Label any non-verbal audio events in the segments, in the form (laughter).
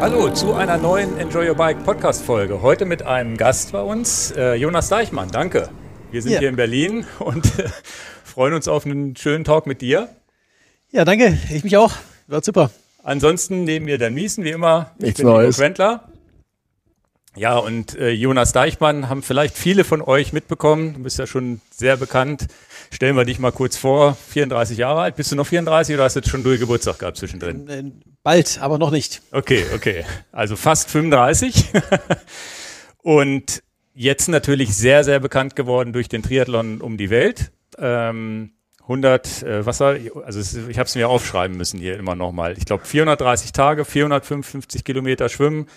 Hallo zu einer neuen Enjoy Your Bike Podcast Folge. Heute mit einem Gast bei uns, äh, Jonas Deichmann. Danke. Wir sind Ja. hier in Berlin (laughs) und äh, freuen uns auf einen schönen Talk mit dir. Ja, danke. Ich mich auch. Wird super. Ansonsten neben mir Dan Miesen, wie immer. Ich Nichts bin Nico Neues. Quentler. Ja, und äh, Jonas Deichmann haben vielleicht viele von euch mitbekommen. Du bist ja schon sehr bekannt. Stellen wir dich mal kurz vor. 34 Jahre alt. Bist du noch 34 oder hast du jetzt schon durch Geburtstag gehabt zwischendrin? Bald, aber noch nicht. Okay, okay. Also fast 35. (laughs) Und jetzt natürlich sehr, sehr bekannt geworden durch den Triathlon um die Welt. Ähm, 100, äh, was war, also ich habe es mir aufschreiben müssen hier immer nochmal. Ich glaube 430 Tage, 455 Kilometer Schwimmen,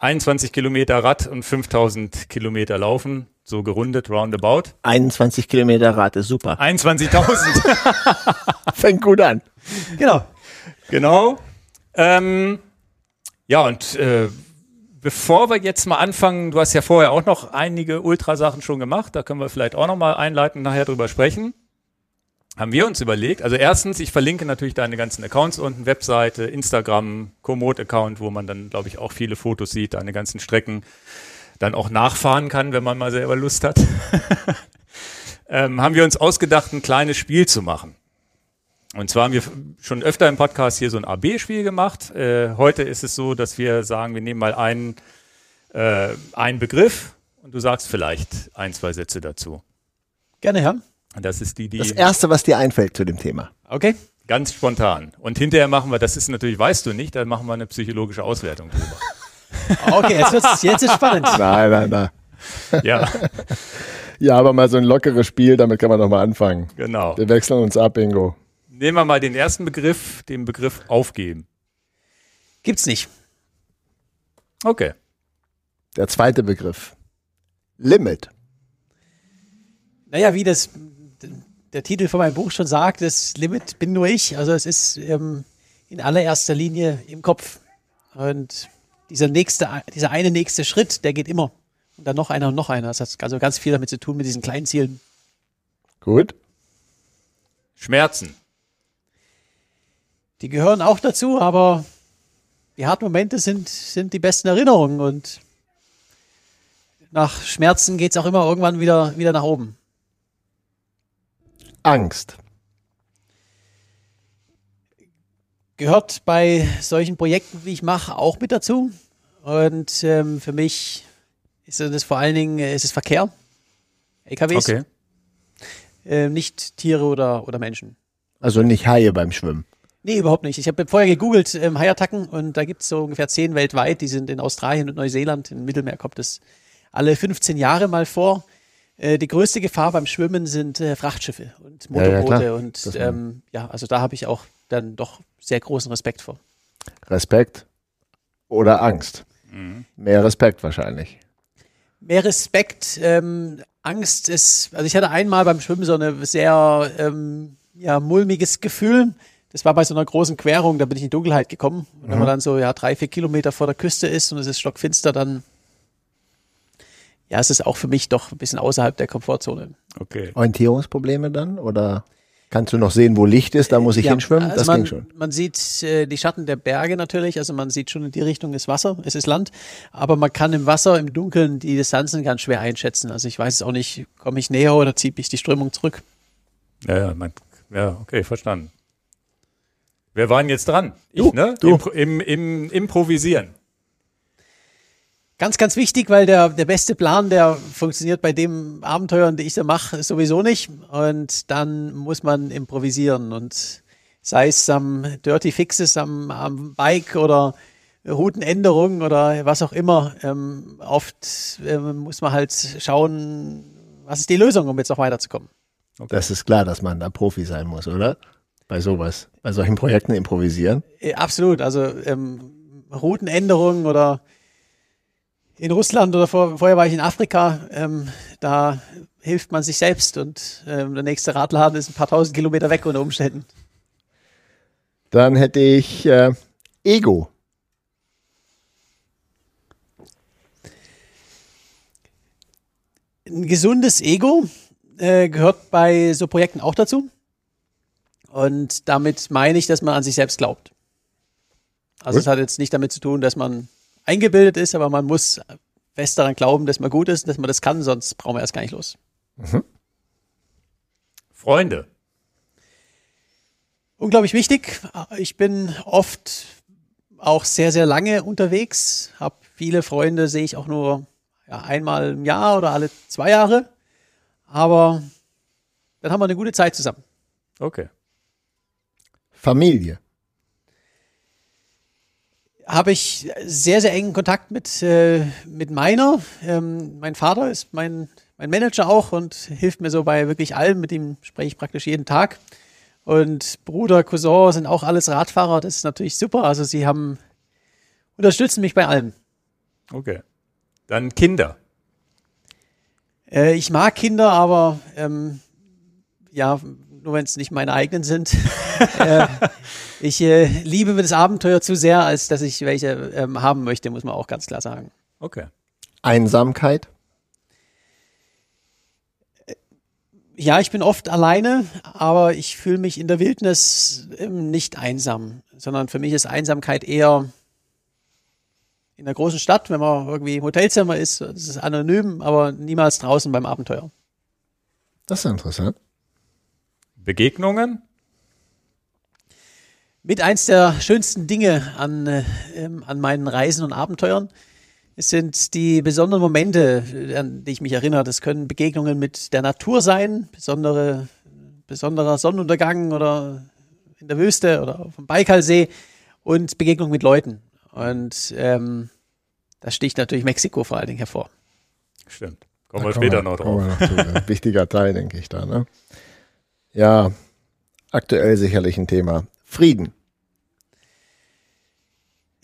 21 Kilometer Rad und 5000 Kilometer Laufen, so gerundet, roundabout. 21 Kilometer Rad ist super. 21.000, (laughs) Fängt gut an. Genau. genau. Ähm, ja, und äh, bevor wir jetzt mal anfangen, du hast ja vorher auch noch einige Ultrasachen schon gemacht, da können wir vielleicht auch noch mal einleitend nachher drüber sprechen. Haben wir uns überlegt, also erstens, ich verlinke natürlich deine ganzen Accounts unten, Webseite, Instagram, Komoot-Account, wo man dann, glaube ich, auch viele Fotos sieht, deine ganzen Strecken dann auch nachfahren kann, wenn man mal selber Lust hat. (laughs) ähm, haben wir uns ausgedacht, ein kleines Spiel zu machen. Und zwar haben wir schon öfter im Podcast hier so ein AB-Spiel gemacht. Äh, heute ist es so, dass wir sagen, wir nehmen mal einen, äh, einen Begriff und du sagst vielleicht ein, zwei Sätze dazu. Gerne, Herr. Das ist die, die Das erste, was dir einfällt zu dem Thema. Okay. ganz spontan. Und hinterher machen wir, das ist natürlich, weißt du nicht, dann machen wir eine psychologische Auswertung drüber. (laughs) Okay, jetzt wird's, jetzt ist spannend. Nein, nein, nein. ja, (laughs) Ja, aber mal so ein lockeres Spiel, damit kann man doch mal anfangen. genau. Wir wechseln uns ab, Ingo. Nehmen wir mal den ersten Begriff, den Begriff aufgeben. Gibt's nicht. Okay. Der zweite Begriff. Limit. Naja, wie das der Titel von meinem Buch schon sagt, das Limit bin nur ich. Also es ist ähm, in allererster Linie im Kopf. Und dieser nächste, dieser eine nächste Schritt, der geht immer. Und dann noch einer und noch einer. Das hat also ganz viel damit zu tun mit diesen kleinen Zielen. Gut. Schmerzen. Die gehören auch dazu, aber die harten Momente sind, sind die besten Erinnerungen und nach Schmerzen geht es auch immer irgendwann wieder, wieder nach oben. Angst. Gehört bei solchen Projekten, wie ich mache, auch mit dazu. Und ähm, für mich ist das vor allen Dingen äh, ist es Verkehr, LKWs, Okay. äh, nicht Tiere oder, oder Menschen. Also nicht Haie beim Schwimmen. Nee, überhaupt nicht. Ich habe vorher gegoogelt, ähm, Haiattacken, und da gibt es so ungefähr zehn weltweit. Die sind in Australien und Neuseeland. Im Mittelmeer kommt es alle 15 Jahre mal vor. Äh, die größte Gefahr beim Schwimmen sind äh, Frachtschiffe und Ja, ja, Motorboote. klar. und ähm, ja, also da habe ich auch dann doch sehr großen Respekt vor. Respekt oder Angst. Mehr Respekt wahrscheinlich. Mehr Respekt, ähm, Angst ist, also ich hatte einmal beim Schwimmen so eine sehr ähm, ja, mulmiges Gefühl. Das war bei so einer großen Querung, da bin ich in Dunkelheit gekommen. Und wenn man dann so ja, drei, vier Kilometer vor der Küste ist und es ist stockfinster, dann ja, es ist auch für mich doch ein bisschen außerhalb der Komfortzone. Okay. Orientierungsprobleme dann? Oder kannst du noch sehen, wo Licht ist? Da muss ich Ja, hinschwimmen? also das man, ging schon. Man sieht äh, die Schatten der Berge natürlich, also man sieht schon in die Richtung ist Wasser, es ist Land, aber man kann im Wasser, im Dunkeln die Distanzen ganz schwer einschätzen. Also ich weiß es auch nicht, komme ich näher oder zieht mich die Strömung zurück. Ja, ja, man, ja, okay, verstanden. Wer war denn jetzt dran? Ich, Du, ne? du. Impro im, im Improvisieren. Ganz, ganz wichtig, weil der, der beste Plan, der funktioniert bei dem Abenteuern, die ich da mache, sowieso nicht. Und dann muss man improvisieren. Und sei es am Dirty Fixes, am, am Bike oder Routenänderungen oder was auch immer. Ähm, oft ähm, muss man halt schauen, was ist die Lösung, um jetzt noch weiterzukommen. Das ist klar, dass man da Profi sein muss, oder? Bei sowas. Bei solchen Projekten improvisieren. Äh, absolut. Also ähm, Routenänderungen oder in Russland oder vor, vorher war ich in Afrika, ähm, da hilft man sich selbst und ähm, der nächste Radladen ist ein paar tausend Kilometer weg unter Umständen. Dann hätte ich äh, Ego. Ein gesundes Ego äh, gehört bei so Projekten auch dazu. Und damit meine ich, dass man an sich selbst glaubt. Also es hat jetzt nicht damit zu tun, dass man eingebildet ist, aber man muss fest daran glauben, dass man gut ist, dass man das kann, sonst brauchen wir erst gar nicht los. Freunde. Unglaublich wichtig. Ich bin oft auch sehr, sehr lange unterwegs, habe viele Freunde, sehe ich auch nur ja, einmal im Jahr oder alle zwei Jahre. Aber dann haben wir eine gute Zeit zusammen. Okay. Familie. Habe ich sehr, sehr engen Kontakt mit, äh, mit meiner. Ähm, mein Vater ist mein, mein Manager auch und hilft mir so bei wirklich allem. Mit ihm spreche ich praktisch jeden Tag. Und Bruder, Cousin sind auch alles Radfahrer. Das ist natürlich super. Also sie haben unterstützen mich bei allem. Okay. Dann Kinder. Äh, ich mag Kinder, aber ähm, ja, nur wenn es nicht meine eigenen sind. (laughs) äh, ich äh, liebe das Abenteuer zu sehr, als dass ich welche ähm, haben möchte, muss man auch ganz klar sagen. Okay. Einsamkeit. Ja, ich bin oft alleine, aber ich fühle mich in der Wildnis ähm, nicht einsam, sondern für mich ist Einsamkeit eher in der großen Stadt, wenn man irgendwie im Hotelzimmer ist, das ist anonym, aber niemals draußen beim Abenteuer. Das ist interessant. Begegnungen. Mit eins der schönsten Dinge an, äh, ähm, an meinen Reisen und Abenteuern es sind die besonderen Momente, an die ich mich erinnere. Das können Begegnungen mit der Natur sein, besondere, besonderer Sonnenuntergang oder in der Wüste oder auf dem Baikalsee und Begegnungen mit Leuten. Und ähm, da sticht natürlich Mexiko vor allen Dingen hervor. Stimmt. Kommen Da wir später noch kommen drauf. wir noch zu. Ein wichtiger Teil, denke ich da. Ne? Ja, aktuell sicherlich ein Thema. Frieden.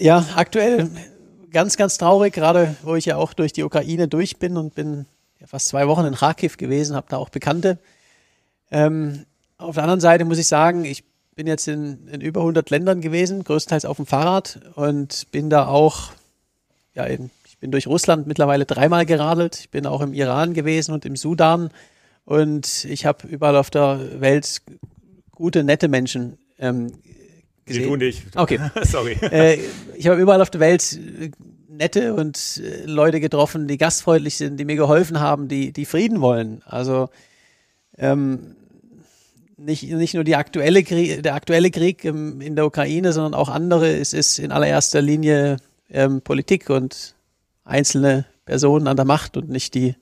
Ja, aktuell ganz, ganz traurig, gerade wo ich ja auch durch die Ukraine durch bin und bin ja fast zwei Wochen in Kharkiv gewesen, habe da auch Bekannte. Ähm, auf der anderen Seite muss ich sagen, ich bin jetzt in, in über 100 Ländern gewesen, größtenteils auf dem Fahrrad und bin da auch, ja, in, ich bin durch Russland mittlerweile dreimal geradelt. Ich bin auch im Iran gewesen und im Sudan und ich habe überall auf der Welt gute, nette Menschen ähm, gesehen. tun dich. Okay. (laughs) Sorry. Äh, ich habe überall auf der Welt äh, nette und äh, Leute getroffen, die gastfreundlich sind, die mir geholfen haben, die, die Frieden wollen. Also ähm, nicht, nicht nur die aktuelle Krieg, der aktuelle Krieg im, in der Ukraine, sondern auch andere. Es ist in allererster Linie ähm, Politik und einzelne Personen an der Macht und nicht die,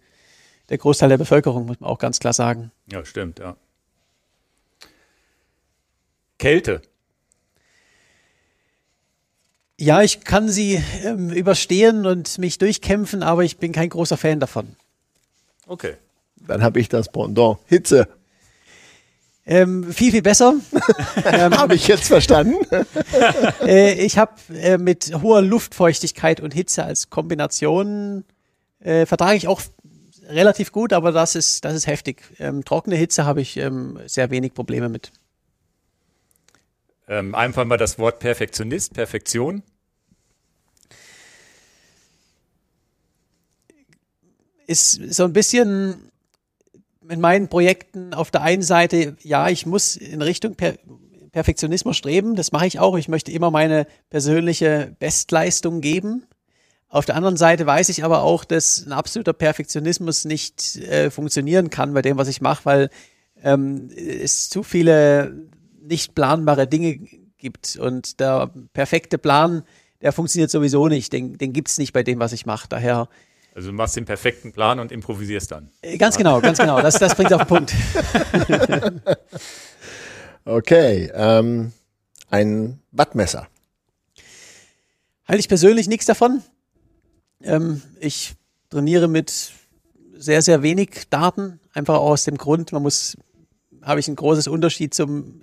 der Großteil der Bevölkerung, muss man auch ganz klar sagen. Ja, stimmt, ja. Kälte. Ja, ich kann sie ähm, überstehen und mich durchkämpfen, aber ich bin kein großer Fan davon. Okay. Dann habe ich das Pendant. Hitze. Ähm, viel, viel besser. (laughs) ähm, Habe ich jetzt verstanden? (laughs) äh, ich habe äh, mit hoher Luftfeuchtigkeit und Hitze als Kombination äh, vertrage ich auch relativ gut, aber das ist, das ist heftig. Ähm, trockene Hitze habe ich ähm, sehr wenig Probleme mit. Ähm, einfach mal das Wort Perfektionist, Perfektion. Ist so ein bisschen in meinen Projekten auf der einen Seite, ja, ich muss in Richtung per Perfektionismus streben, das mache ich auch. Ich möchte immer meine persönliche Bestleistung geben. Auf der anderen Seite weiß ich aber auch, dass ein absoluter Perfektionismus nicht äh, funktionieren kann bei dem, was ich mache, weil ähm, es zu viele nicht planbare Dinge gibt. Und der perfekte Plan, der funktioniert sowieso nicht. Den, den gibt es nicht bei dem, was ich mache. Daher Also du machst den perfekten Plan und improvisierst dann. äh, ganz genau, ganz genau. Das, das bringt auf den Punkt. (laughs) Okay. Ähm, ein Wattmesser. Halte ich persönlich nichts davon. Ähm, ich trainiere mit sehr, sehr wenig Daten, einfach aus dem Grund, man muss, habe ich einen großes Unterschied zum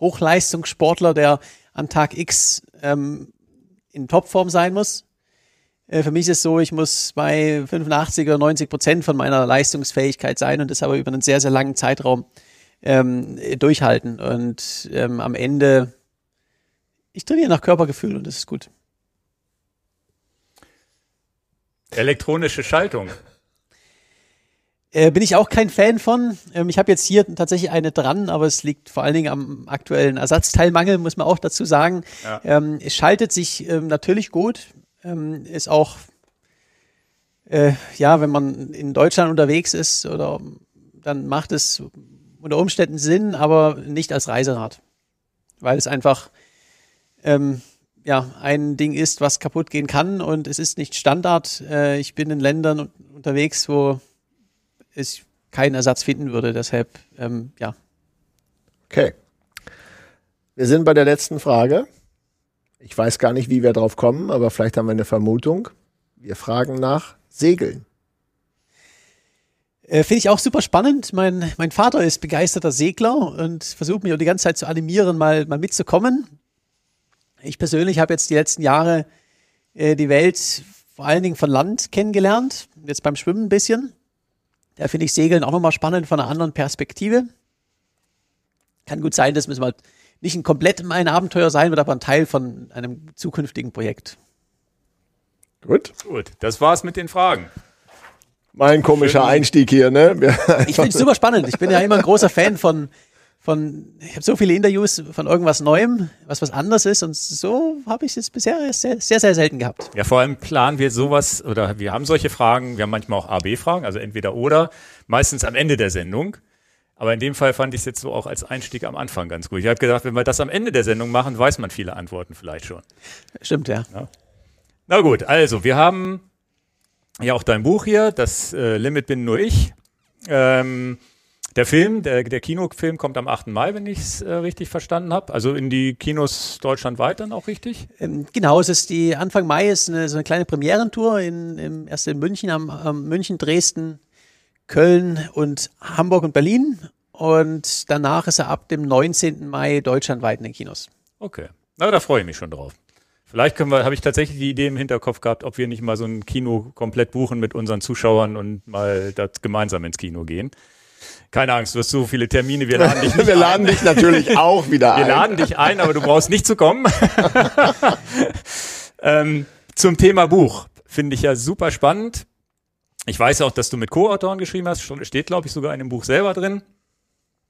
Hochleistungssportler, der an Tag X ähm, in Topform sein muss. Äh, für mich ist es so, ich muss bei 85 oder 90 Prozent von meiner Leistungsfähigkeit sein und das aber über einen sehr, sehr langen Zeitraum ähm, durchhalten. Und ähm, am Ende, ich trainiere nach Körpergefühl und das ist gut. Elektronische Schaltung. Äh, bin ich auch kein Fan von. Ähm, ich habe jetzt hier tatsächlich eine dran, aber es liegt vor allen Dingen am aktuellen Ersatzteilmangel, muss man auch dazu sagen. Ja. Ähm, es schaltet sich ähm, natürlich gut, ähm, ist auch, äh, ja, wenn man in Deutschland unterwegs ist oder dann macht es unter Umständen Sinn, aber nicht als Reiserad, weil es einfach ähm, ja, ein Ding ist, was kaputt gehen kann und es ist nicht Standard. Äh, ich bin in Ländern un- unterwegs, wo ich keinen Ersatz finden würde. Deshalb, ähm, ja. Okay. Wir sind bei der letzten Frage. Ich weiß gar nicht, wie wir drauf kommen, aber vielleicht haben wir eine Vermutung. Wir fragen nach Segeln. Äh, Finde ich auch super spannend. Mein, mein Vater ist begeisterter Segler und versucht mich auch die ganze Zeit zu animieren, mal, mal mitzukommen. Ich persönlich habe jetzt die letzten Jahre äh, die Welt vor allen Dingen von Land kennengelernt. Jetzt beim Schwimmen ein bisschen. Da finde ich Segeln auch nochmal spannend von einer anderen Perspektive. Kann gut sein, dass es mal nicht ein komplett mein Abenteuer sein wird, aber ein Teil von einem zukünftigen Projekt. Gut. Gut, das war's mit den Fragen. Mein komischer Schön. Einstieg hier, ne? Wir- Ich finde es super spannend. Ich bin ja immer ein großer Fan von, von ich habe so viele Interviews von irgendwas Neuem, was was anderes ist und so habe ich es bisher sehr, sehr, sehr selten gehabt. Ja, vor allem planen wir sowas oder wir haben solche Fragen, wir haben manchmal auch AB-Fragen, also entweder oder, meistens am Ende der Sendung. Aber in dem Fall fand ich es jetzt so auch als Einstieg am Anfang ganz gut. Ich habe gedacht, wenn wir das am Ende der Sendung machen, weiß man viele Antworten vielleicht schon. Stimmt, ja. Na gut, also wir haben ja auch dein Buch hier, das äh, Limit bin nur ich. Ähm, der Film, der, der Kinofilm kommt am 8. Mai, wenn ich es äh, richtig verstanden habe. Also in die Kinos deutschlandweit dann auch richtig? Ähm, genau, es ist die Anfang Mai ist eine, so eine kleine Premierentour in, im, erst in München, am, am München, Dresden, Köln und Hamburg und Berlin. Und danach ist er ab dem 19. Mai deutschlandweit in den Kinos. Okay. Na, da freue ich mich schon drauf. Vielleicht können wir, habe ich tatsächlich die Idee im Hinterkopf gehabt, ob wir nicht mal so ein Kino komplett buchen mit unseren Zuschauern und mal das gemeinsam ins Kino gehen. Keine Angst, du hast so viele Termine, wir laden dich (laughs) Wir ein. laden dich natürlich auch wieder Wir ein. laden dich ein, aber du brauchst nicht zu kommen. (laughs) ähm, zum Thema Buch finde ich ja super spannend. Ich weiß auch, dass du mit Co-Autoren geschrieben hast, steht glaube ich sogar in dem Buch selber drin.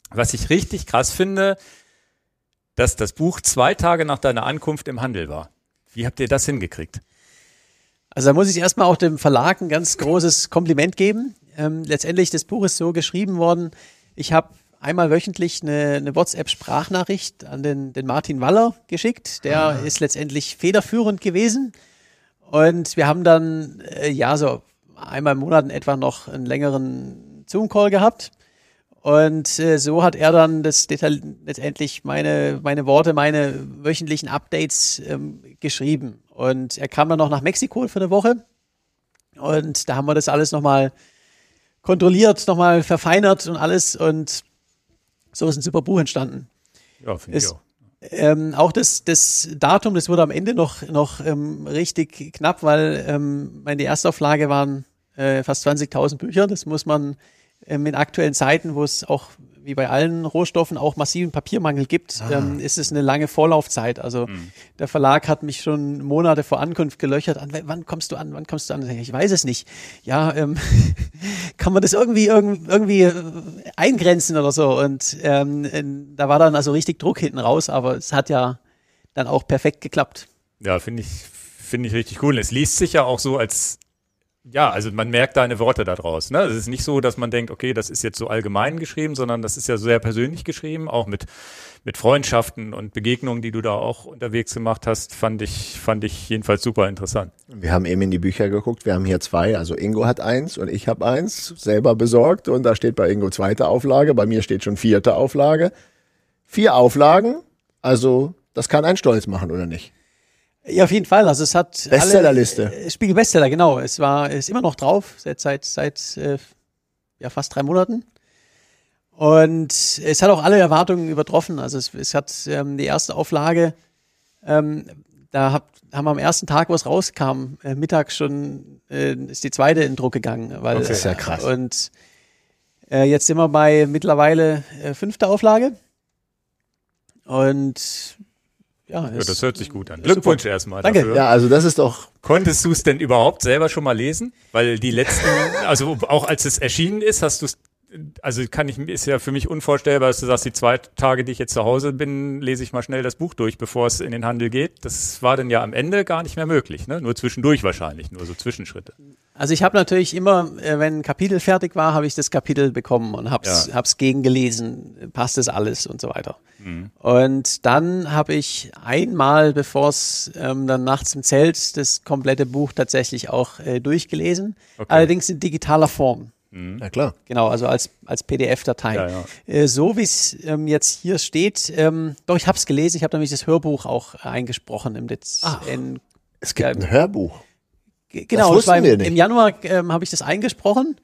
Was ich richtig krass finde, dass das Buch zwei Tage nach deiner Ankunft im Handel war. Wie habt ihr das hingekriegt? Also da muss ich erstmal auch dem Verlag ein ganz großes Kompliment geben. Ähm, letztendlich, das Buch ist so geschrieben worden, ich habe einmal wöchentlich eine, eine WhatsApp-Sprachnachricht an den, den Martin Waller geschickt. Der ist letztendlich federführend gewesen. Und wir haben dann, äh, ja, so einmal im Monat in etwa noch einen längeren Zoom-Call gehabt. Und äh, so hat er dann das Detail letztendlich meine, meine Worte, meine wöchentlichen Updates ähm, geschrieben. Und er kam dann noch nach Mexiko für eine Woche. Und da haben wir das alles nochmal kontrolliert, nochmal verfeinert und alles. Und so ist ein super Buch entstanden. Ja, finde ich auch. Ähm, auch das, das Datum, das wurde am Ende noch, noch ähm, richtig knapp, weil ähm, meine Erstauflage waren äh, fast 20.000 Bücher. Das muss man ähm, in aktuellen Zeiten, wo es auch wie bei allen Rohstoffen auch massiven Papiermangel gibt, ähm, ist es eine lange Vorlaufzeit. Also der Verlag hat mich schon Monate vor Ankunft gelöchert. An, wann kommst du an? Wann kommst du an? Ich weiß es nicht. Ja, ähm, (laughs) kann man das irgendwie irgendwie, äh, eingrenzen oder so? Und ähm, da war dann also richtig Druck hinten raus, aber es hat ja dann auch perfekt geklappt. Ja, finde ich, finde ich richtig cool. Es liest sich ja auch so als, ja, also man merkt deine Worte da draus. Ne? Es ist nicht so, dass man denkt, okay, das ist jetzt so allgemein geschrieben, sondern das ist ja sehr persönlich geschrieben, auch mit, mit Freundschaften und Begegnungen, die du da auch unterwegs gemacht hast, fand ich, fand ich jedenfalls super interessant. Wir haben eben in die Bücher geguckt. Wir haben hier zwei. Also Ingo hat eins und ich habe eins selber besorgt. Und da steht bei Ingo zweite Auflage. Bei mir steht schon vierte Auflage. Vier Auflagen. Also das kann einen stolz machen, oder nicht? Ja, auf jeden Fall. Also es hat Bestsellerliste. alle- äh, Spiegel Bestseller, genau. Es war ist immer noch drauf seit seit seit äh, ja fast drei Monaten. Und es hat auch alle Erwartungen übertroffen. Also es, es hat ähm, die erste Auflage, ähm, da hab, haben wir am ersten Tag, wo es rauskam, äh, mittags schon äh, ist die zweite in Druck gegangen. Weil, Das ist ja krass. Und äh, jetzt sind wir bei mittlerweile äh, fünfter Auflage. Und ja, Ja, das hört sich gut an. Glückwunsch erstmal Danke. dafür. Ja, also das ist doch Konntest du es denn überhaupt selber schon mal lesen? Weil die letzten, also auch als es erschienen ist, hast du es also kann ich, ist ja für mich unvorstellbar, dass du sagst, die zwei Tage, die ich jetzt zu Hause bin, lese ich mal schnell das Buch durch, bevor es in den Handel geht. Das war dann ja am Ende gar nicht mehr möglich, ne? Nur zwischendurch wahrscheinlich, nur so Zwischenschritte. Also ich habe natürlich immer, äh, wenn ein Kapitel fertig war, habe ich das Kapitel bekommen und hab's, ja. hab's gegengelesen, passt das alles und so weiter. Mhm. Und dann habe ich einmal, bevor es ähm, dann nachts im Zelt, das komplette Buch tatsächlich auch äh, durchgelesen. Okay. Allerdings in digitaler Form. Mhm. Ja, klar. Genau, also als, als PDF-Datei. Ja, ja. Äh, so wie es ähm, jetzt hier steht, ähm, doch, ich habe es gelesen, ich habe nämlich das Hörbuch auch eingesprochen im Dezember. Es gibt ein Hörbuch. Genau, das war im, im Januar ähm, habe ich das eingesprochen.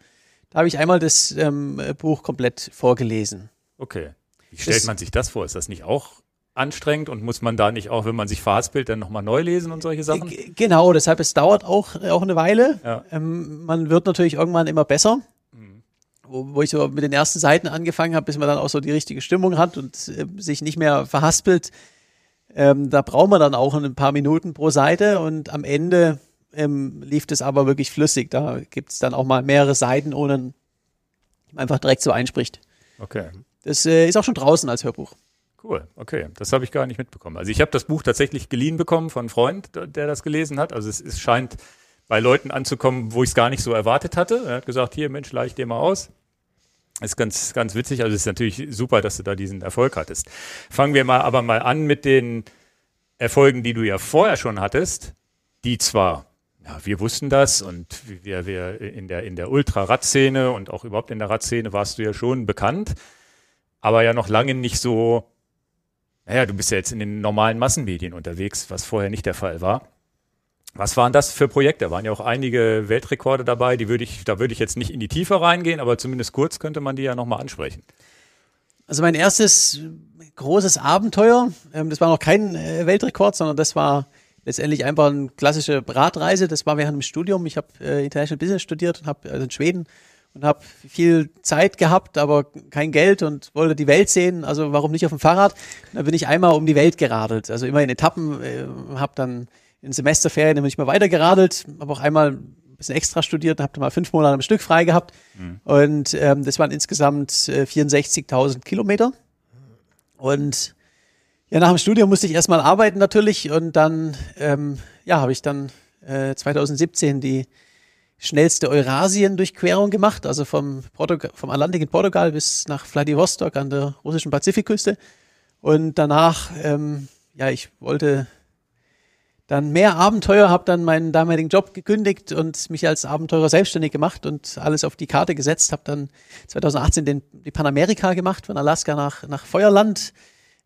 Da habe ich einmal das ähm, Buch komplett vorgelesen. Okay. Wie stellt das, man sich das vor? Ist das nicht auch anstrengend und muss man da nicht auch, wenn man sich verhaspelt, dann nochmal neu lesen und solche Sachen? Genau, deshalb es dauert auch, auch eine Weile. Ja. Ähm, man wird natürlich irgendwann immer besser wo, wo ich so mit den ersten Seiten angefangen habe, bis man dann auch so die richtige Stimmung hat und äh, sich nicht mehr verhaspelt. Ähm, da braucht man dann auch ein paar Minuten pro Seite und am Ende ähm, lief das aber wirklich flüssig. Da gibt es dann auch mal mehrere Seiten, ohne einfach direkt so einspricht. Okay. Das äh, ist auch schon draußen als Hörbuch. Cool, okay. Das habe ich gar nicht mitbekommen. Also ich habe das Buch tatsächlich geliehen bekommen von einem Freund, der das gelesen hat. Also es, es scheint bei Leuten anzukommen, wo ich es gar nicht so erwartet hatte. Er hat gesagt, hier Mensch, leih ich dir mal aus. Ist ganz, ganz witzig. Also es ist natürlich super, dass du da diesen Erfolg hattest. Fangen wir mal aber mal an mit den Erfolgen, die du ja vorher schon hattest, die zwar, ja, wir wussten das und wir, wir in der, in der Ultra-Rad-Szene und auch überhaupt in der Radszene warst du ja schon bekannt, aber ja noch lange nicht so, naja, du bist ja jetzt in den normalen Massenmedien unterwegs, was vorher nicht der Fall war. Was waren das für Projekte? Da waren ja auch einige Weltrekorde dabei, die würde ich, da würde ich jetzt nicht in die Tiefe reingehen, aber zumindest kurz könnte man die ja nochmal ansprechen. Also mein erstes großes Abenteuer, ähm, das war noch kein äh, Weltrekord, sondern das war letztendlich einfach eine klassische Radreise. Das war während dem Studium. Ich habe äh, International Business studiert und habe also in Schweden und habe viel Zeit gehabt, aber kein Geld und wollte die Welt sehen. Also warum nicht auf dem Fahrrad? Da bin ich einmal um die Welt geradelt. Also immer in Etappen, äh, habe dann in Semesterferien bin ich mal weitergeradelt, habe auch einmal ein bisschen extra studiert und habe mal fünf Monate am Stück frei gehabt. Mhm. Und ähm, das waren insgesamt äh, 64.000 Kilometer. Und ja, nach dem Studium musste ich erstmal arbeiten natürlich und dann, ähm, ja, habe ich dann äh, 2017 die schnellste Eurasien-Durchquerung gemacht, also vom, Portug vom Atlantik in Portugal bis nach Vladivostok an der russischen Pazifikküste. Und danach, ähm, ja, ich wollte dann mehr Abenteuer, habe dann meinen damaligen Job gekündigt und mich als Abenteurer selbstständig gemacht und alles auf die Karte gesetzt. Habe dann 2018 den, die Panamerika gemacht, von Alaska nach, nach Feuerland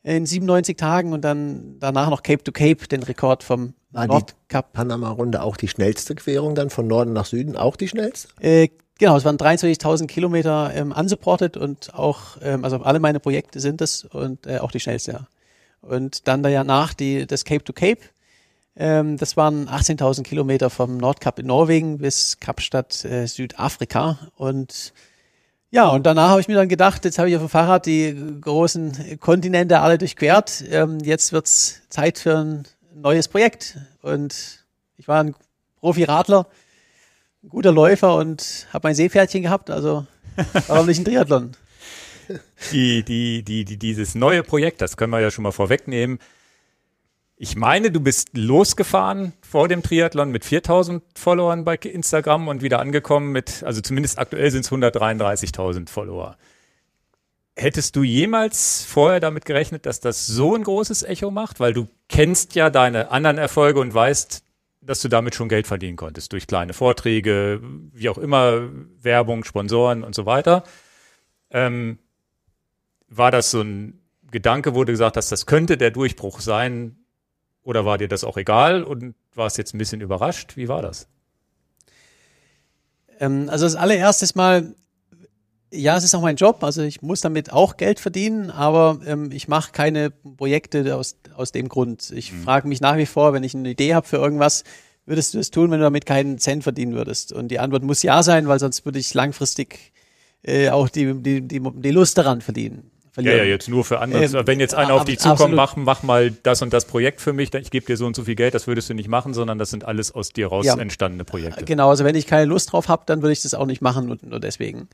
in 97 Tagen und dann danach noch Cape to Cape, den Rekord vom War Nordkap. Panama-Runde auch die schnellste Querung dann von Norden nach Süden, auch die schnellste? Äh, genau, es waren 23.000 Kilometer ähm, unsupported und auch, ähm, also alle meine Projekte sind es und äh, auch die schnellste, ja. Und dann danach die, das Cape to Cape ähm, das waren 18.000 Kilometer vom Nordkap in Norwegen bis Kapstadt äh, Südafrika. Und ja, und danach habe ich mir dann gedacht, jetzt habe ich auf dem Fahrrad die großen Kontinente alle durchquert. Ähm, jetzt wird's Zeit für ein neues Projekt. Und ich war ein Profi-Radler, ein guter Läufer und habe mein Seepferdchen gehabt. Also (laughs) warum nicht ein Triathlon? Die, die, die, die, dieses neue Projekt, das können wir ja schon mal vorwegnehmen, ich meine, du bist losgefahren vor dem Triathlon mit 4000 Followern bei Instagram und wieder angekommen mit, also zumindest aktuell sind es 133.000 Follower. Hättest du jemals vorher damit gerechnet, dass das so ein großes Echo macht? Weil du kennst ja deine anderen Erfolge und weißt, dass du damit schon Geld verdienen konntest. Durch kleine Vorträge, wie auch immer, Werbung, Sponsoren und so weiter. Ähm, war das so ein Gedanke, wo du gesagt hast, das könnte der Durchbruch sein, oder war dir das auch egal und warst jetzt ein bisschen überrascht? Wie war das? Ähm, also das allererstes Mal, ja, es ist auch mein Job, also ich muss damit auch Geld verdienen, aber ähm, ich mache keine Projekte aus, aus dem Grund. Ich mhm. frage mich nach wie vor, wenn ich eine Idee habe für irgendwas, würdest du es tun, wenn du damit keinen Cent verdienen würdest? Und die Antwort muss ja sein, weil sonst würde ich langfristig äh, auch die, die, die, die Lust daran verdienen verlieren. Ja, ja, jetzt nur für andere. Ähm, Wenn jetzt einer auf dich zukommt, mach, mach mal das und das Projekt für mich, ich gebe dir so und so viel Geld, das würdest du nicht machen, sondern das sind alles aus dir raus ja. entstandene Projekte. Genau, also wenn ich keine Lust drauf habe, dann würde ich das auch nicht machen, nur, nur deswegen.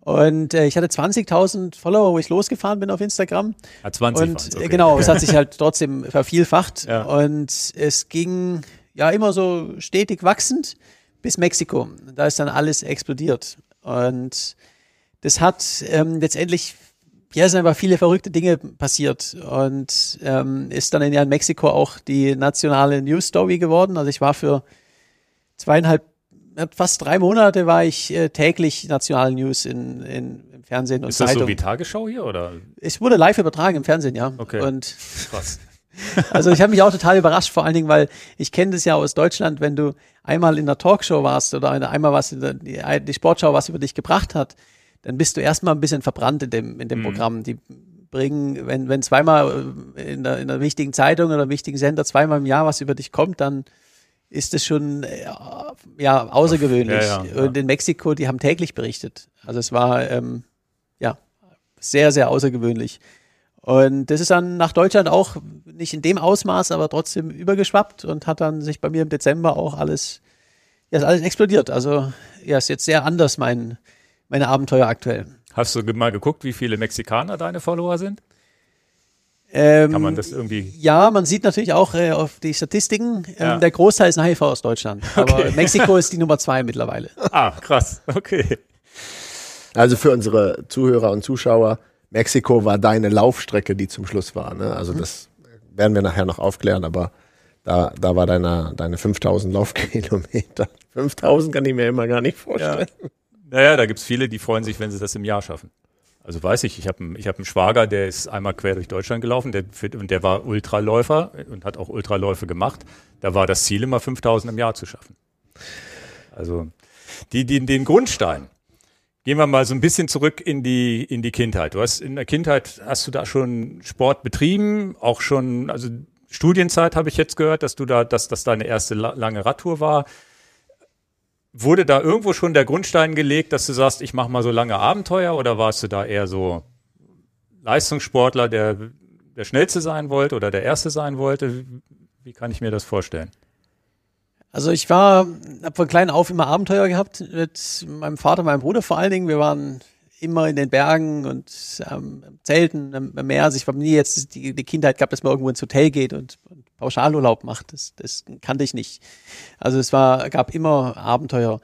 Und äh, ich hatte 20.000 Follower, wo ich losgefahren bin auf Instagram. Ja, 20 Und okay. genau, es hat (laughs) sich halt trotzdem vervielfacht. Ja. Und es ging ja immer so stetig wachsend bis Mexiko. Da ist dann alles explodiert. Und das hat ähm, letztendlich, ja, es sind einfach viele verrückte Dinge passiert und ähm, ist dann in, ja, in Mexiko auch die nationale News Story geworden. Also ich war für zweieinhalb fast drei Monate war ich äh, täglich National News in, in, im Fernsehen und Ist das Zeitung. so wie Tagesschau hier oder? Es wurde live übertragen im Fernsehen, ja. Okay. Und krass. (laughs) Also ich habe mich auch total überrascht, vor allen Dingen, weil ich kenne das ja aus Deutschland, wenn du einmal in der Talkshow warst oder einmal was in der, die, die Sportschau was über dich gebracht hat, dann bist du erstmal ein bisschen verbrannt in dem, in dem mhm. Programm. Die bringen, wenn, wenn zweimal in der, in der wichtigen Zeitung oder wichtigen Sender zweimal im Jahr was über dich kommt, dann ist es schon äh, ja, außergewöhnlich. Ja, ja, Und in Mexiko, die haben täglich berichtet. Also es war ähm, ja sehr, sehr außergewöhnlich. Und das ist dann nach Deutschland auch nicht in dem Ausmaß, aber trotzdem übergeschwappt und hat dann sich bei mir im Dezember auch alles, ja, ist alles explodiert. Also ja, ist jetzt sehr anders mein, meine Abenteuer aktuell. Hast du mal geguckt, wie viele Mexikaner deine Follower sind? Ähm, Kann man das irgendwie? Ja, man sieht natürlich auch äh, auf die Statistiken, ähm, ja. der Großteil ist nach wie vor aus Deutschland. (laughs) Aber okay. Mexiko ist die Nummer zwei mittlerweile. (laughs) Ah, krass. Okay. Also für unsere Zuhörer und Zuschauer, Mexiko war deine Laufstrecke, die zum Schluss war. Ne? Also mhm. das werden wir nachher noch aufklären, aber da, da war deine, deine 5000 Laufkilometer. (laughs) 5000 kann ich mir immer gar nicht vorstellen. Ja. Naja, da gibt es viele, die freuen sich, wenn sie das im Jahr schaffen. Also weiß ich, ich habe einen, ich hab einen Schwager, der ist einmal quer durch Deutschland gelaufen der, und der war Ultraläufer und hat auch Ultraläufe gemacht. Da war das Ziel immer 5000 im Jahr zu schaffen. Also die, die, den Grundstein. Gehen wir mal so ein bisschen zurück in die, in die Kindheit. Du hast in der Kindheit, hast du da schon Sport betrieben? Auch schon, also Studienzeit habe ich jetzt gehört, dass du da, dass das deine erste lange Radtour war. Wurde da irgendwo schon der Grundstein gelegt, dass du sagst, ich mache mal so lange Abenteuer oder warst du da eher so Leistungssportler, der der Schnellste sein wollte oder der Erste sein wollte? Wie kann ich mir das vorstellen? Also ich war, habe von klein auf immer Abenteuer gehabt mit meinem Vater, meinem Bruder vor allen Dingen. Wir waren immer in den Bergen und ähm, Zelten am Meer. Also ich habe nie jetzt die, die Kindheit gehabt, dass man irgendwo ins Hotel geht und, und Pauschalurlaub macht. Das, das kannte ich nicht. Also es war, gab immer Abenteuer.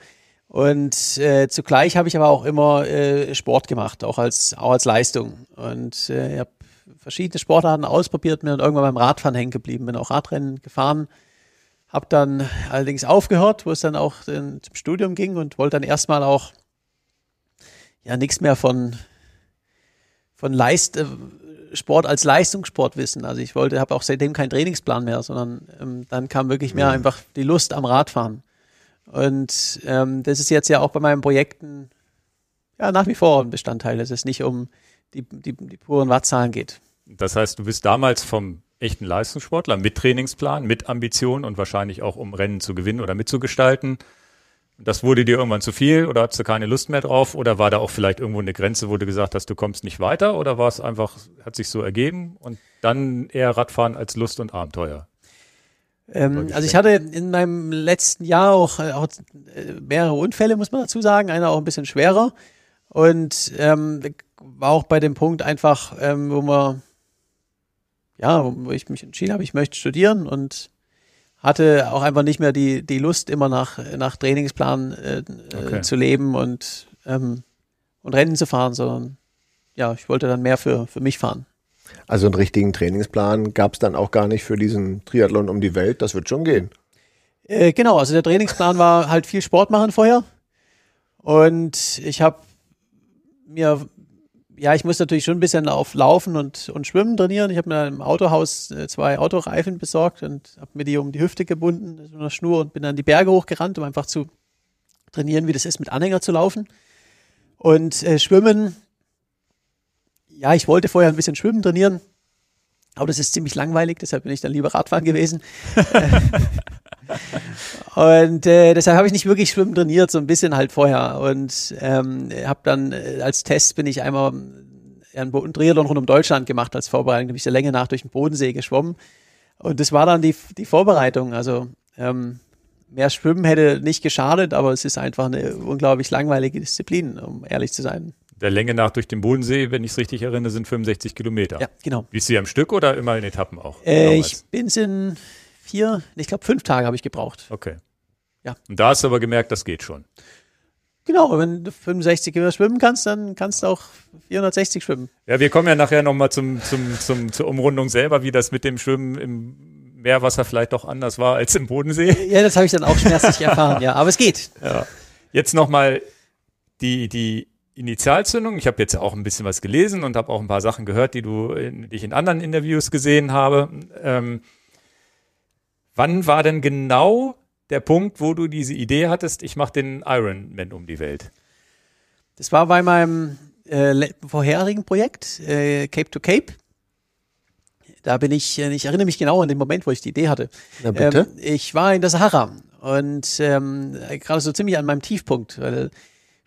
Und äh, zugleich habe ich aber auch immer äh, Sport gemacht, auch als, auch als Leistung. Und äh, ich habe verschiedene Sportarten ausprobiert, bin dann irgendwann beim Radfahren hängen geblieben, bin auch Radrennen gefahren, habe dann allerdings aufgehört, wo es dann auch in, zum Studium ging und wollte dann erstmal auch ja nichts mehr von, von Leist, äh, Sport als Leistungssport wissen. Also ich wollte, habe auch seitdem keinen Trainingsplan mehr, sondern ähm, dann kam wirklich mehr mhm. einfach die Lust am Radfahren. Und ähm, das ist jetzt ja auch bei meinen Projekten ja nach wie vor ein Bestandteil, dass es nicht um die, die, die puren Wattzahlen geht. Das heißt, du bist damals vom echten Leistungssportler mit Trainingsplan, mit Ambition und wahrscheinlich auch um Rennen zu gewinnen oder mitzugestalten das wurde dir irgendwann zu viel oder hattest du keine Lust mehr drauf? Oder war da auch vielleicht irgendwo eine Grenze, wo du gesagt hast, du kommst nicht weiter? Oder war es einfach, hat sich so ergeben und dann eher Radfahren als Lust und Abenteuer? Ähm, also ich hatte in meinem letzten Jahr auch, äh, auch, mehrere Unfälle, muss man dazu sagen, einer auch ein bisschen schwerer. Und ähm, war auch bei dem Punkt einfach, ähm, wo man ja, wo ich mich entschieden habe, ich möchte studieren und hatte auch einfach nicht mehr die, die Lust, immer nach, nach Trainingsplan äh, äh, okay. zu leben und, ähm, und Rennen zu fahren, sondern ja, ich wollte dann mehr für, für mich fahren. Also einen richtigen Trainingsplan gab es dann auch gar nicht für diesen Triathlon um die Welt, das wird schon gehen. Äh, genau, also der Trainingsplan war halt viel Sport machen vorher. Und ich habe mir ja, ich muss natürlich schon ein bisschen auf Laufen und, und Schwimmen trainieren. Ich habe mir im Autohaus äh, zwei Autoreifen besorgt und habe mir die um die Hüfte gebunden, mit einer Schnur und bin dann die Berge hochgerannt, um einfach zu trainieren, wie das ist, mit Anhänger zu laufen. Und äh, Schwimmen, ja, ich wollte vorher ein bisschen Schwimmen trainieren, aber das ist ziemlich langweilig, deshalb bin ich dann lieber Radfahren gewesen. (laughs) Und äh, deshalb habe ich nicht wirklich Schwimmen trainiert, so ein bisschen halt vorher. Und ähm, habe dann äh, als Test bin ich einmal einen Bo- einen Triathlon rund um Deutschland gemacht als Vorbereitung. Da bin ich der Länge nach durch den Bodensee geschwommen. Und das war dann die, die Vorbereitung. Also ähm, mehr Schwimmen hätte nicht geschadet, aber es ist einfach eine unglaublich langweilige Disziplin, um ehrlich zu sein. Der Länge nach durch den Bodensee, wenn ich es richtig erinnere, sind 65 Kilometer. Ja, genau. Bist du am Stück oder immer in Etappen auch? Äh, ich bin es in vier, ich glaube fünf Tage habe ich gebraucht. Okay. Ja. Und da hast du aber gemerkt, das geht schon. Genau, wenn du 65 Kilometer schwimmen kannst, dann kannst du auch 460 schwimmen. Ja, wir kommen ja nachher nochmal zum, zum, zum, zur Umrundung selber, wie das mit dem Schwimmen im Meerwasser vielleicht doch anders war als im Bodensee. Ja, das habe ich dann auch schmerzlich (laughs) erfahren, ja. Aber es geht. Ja. Jetzt nochmal die, die Initialzündung. Ich habe jetzt auch ein bisschen was gelesen und habe auch ein paar Sachen gehört, die du in, die ich in anderen Interviews gesehen habe. Ähm, wann war denn genau der Punkt, wo du diese Idee hattest, ich mache den Ironman um die Welt? Das war bei meinem äh, vorherigen Projekt, äh, Cape to Cape. Da bin ich, äh, ich erinnere mich genau an den Moment, wo ich die Idee hatte. Na bitte. Ähm, ich war in der Sahara und ähm, gerade so ziemlich an meinem Tiefpunkt, weil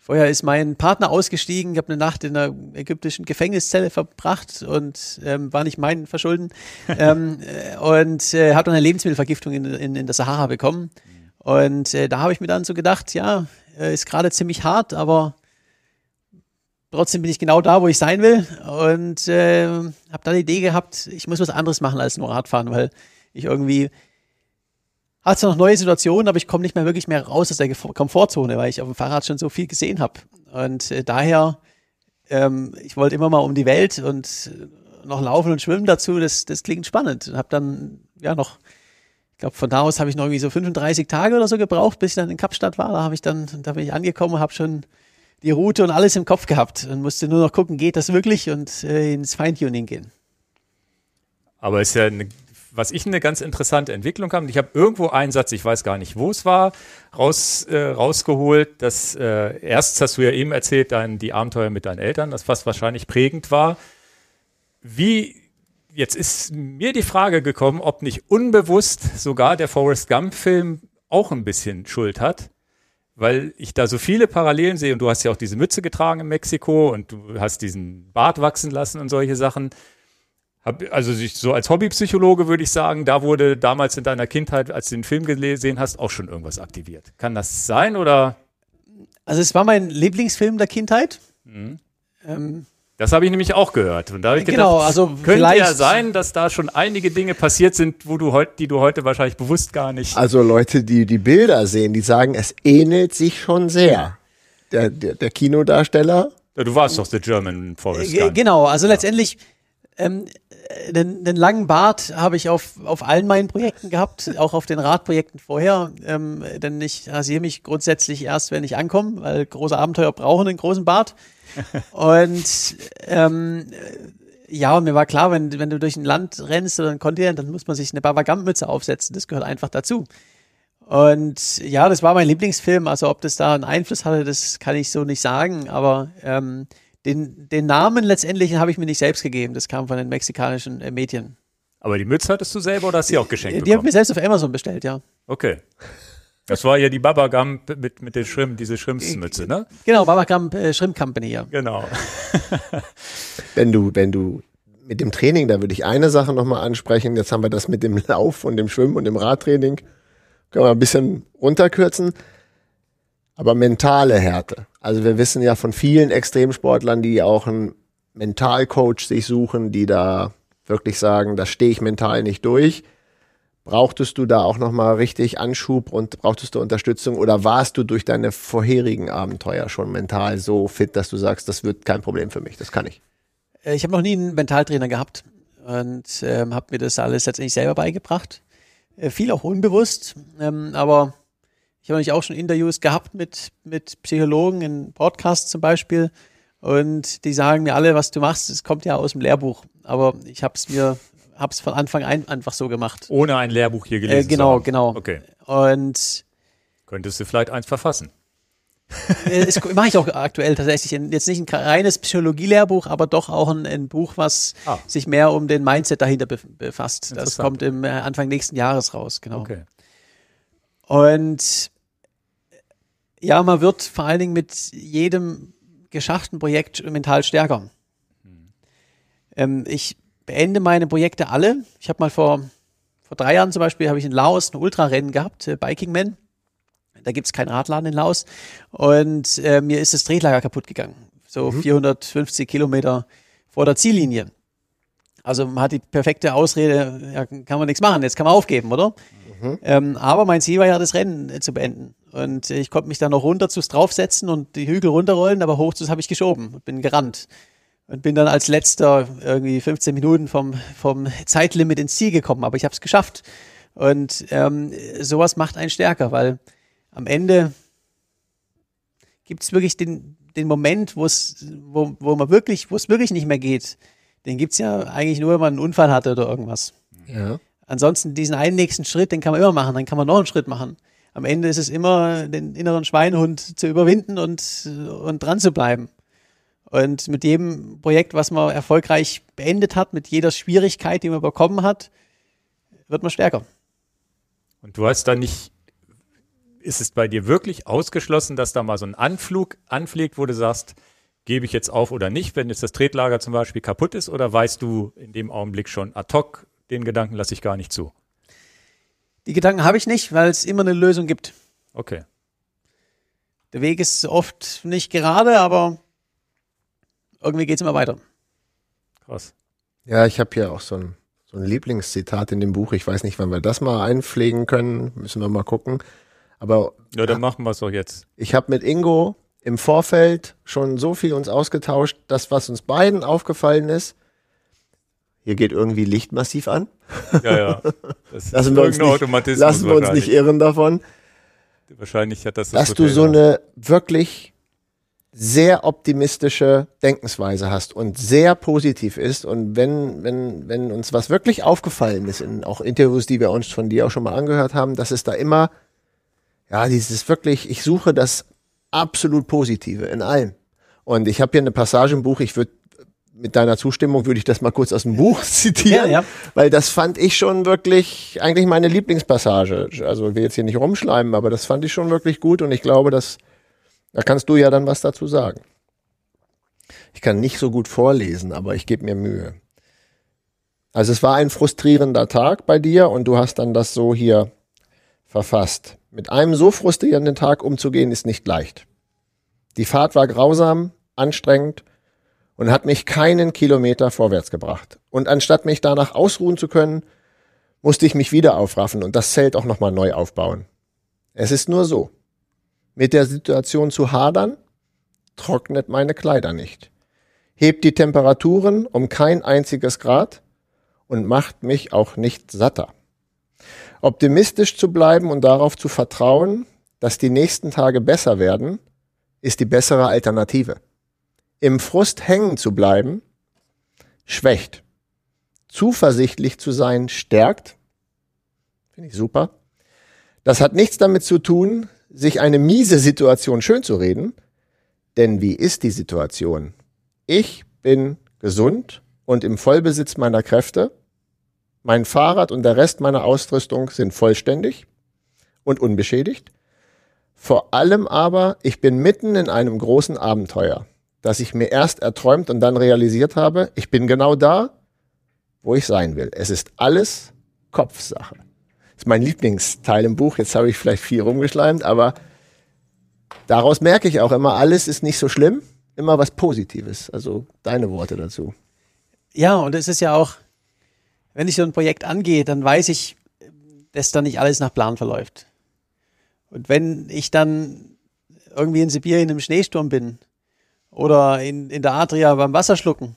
vorher ist mein Partner ausgestiegen, ich habe eine Nacht in einer ägyptischen Gefängniszelle verbracht und ähm, war nicht mein Verschulden (laughs) ähm, äh, und äh, habe dann eine Lebensmittelvergiftung in, in, in der Sahara bekommen. Und äh, da habe ich mir dann so gedacht, ja, äh, ist gerade ziemlich hart, aber trotzdem bin ich genau da, wo ich sein will. Und äh, habe dann die Idee gehabt, ich muss was anderes machen als nur Radfahren, weil ich irgendwie hatte zwar noch neue Situationen, aber ich komme nicht mehr wirklich mehr raus aus der Komfortzone, weil ich auf dem Fahrrad schon so viel gesehen habe. Und äh, daher, ähm, ich wollte immer mal um die Welt und äh, noch laufen und schwimmen dazu. Das, das klingt spannend. Und habe dann ja noch, ich glaube, von da aus habe ich noch irgendwie so 35 Tage oder so gebraucht, bis ich dann in Kapstadt war. Da habe ich dann, da bin ich angekommen und habe schon die Route und alles im Kopf gehabt und musste nur noch gucken, geht das wirklich und äh, ins Feintuning gehen. Aber ist ja eine, was ich eine ganz interessante Entwicklung habe. Ich habe irgendwo einen Satz, ich weiß gar nicht, wo es war, raus, äh, rausgeholt. Dass äh, erst hast du ja eben erzählt, dein, die Abenteuer mit deinen Eltern, das was wahrscheinlich prägend war. Wie jetzt ist mir die Frage gekommen, ob nicht unbewusst sogar der Forrest Gump-Film auch ein bisschen Schuld hat. Weil ich da so viele Parallelen sehe und du hast ja auch diese Mütze getragen in Mexiko und du hast diesen Bart wachsen lassen und solche Sachen. Hab, also sich so als Hobbypsychologe würde ich sagen, da wurde damals in deiner Kindheit, als du den Film gesehen hast, auch schon irgendwas aktiviert. Kann das sein oder? Also es war mein Lieblingsfilm der Kindheit. Mhm. Ähm, Das habe ich nämlich auch gehört. Und da habe ich gedacht, Genau, also könnte ja sein, dass da schon einige Dinge passiert sind, wo du heute, die du heute wahrscheinlich bewusst gar nicht. Also Leute, die die Bilder sehen, die sagen, es ähnelt sich schon sehr. Der, der, der Kinodarsteller, Ja, du warst doch der German Forrest Ge- Gump. Genau, also letztendlich ähm, äh, den, den langen Bart habe ich auf, auf allen meinen Projekten gehabt, (laughs) auch auf den Radprojekten vorher, ähm, denn ich rasiere mich grundsätzlich erst, wenn ich ankomme, weil große Abenteuer brauchen einen großen Bart. (laughs) Und ähm, äh, ja, und mir war klar, wenn, wenn du durch ein Land rennst oder ein Kontinent, dann muss man sich eine Baba-Gump-Mütze aufsetzen. Das gehört einfach dazu. Und ja, das war mein Lieblingsfilm. Also ob das da einen Einfluss hatte, das kann ich so nicht sagen. Aber ähm, den, den Namen letztendlich habe ich mir nicht selbst gegeben. Das kam von den mexikanischen äh, Medien. Aber die Mütze hattest du selber oder hast du die auch geschenkt Die habe ich mir selbst auf Amazon bestellt, ja. Okay. Das war ja die Baba Gump mit, mit den Schrimp, diese Schrimpsmütze, ne? Genau, Babakam äh, Shrimp Company, ja. Genau. (laughs) wenn du, wenn du mit dem Training, da würde ich eine Sache nochmal ansprechen. Jetzt haben wir das mit dem Lauf und dem Schwimmen und dem Radtraining. Können wir ein bisschen runterkürzen. Aber mentale Härte. Also wir wissen ja von vielen Extremsportlern, die auch einen Mentalcoach sich suchen, die da wirklich sagen, da stehe ich mental nicht durch. Brauchtest du da auch nochmal richtig Anschub und brauchtest du Unterstützung oder warst du durch deine vorherigen Abenteuer schon mental so fit, dass du sagst, das wird kein Problem für mich, das kann ich? Äh, Ich habe noch nie einen Mentaltrainer gehabt und ähm, habe mir das alles letztendlich selber beigebracht. Äh, viel auch unbewusst, ähm, aber ich habe natürlich auch schon Interviews gehabt mit, mit Psychologen in Podcasts zum Beispiel und die sagen mir alle, was du machst, es kommt ja aus dem Lehrbuch, aber ich habe es mir hab's von Anfang an einfach so gemacht. Ohne ein Lehrbuch hier gelesen Äh, genau, genau. Okay. Und Könntest du vielleicht eins verfassen? (laughs) Äh, Das mache ich auch aktuell tatsächlich. Jetzt nicht ein reines Psychologie-Lehrbuch, aber doch auch ein, ein Buch, was Ah. sich mehr um den Mindset dahinter bef- befasst. Das kommt im äh, Anfang nächsten Jahres raus, genau. Okay. Und ja, man wird vor allen Dingen mit jedem geschafften Projekt mental stärker. Ähm, ich beende meine Projekte alle. Ich habe mal vor, vor drei Jahren zum Beispiel, habe ich in Laos ein Ultrarennen gehabt, äh, Biking Man. Da gibt es keinen Radladen in Laos. Und äh, mir ist das Drehlager kaputt gegangen. So 450 Kilometer vor der Ziellinie. Also man hat die perfekte Ausrede, ja, kann man nichts machen, jetzt kann man aufgeben, oder? Ähm, aber mein Ziel war ja, das Rennen äh, zu beenden. Und äh, ich konnte mich dann noch runter zu draufsetzen und die Hügel runterrollen, aber hoch zu habe ich geschoben und bin gerannt. Und bin dann als letzter irgendwie 15 Minuten vom, vom Zeitlimit ins Ziel gekommen, aber ich habe es geschafft. Und ähm, sowas macht einen stärker, weil am Ende gibt es wirklich den, den Moment, wo es, wo, wo man wirklich, wo es wirklich nicht mehr geht. Den gibt's ja eigentlich nur, wenn man einen Unfall hatte oder irgendwas. Ja. Ansonsten diesen einen nächsten Schritt, den kann man immer machen, dann kann man noch einen Schritt machen. Am Ende ist es immer, den inneren Schweinehund zu überwinden und, und dran zu bleiben. Und mit jedem Projekt, was man erfolgreich beendet hat, mit jeder Schwierigkeit, die man bekommen hat, wird man stärker. Und du hast da nicht, ist es bei dir wirklich ausgeschlossen, dass da mal so ein Anflug anfliegt, wo du sagst, gebe ich jetzt auf oder nicht, wenn jetzt das Tretlager zum Beispiel kaputt ist, oder weißt du in dem Augenblick schon ad hoc, den Gedanken lasse ich gar nicht zu? Die Gedanken habe ich nicht, weil es immer eine Lösung gibt. Okay. Der Weg ist oft nicht gerade, aber irgendwie geht es immer weiter. Krass. Ja, ich habe hier auch so ein, so ein Lieblingszitat in dem Buch. Ich weiß nicht, wann wir das mal einpflegen können. Müssen wir mal gucken. Aber Ja, dann machen wir es doch jetzt. ich habe mit Ingo im Vorfeld schon so viel uns ausgetauscht, dass was uns beiden aufgefallen ist, hier geht irgendwie Licht massiv an. Ja, ja. (laughs) Das Lassen wir uns nicht, lassen wir uns nicht irren davon, Wahrscheinlich hat das das dass du Hotel so auch. eine wirklich sehr optimistische Denkensweise hast und sehr positiv ist. Und wenn, wenn, wenn uns was wirklich aufgefallen ist, in auch Interviews, die wir uns von dir auch schon mal angehört haben, dass es da immer, ja, dieses wirklich, ich suche das absolut Positive in allem. Und ich habe hier eine Passage im Buch, ich würde mit deiner Zustimmung würde ich das mal kurz aus dem Buch (laughs) zitieren, Ja, ja. weil das fand ich schon wirklich eigentlich meine Lieblingspassage. Also ich will jetzt hier nicht rumschleimen, aber das fand ich schon wirklich gut und ich glaube, dass da kannst du ja dann was dazu sagen. Ich kann nicht so gut vorlesen, aber ich gebe mir Mühe. Also es war ein frustrierender Tag bei dir und du hast dann das so hier verfasst. Mit einem so frustrierenden Tag umzugehen ist nicht leicht. Die Fahrt war grausam, anstrengend und hat mich keinen Kilometer vorwärts gebracht. Und anstatt mich danach ausruhen zu können, musste ich mich wieder aufraffen und das Zelt auch nochmal neu aufbauen. Es ist nur so. Mit der Situation zu hadern, trocknet meine Kleider nicht. Hebt die Temperaturen um kein einziges Grad und macht mich auch nicht satter. Optimistisch zu bleiben und darauf zu vertrauen, dass die nächsten Tage besser werden, ist die bessere Alternative. Im Frust hängen zu bleiben, schwächt. Zuversichtlich zu sein, stärkt. Finde ich super. Das hat nichts damit zu tun, sich eine miese Situation schön zu reden. Denn wie ist die Situation? Ich bin gesund und im Vollbesitz meiner Kräfte. Mein Fahrrad und der Rest meiner Ausrüstung sind vollständig und unbeschädigt. Vor allem aber, ich bin mitten in einem großen Abenteuer, das ich mir erst erträumt und dann realisiert habe. Ich bin genau da, wo ich sein will. Es ist alles Kopfsache. Das ist mein Lieblingsteil im Buch. Jetzt habe ich vielleicht viel rumgeschleimt, aber daraus merke ich auch immer, alles ist nicht so schlimm. Immer was Positives. Also deine Worte dazu. Ja, und es ist ja auch, wenn ich so ein Projekt angehe, dann weiß ich, dass da nicht alles nach Plan verläuft. Und wenn ich dann irgendwie in Sibirien im Schneesturm bin oder in, in der Adria beim Wasserschlucken,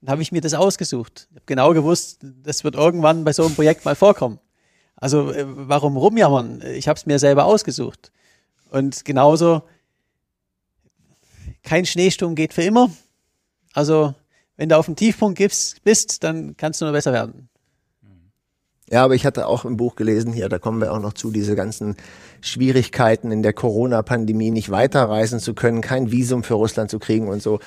dann habe ich mir das ausgesucht. Ich habe genau gewusst, das wird irgendwann bei so einem Projekt mal vorkommen. Also äh, warum rumjammern? Ich habe es mir selber ausgesucht. Und genauso, kein Schneesturm geht für immer. Also wenn du auf dem Tiefpunkt bist, dann kannst du nur besser werden. Ja, aber ich hatte auch im Buch gelesen, hier, da kommen wir auch noch zu, diese ganzen Schwierigkeiten in der Corona-Pandemie nicht weiterreisen zu können, kein Visum für Russland zu kriegen und so.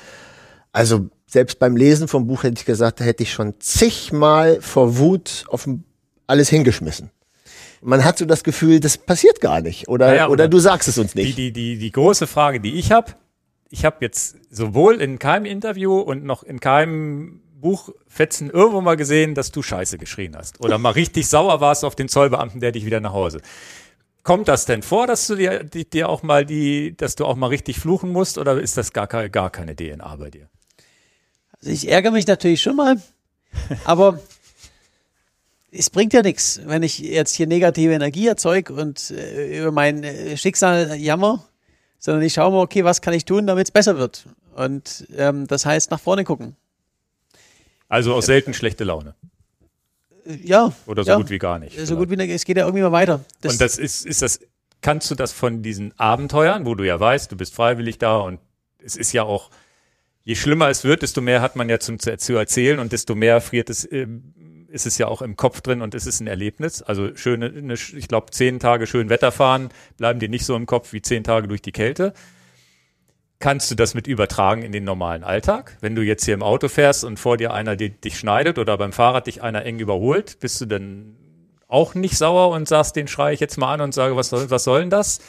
Also selbst beim Lesen vom Buch hätte ich gesagt, da hätte ich schon zigmal vor Wut auf alles hingeschmissen. Man hat so das Gefühl, das passiert gar nicht. Oder, Ja, ja, oder oder du sagst es uns Die, nicht. die, die, die große Frage, die ich habe, ich habe jetzt sowohl in keinem Interview und noch in keinem Buchfetzen irgendwo mal gesehen, dass du Scheiße geschrien hast oder mal richtig sauer warst auf den Zollbeamten, der dich wieder nach Hause. Kommt das denn vor, dass du dir, dir auch mal die, dass du auch mal richtig fluchen musst oder ist das gar, keine- gar keine DNA bei dir? Also ich ärgere mich natürlich schon mal, aber (laughs) es bringt ja nichts, wenn ich jetzt hier negative Energie erzeuge und äh, über mein äh, Schicksal jammer, sondern ich schaue mal, okay, was kann ich tun, damit es besser wird. Und ähm, das heißt, nach vorne gucken. Also auch selten schlechte Laune Ja. oder so ja, gut wie gar nicht. So gut wie es geht ja irgendwie mal weiter. Das, und das ist, ist das, kannst du das von diesen Abenteuern, wo du ja weißt, du bist freiwillig da und es ist ja auch, je schlimmer es wird, desto mehr hat man ja zum, zu, zu erzählen und desto mehr friert es, ähm, ist es ja auch im Kopf drin und es ist ein Erlebnis. Also schöne, eine, ich glaube, zehn Tage schön Wetter fahren bleiben dir nicht so im Kopf wie zehn Tage durch die Kälte. Kannst du das mit übertragen in den normalen Alltag? Wenn du jetzt hier im Auto fährst und vor dir einer dich schneidet oder beim Fahrrad dich einer eng überholt, bist du dann auch nicht sauer und sagst, den schreie ich jetzt mal an und sage, was soll, was soll denn das?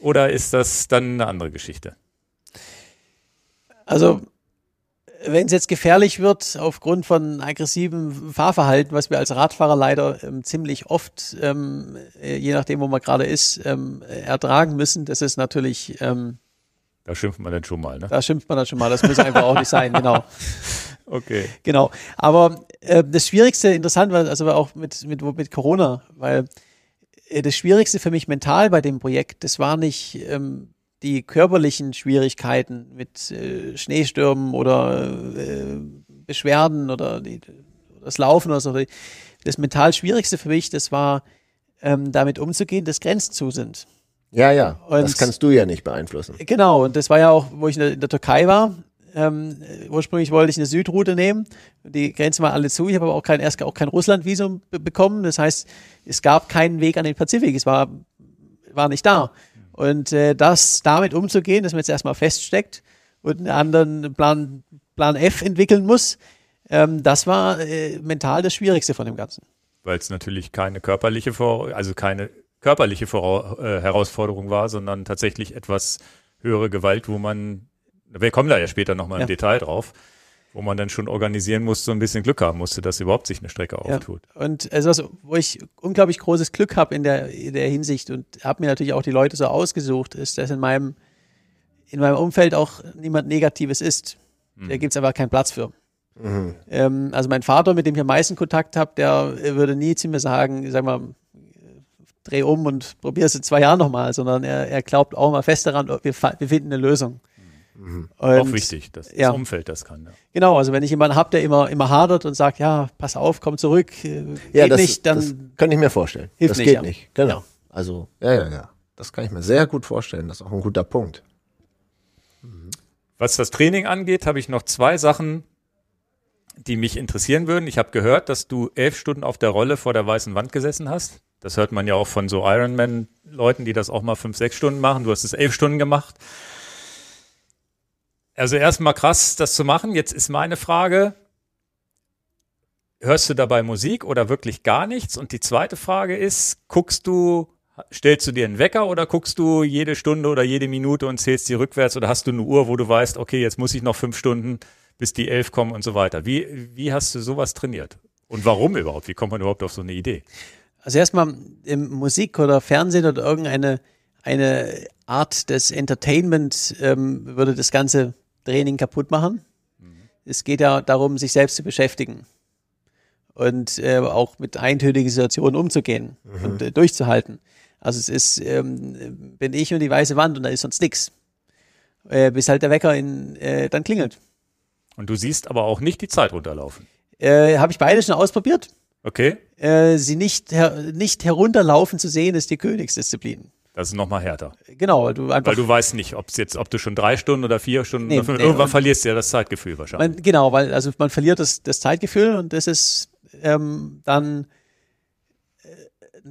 Oder ist das dann eine andere Geschichte? Also, wenn es jetzt gefährlich wird, aufgrund von aggressivem Fahrverhalten, was wir als Radfahrer leider ähm, ziemlich oft, ähm, äh, je nachdem, wo man gerade ist, ähm, äh, ertragen müssen, das ist natürlich, ähm, Da schimpft man dann schon mal, ne? da schimpft man dann schon mal, das muss einfach auch nicht sein, genau. (laughs) Okay. Genau. Aber äh, das Schwierigste, interessant war, also auch mit, mit, mit Corona, weil äh, das Schwierigste für mich mental bei dem Projekt, das war nicht ähm, die körperlichen Schwierigkeiten mit äh, Schneestürmen oder äh, Beschwerden oder die, das Laufen oder so. Das mental Schwierigste für mich, das war ähm, damit umzugehen, dass Grenzen zu sind. Ja, ja. Und- das kannst du ja nicht beeinflussen. Genau, und das war ja auch, wo ich in der, in der Türkei war. Ähm, äh, ursprünglich wollte ich eine Südroute nehmen. Die Grenzen waren alle zu. Ich habe aber auch kein, erst auch kein Russlandvisum be bekommen. Das heißt, es gab keinen Weg an den Pazifik. Es war, war nicht da. Und äh, das damit umzugehen, dass man jetzt erstmal feststeckt und einen anderen Plan, Plan F entwickeln muss, ähm, das war äh, mental das Schwierigste von dem Ganzen. Weil es natürlich keine körperliche, Vor also keine körperliche Vora äh, Herausforderung war, sondern tatsächlich etwas höhere Gewalt, wo man, wir kommen da ja später nochmal im Ja. Detail drauf, wo man dann schon organisieren musste, so ein bisschen Glück haben musste, dass überhaupt sich eine Strecke Ja. auftut. Und also, was, wo ich unglaublich großes Glück habe in der, in der Hinsicht und habe mir natürlich auch die Leute so ausgesucht, ist, dass in meinem, in meinem Umfeld auch niemand Negatives ist. Da gibt es einfach keinen Platz für. Ähm, also mein Vater, mit dem ich am meisten Kontakt habe, der würde nie zu mir sagen, sag mal, dreh um und probier es in zwei Jahren nochmal, sondern er, er glaubt auch mal fest daran, wir, wir finden eine Lösung. Auch Und- wichtig, dass ja. das Umfeld das kann. Ja. Genau, also wenn ich jemanden habe, der immer, immer hadert und sagt, ja, pass auf, komm zurück, äh, Ja, geht das, nicht, dann das kann ich mir vorstellen. hilft das nicht, geht ja. nicht. Genau. Ja. Also, ja, ja, ja. Das kann ich mir sehr gut vorstellen. Das ist auch ein guter Punkt. Was das Training angeht, habe ich noch zwei Sachen, die mich interessieren würden. Ich habe gehört, dass du elf Stunden auf der Rolle vor der weißen Wand gesessen hast. Das hört man ja auch von so Ironman-Leuten, die das auch mal fünf, sechs Stunden machen. Du hast es elf Stunden gemacht. Also erstmal krass, das zu machen. Jetzt ist meine Frage, hörst du dabei Musik oder wirklich gar nichts? Und die zweite Frage ist, guckst du, stellst du dir einen Wecker oder guckst du jede Stunde oder jede Minute und zählst die rückwärts oder hast du eine Uhr, wo du weißt, okay, jetzt muss ich noch fünf Stunden, bis die elf kommen und so weiter. Wie, wie hast du sowas trainiert? Und warum überhaupt? Wie kommt man überhaupt auf so eine Idee? Also erstmal im Musik oder Fernsehen oder irgendeine eine Art des Entertainment ähm, würde das ganze Training kaputt machen. Es geht ja darum, sich selbst zu beschäftigen und äh, auch mit eintönigen Situationen umzugehen und äh, durchzuhalten. Also es ist, ähm, bin ich und die weiße Wand und da ist sonst nichts. Äh, bis halt der Wecker in, äh, dann klingelt. Und du siehst aber auch nicht die Zeit runterlaufen. Äh, Habe ich beide schon ausprobiert. Okay? Äh, sie nicht, her nicht herunterlaufen zu sehen, ist die Königsdisziplin. Das ist nochmal härter. Genau, weil du einfach. Weil du weißt nicht, ob jetzt, ob du schon drei Stunden oder vier Stunden Nee, oder fünf, nee, irgendwann verlierst du ja das Zeitgefühl wahrscheinlich. man, genau, weil also man verliert das, das Zeitgefühl und das ist ähm, dann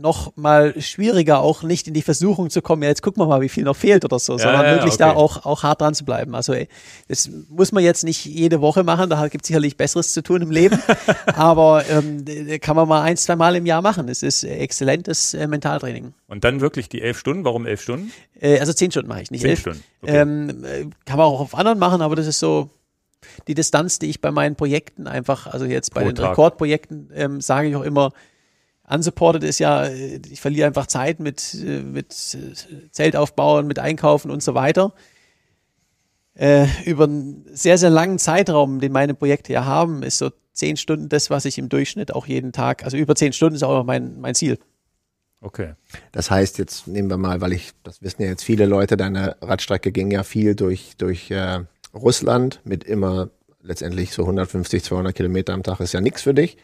noch mal schwieriger, auch nicht in die Versuchung zu kommen, ja, jetzt gucken wir mal, wie viel noch fehlt oder so, sondern ja, wirklich da okay. auch, auch hart dran zu bleiben. Also ey, das muss man jetzt nicht jede Woche machen, da gibt es sicherlich Besseres zu tun im Leben, (laughs) aber ähm, kann man mal ein, zwei Mal im Jahr machen. Es ist exzellentes äh, Mentaltraining. Und dann wirklich die elf Stunden. Warum elf Stunden? Äh, also zehn Stunden mache ich, nicht Zehn elf. Stunden. Okay. Ähm, äh, kann man auch auf anderen machen, aber das ist so, die Distanz, die ich bei meinen Projekten einfach, also jetzt bei Pro den Tag. Rekordprojekten, ähm, sage ich auch immer, unsupported ist ja, äh, ich verliere einfach Zeit mit, äh, mit äh, Zelt aufbauen, mit Einkaufen und so weiter. Äh, über einen sehr, sehr langen Zeitraum, den meine Projekte ja haben, ist so zehn Stunden das, was ich im Durchschnitt auch jeden Tag, also über zehn Stunden ist auch mein, mein Ziel. Okay. Das heißt, jetzt nehmen wir mal, weil ich, das wissen ja jetzt viele Leute, deine Radstrecke ging ja viel durch, durch äh, Russland mit immer letztendlich so 150, 200 Kilometer am Tag ist ja nichts für dich.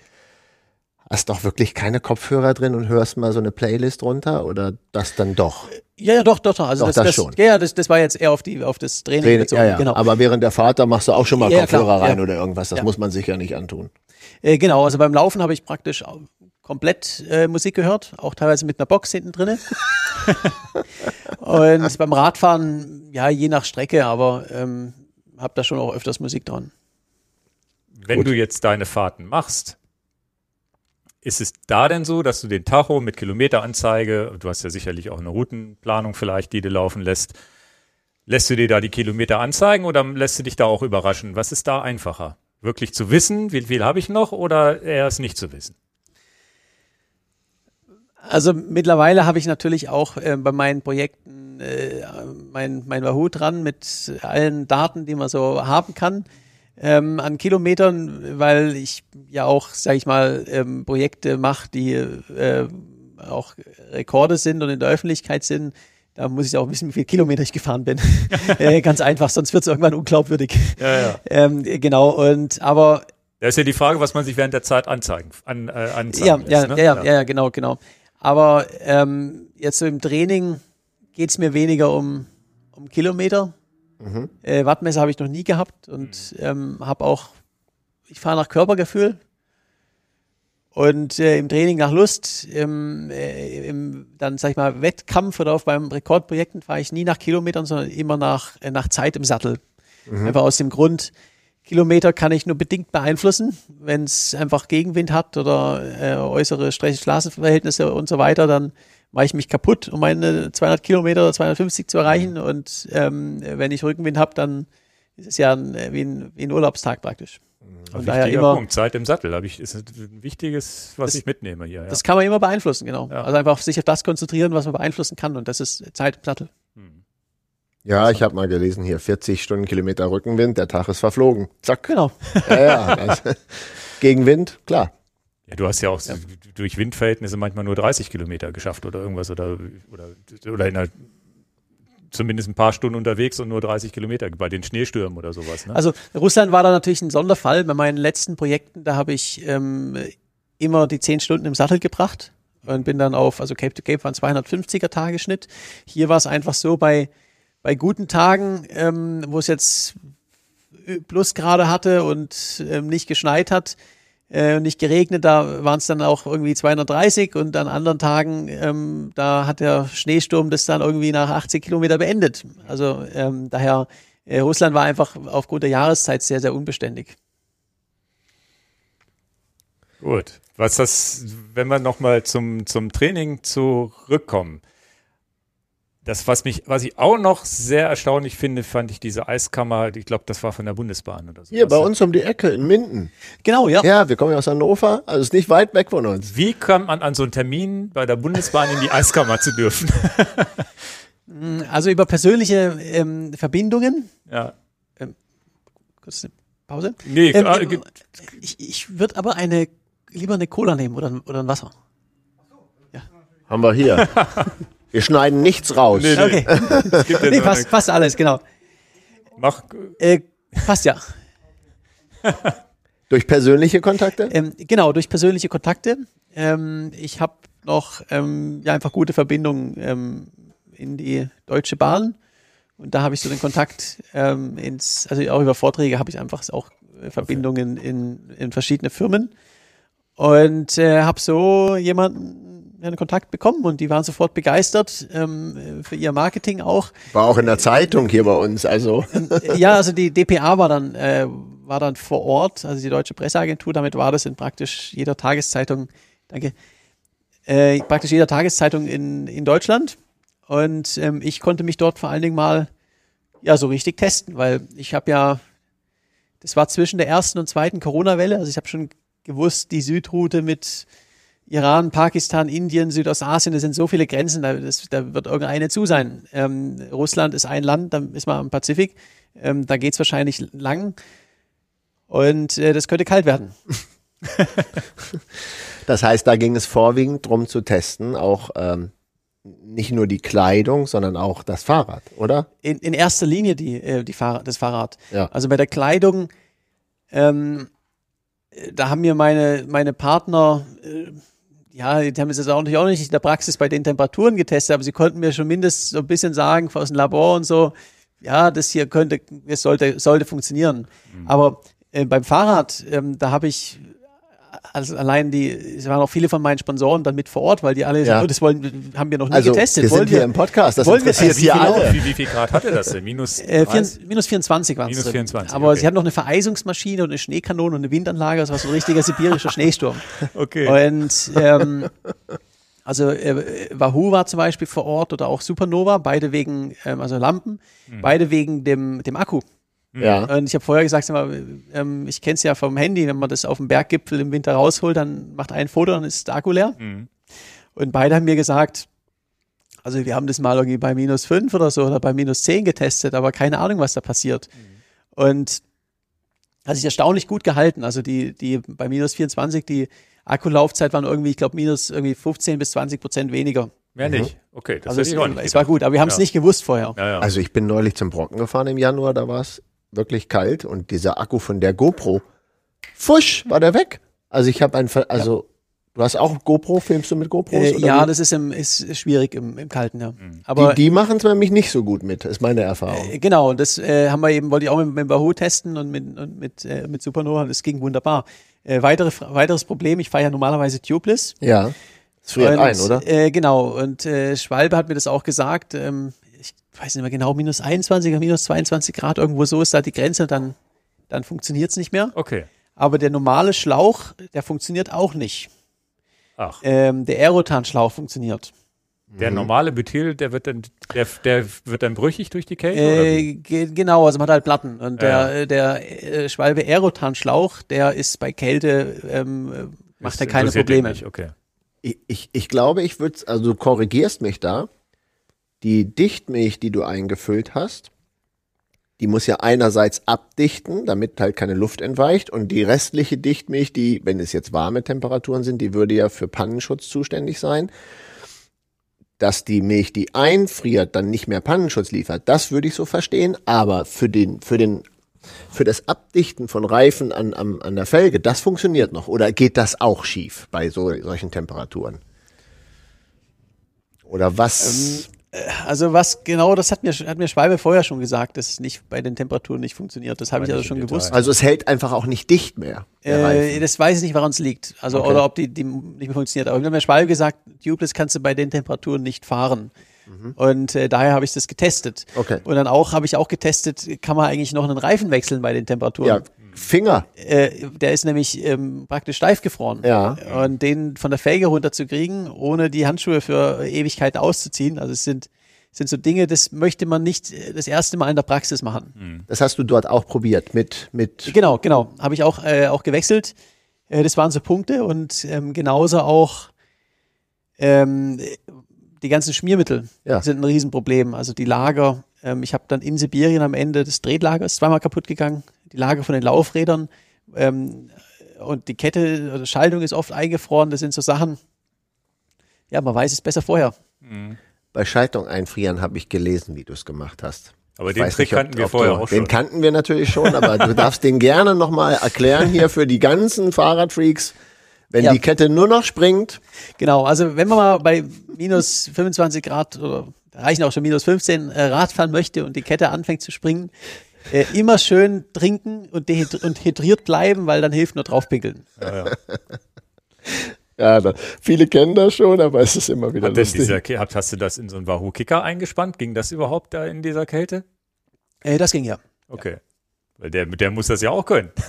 Hast doch wirklich keine Kopfhörer drin und hörst mal so eine Playlist runter oder das dann doch? Ja, ja, doch, doch, doch. Also Doch, das, das das, schon. Ja, ja, das, das war jetzt eher auf die, auf das Training, Training, bezogen. ja, ja. Genau. Aber während der Fahrt, da machst du auch schon mal Ja, Kopfhörer klar, rein ja. oder irgendwas. Das Ja. muss man sich ja nicht antun. Äh, genau, also beim Laufen habe ich praktisch komplett äh, Musik gehört, auch teilweise mit einer Box hinten drinne. (laughs) Und beim Radfahren, ja, je nach Strecke, aber ähm, habe da schon auch öfters Musik dran. Wenn Gut. du jetzt deine Fahrten machst, ist es da denn so, dass du den Tacho mit Kilometeranzeige, du hast ja sicherlich auch eine Routenplanung vielleicht, die du laufen lässt, lässt du dir da die Kilometer anzeigen oder lässt du dich da auch überraschen? Was ist da einfacher? Wirklich zu wissen, wie viel habe ich noch oder eher es nicht zu wissen? Also mittlerweile habe ich natürlich auch äh, bei meinen Projekten äh, mein, mein Wahoo dran mit allen Daten, die man so haben kann. Ähm, an Kilometern, weil ich ja auch, sage ich mal, ähm, Projekte mache, die äh, auch Rekorde sind und in der Öffentlichkeit sind. Da muss ich auch wissen, wie viele Kilometer ich gefahren bin. (laughs) äh, ganz einfach, sonst wird es irgendwann unglaubwürdig. Ja, ja. Ähm, genau, und aber Da ist ja die Frage, was man sich während der Zeit anzeigen, an, äh, anzeigen ja, lässt. ja, ne? ja, ja, ja, genau, genau. Aber ähm, jetzt so im Training geht es mir weniger um, um Kilometer. Äh, Wattmesser habe ich noch nie gehabt und ähm, habe auch, ich fahre nach Körpergefühl und äh, im Training nach Lust. Im, äh, im, dann sag ich mal Wettkampf oder auch beim Rekordprojekten fahre ich nie nach Kilometern, sondern immer nach, äh, nach Zeit im Sattel. Einfach aus dem Grund, Kilometer kann ich nur bedingt beeinflussen. Wenn es einfach Gegenwind hat oder äh, äußere Straßenverhältnisse und so weiter, dann mache ich mich kaputt, um meine 200 Kilometer oder 250 zu erreichen. Und ähm, wenn ich Rückenwind habe, dann ist es ja ein, äh, wie, ein, wie ein Urlaubstag praktisch. Ein daher wichtiger immer, Punkt. Zeit im Sattel habe ich, ist ein wichtiges, was Das- ich mitnehme hier. Ja. das kann man immer beeinflussen, genau. Ja. Also einfach sich auf das konzentrieren, was man beeinflussen kann. Und das ist Zeit im Sattel. Ja, ich habe mal gelesen hier 40 Stundenkilometer Rückenwind, der Tag ist verflogen. Zack. Genau. Ja, ja. (laughs) Das, Gegenwind, klar. Ja, du hast ja auch so durch Windverhältnisse manchmal nur 30 Kilometer geschafft oder irgendwas oder, oder, oder in einer, zumindest ein paar Stunden unterwegs und nur 30 Kilometer bei den Schneestürmen oder sowas. Ne? Also Russland war da natürlich ein Sonderfall. Bei meinen letzten Projekten, da habe ich ähm, immer die zehn Stunden im Sattel gebracht und bin dann auf, also Cape to Cape waren 250er Tagesschnitt. Hier war es einfach so, bei, bei guten Tagen, ähm, wo es jetzt Plusgrade hatte und ähm, nicht geschneit hat, äh, und nicht geregnet, da waren es dann auch irgendwie 230 und an anderen Tagen, ähm, da hat der Schneesturm das dann irgendwie nach 80 Kilometer beendet. Also ähm, daher, äh, Russland war einfach aufgrund der Jahreszeit sehr, sehr unbeständig. Gut. Was das, wenn wir nochmal zum, zum Training zurückkommen. Das, was mich, was ich auch noch sehr erstaunlich finde, fand ich diese Eiskammer, ich glaube, das war von der Bundesbahn oder so. Hier bei uns um die Ecke in Minden. Genau, ja. Ja, wir kommen ja aus Hannover, also ist nicht weit weg von uns. Wie kommt man an so einen Termin bei der Bundesbahn in die Eiskammer zu dürfen? (laughs) Also über persönliche ähm, Verbindungen. ja. Kurz eine Pause. Nee, Ähm, ah, ähm, ich ich würde aber eine lieber eine Cola nehmen oder, oder ein Wasser. Haben wir hier. (laughs) Wir schneiden nichts raus. Nee, nee. Okay. (laughs) ja Nee, passt, passt alles, genau. mach, Äh, passt ja. (laughs) Durch persönliche Kontakte? Ähm, genau, durch persönliche Kontakte. Ähm, ich habe noch ähm, ja, einfach gute Verbindungen ähm, in die Deutsche Bahn. Und da habe ich so den Kontakt ins, ins, also auch über Vorträge habe ich einfach auch äh, Verbindungen in, in verschiedene Firmen. Und äh, habe so jemanden einen Kontakt bekommen und die waren sofort begeistert ähm, für ihr Marketing auch. War auch in der Zeitung hier bei uns, also. Äh, ja, also die DPA war dann, äh, war dann vor Ort, also die Deutsche Presseagentur, damit war das in praktisch jeder Tageszeitung, danke, äh, praktisch jeder Tageszeitung in, in Deutschland. Und ähm, ich konnte mich dort vor allen Dingen mal ja so richtig testen, weil ich habe ja das war zwischen der ersten und zweiten Corona-Welle. Also ich habe schon gewusst, die Südroute mit Iran, Pakistan, Indien, Südostasien, das sind so viele Grenzen, da, das, da wird irgendeine zu sein. Ähm, Russland ist ein Land, dann ist man am Pazifik, ähm, da geht's wahrscheinlich lang und äh, das könnte kalt werden. (laughs) Das heißt, da ging es vorwiegend drum zu testen, auch ähm, nicht nur die Kleidung, sondern auch das Fahrrad, oder? In, in erster Linie die, äh, die Fahrrad, das Fahrrad. Ja. Also bei der Kleidung, ähm, äh, da haben mir meine, meine Partner, äh, ja, die haben es jetzt auch nicht, auch nicht in der Praxis bei den Temperaturen getestet, aber sie konnten mir schon mindestens so ein bisschen sagen, aus dem Labor und so, ja, das hier könnte, es sollte, sollte funktionieren. Aber äh, beim Fahrrad, ähm, da habe ich also allein die, es waren auch viele von meinen Sponsoren dann mit vor Ort, weil die alle, Ja. oh, das wollen, haben wir noch nie Also, getestet. wir wollen sind hier im Podcast, das wollen wir testen? hier Wie viel alle. Wie, wie viel Grad hatte das denn? Minus Äh, 30? vier, minus 24 waren es. Minus 24, Aber okay. sie hatten noch eine Vereisungsmaschine und eine Schneekanone und eine Windanlage. Das war so ein richtiger sibirischer Schneesturm. (laughs) Okay. Und ähm, also äh, Wahoo war zum Beispiel vor Ort oder auch Supernova, beide wegen, ähm, also Lampen, Hm. beide wegen dem, dem Akku. Ja. Und ich habe vorher gesagt, sag mal, ähm, ich kenne es ja vom Handy, wenn man das auf dem Berggipfel im Winter rausholt, dann macht ein Foto, dann ist der Akku leer. Mhm. Und beide haben mir gesagt, also wir haben das mal irgendwie bei minus fünf oder so oder bei minus zehn getestet, aber keine Ahnung, was da passiert. Und hat sich erstaunlich gut gehalten. Also die, die bei minus 24, die Akkulaufzeit waren irgendwie, ich glaube, minus irgendwie 15 bis 20 Prozent weniger. Mehr nicht. Okay, das Also hätte es, war gut, aber wir haben es Ja. nicht gewusst vorher. Ja, ja. Also ich bin neulich zum Brocken gefahren im Januar, da war es wirklich kalt und dieser Akku von der GoPro, fusch, war der weg. Also ich habe ein, Ver- also du hast auch GoPro, filmst du mit GoPros? Äh, ja, wie? das ist, im, ist schwierig im, im Kalten, ja. Aber die, die machen es nämlich nicht so gut mit, ist meine Erfahrung. Äh, Genau, und das äh, haben wir eben, wollte ich auch mit, mit Wahoo testen und mit, und mit, äh, mit Supernova, und das ging wunderbar. Äh, weitere, weiteres Problem, ich fahre ja normalerweise Tubeless. ja, es friert und, ein, oder? Äh, genau, und äh, Schwalbe hat mir das auch gesagt, ähm, ich weiß nicht mehr genau, minus 21 oder minus 22 Grad, irgendwo so ist da die Grenze, dann, dann funktioniert es nicht mehr. okay. Aber der normale Schlauch, der funktioniert auch nicht. Ach, Ähm, der Aerotan-Schlauch funktioniert. der normale Butyl, der wird dann, der, der wird dann brüchig durch die Kälte? oder wie? Äh, ge genau, also man hat halt Platten. Und Ja. der, der äh, Schwalbe Aerotan-Schlauch, der ist bei Kälte, ähm, äh, macht er Das keine Probleme. Okay. Ich, ich, ich glaube, ich würde, also du korrigierst mich da. Die Dichtmilch, die du eingefüllt hast, die muss ja einerseits abdichten, damit halt keine Luft entweicht. Und die restliche Dichtmilch, die, wenn es jetzt warme Temperaturen sind, die würde ja für Pannenschutz zuständig sein. Dass die Milch, die einfriert, dann nicht mehr Pannenschutz liefert, das würde ich so verstehen. Aber für den, für den, für das Abdichten von Reifen an, an, an der Felge, das funktioniert noch. Oder geht das auch schief bei so, solchen Temperaturen? Oder was? Also was genau, das hat mir, hat mir Schwalbe vorher schon gesagt, dass es nicht bei den Temperaturen nicht funktioniert. Das habe ich also schon im gewusst. Detail. also es hält einfach auch nicht dicht mehr. Äh, das weiß ich nicht, woran es liegt. Also Okay. oder ob die, die nicht mehr funktioniert. Aber mir hat mir Schwalbe gesagt, Tubeless kannst du bei den Temperaturen nicht fahren. Und äh, daher habe ich das getestet. Mhm. Okay. Und dann auch habe ich auch getestet, kann man eigentlich noch einen Reifen wechseln bei den Temperaturen. ja, Finger. Äh, der ist nämlich ähm, praktisch steif gefroren. Ja. Und den von der Felge runterzukriegen, ohne die Handschuhe für Ewigkeiten auszuziehen. Also es sind, sind so Dinge, das möchte man nicht äh, das erste Mal in der Praxis machen. Das hast du dort auch probiert mit mit. Genau, genau. Habe ich auch, äh, auch gewechselt. Äh, das waren so Punkte und ähm, genauso auch ähm, die ganzen Schmiermittel Ja. sind ein Riesenproblem. Also die Lager, ähm, ich habe dann in Sibirien am Ende das Tretlager ist zweimal kaputt gegangen, die Lager von den Laufrädern ähm, und die Kette oder Schaltung ist oft eingefroren. Das sind so Sachen, ja, man weiß es besser vorher. Bei Schaltung einfrieren habe ich gelesen, wie du es gemacht hast. Aber Ich den Trick nicht, ob- kannten wir ob vorher du, auch schon. Den kannten wir natürlich schon, aber du (laughs) darfst den gerne nochmal erklären hier für die ganzen Fahrradfreaks. Wenn Ja. die Kette nur noch springt, Genau, also wenn man mal bei minus 25 Grad oder reichen auch schon minus 15 äh, Radfahren möchte und die Kette anfängt zu springen, äh, immer schön trinken und, und hydriert bleiben, weil dann hilft nur draufpinkeln. (laughs) ja, da, viele kennen das schon, aber es ist immer wieder Hat lustig. dieser, habt- hast du das in so einen Wahoo-Kicker eingespannt? Ging das überhaupt da in dieser Kälte? Äh, das ging ja. Okay. Weil der, der muss das ja auch können. (laughs)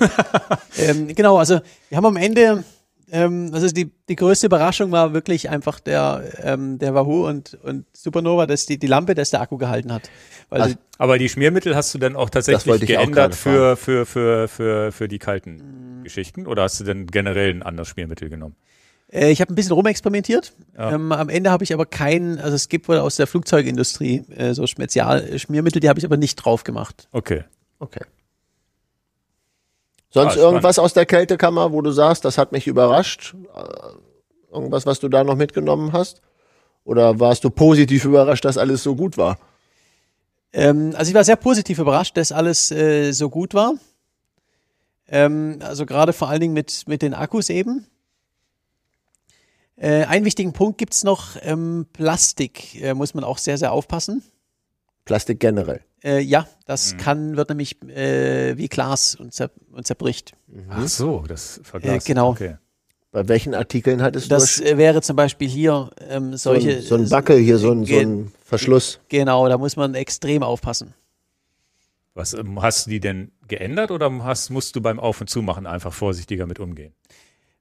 Ähm, genau, also wir haben am Ende, Ähm, also die, die größte Überraschung war wirklich einfach der, ähm, der Wahoo und, und Supernova, dass die, die Lampe, dass der Akku gehalten hat. Weil Also- Aber die Schmiermittel hast du dann auch tatsächlich ich auch geändert gerade für, für, für, für, für die kalten Geschichten? Oder hast du denn generell ein anderes Schmiermittel genommen? Äh, ich habe ein bisschen rumexperimentiert. Ja. Ähm, am Ende habe ich aber keinen, also es gibt wohl aus der Flugzeugindustrie äh, so Spezialschmiermittel, die habe ich aber nicht drauf gemacht. Okay. Okay. Sonst Ah, spannend. irgendwas aus der Kältekammer, wo du sagst, das hat mich überrascht? Äh, Irgendwas, was du da noch mitgenommen hast? Oder warst du positiv überrascht, dass alles so gut war? Ähm, also ich war sehr positiv überrascht, dass alles äh, so gut war. Ähm, also gerade vor allen Dingen mit, mit den Akkus eben. Äh, einen wichtigen Punkt gibt's noch, ähm, Plastik äh, muss man auch sehr, sehr aufpassen. Plastik generell. Äh, ja, das kann, wird nämlich äh, wie Glas und, zer und zerbricht. Ach so, das verglast. Äh, genau. Okay. Bei welchen Artikeln hattest du Das äh, wäre zum Beispiel hier ähm, so, solche. ein, so ein Backel hier, so ein, so Ge- ein Verschluss? Genau, da muss man extrem aufpassen. Was, ähm, hast du die denn geändert oder hast, musst du beim Auf- und Zumachen einfach vorsichtiger mit umgehen?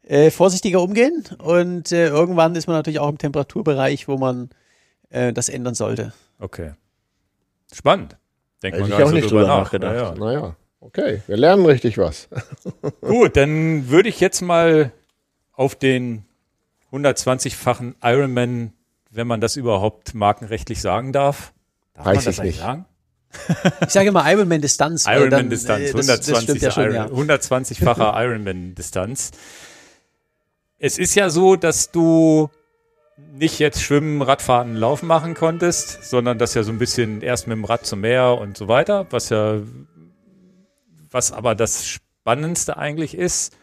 Äh, vorsichtiger umgehen und äh, irgendwann ist man natürlich auch im Temperaturbereich, wo man äh, das ändern sollte. Okay. Spannend. Denkt Hätte man ich gar auch nicht nicht so drüber nach. nachgedacht. Ja, ja. Naja, okay, wir lernen richtig was. (laughs) Gut, dann würde ich jetzt mal auf den 120-fachen Ironman, wenn man das überhaupt markenrechtlich sagen darf. Darf Weiß man das ich nicht. sagen? Ich sage immer Ironman-Distanz. weil dann, Ironman-Distanz, äh, das 120 stimmt ja schon, ja. 120-facher Ironman-Distanz. Es ist ja so, dass du nicht jetzt Schwimmen, Radfahren, Laufen machen konntest, sondern das ja so ein bisschen erst mit dem Rad zum Meer und so weiter, was ja, was aber das Spannendste eigentlich ist,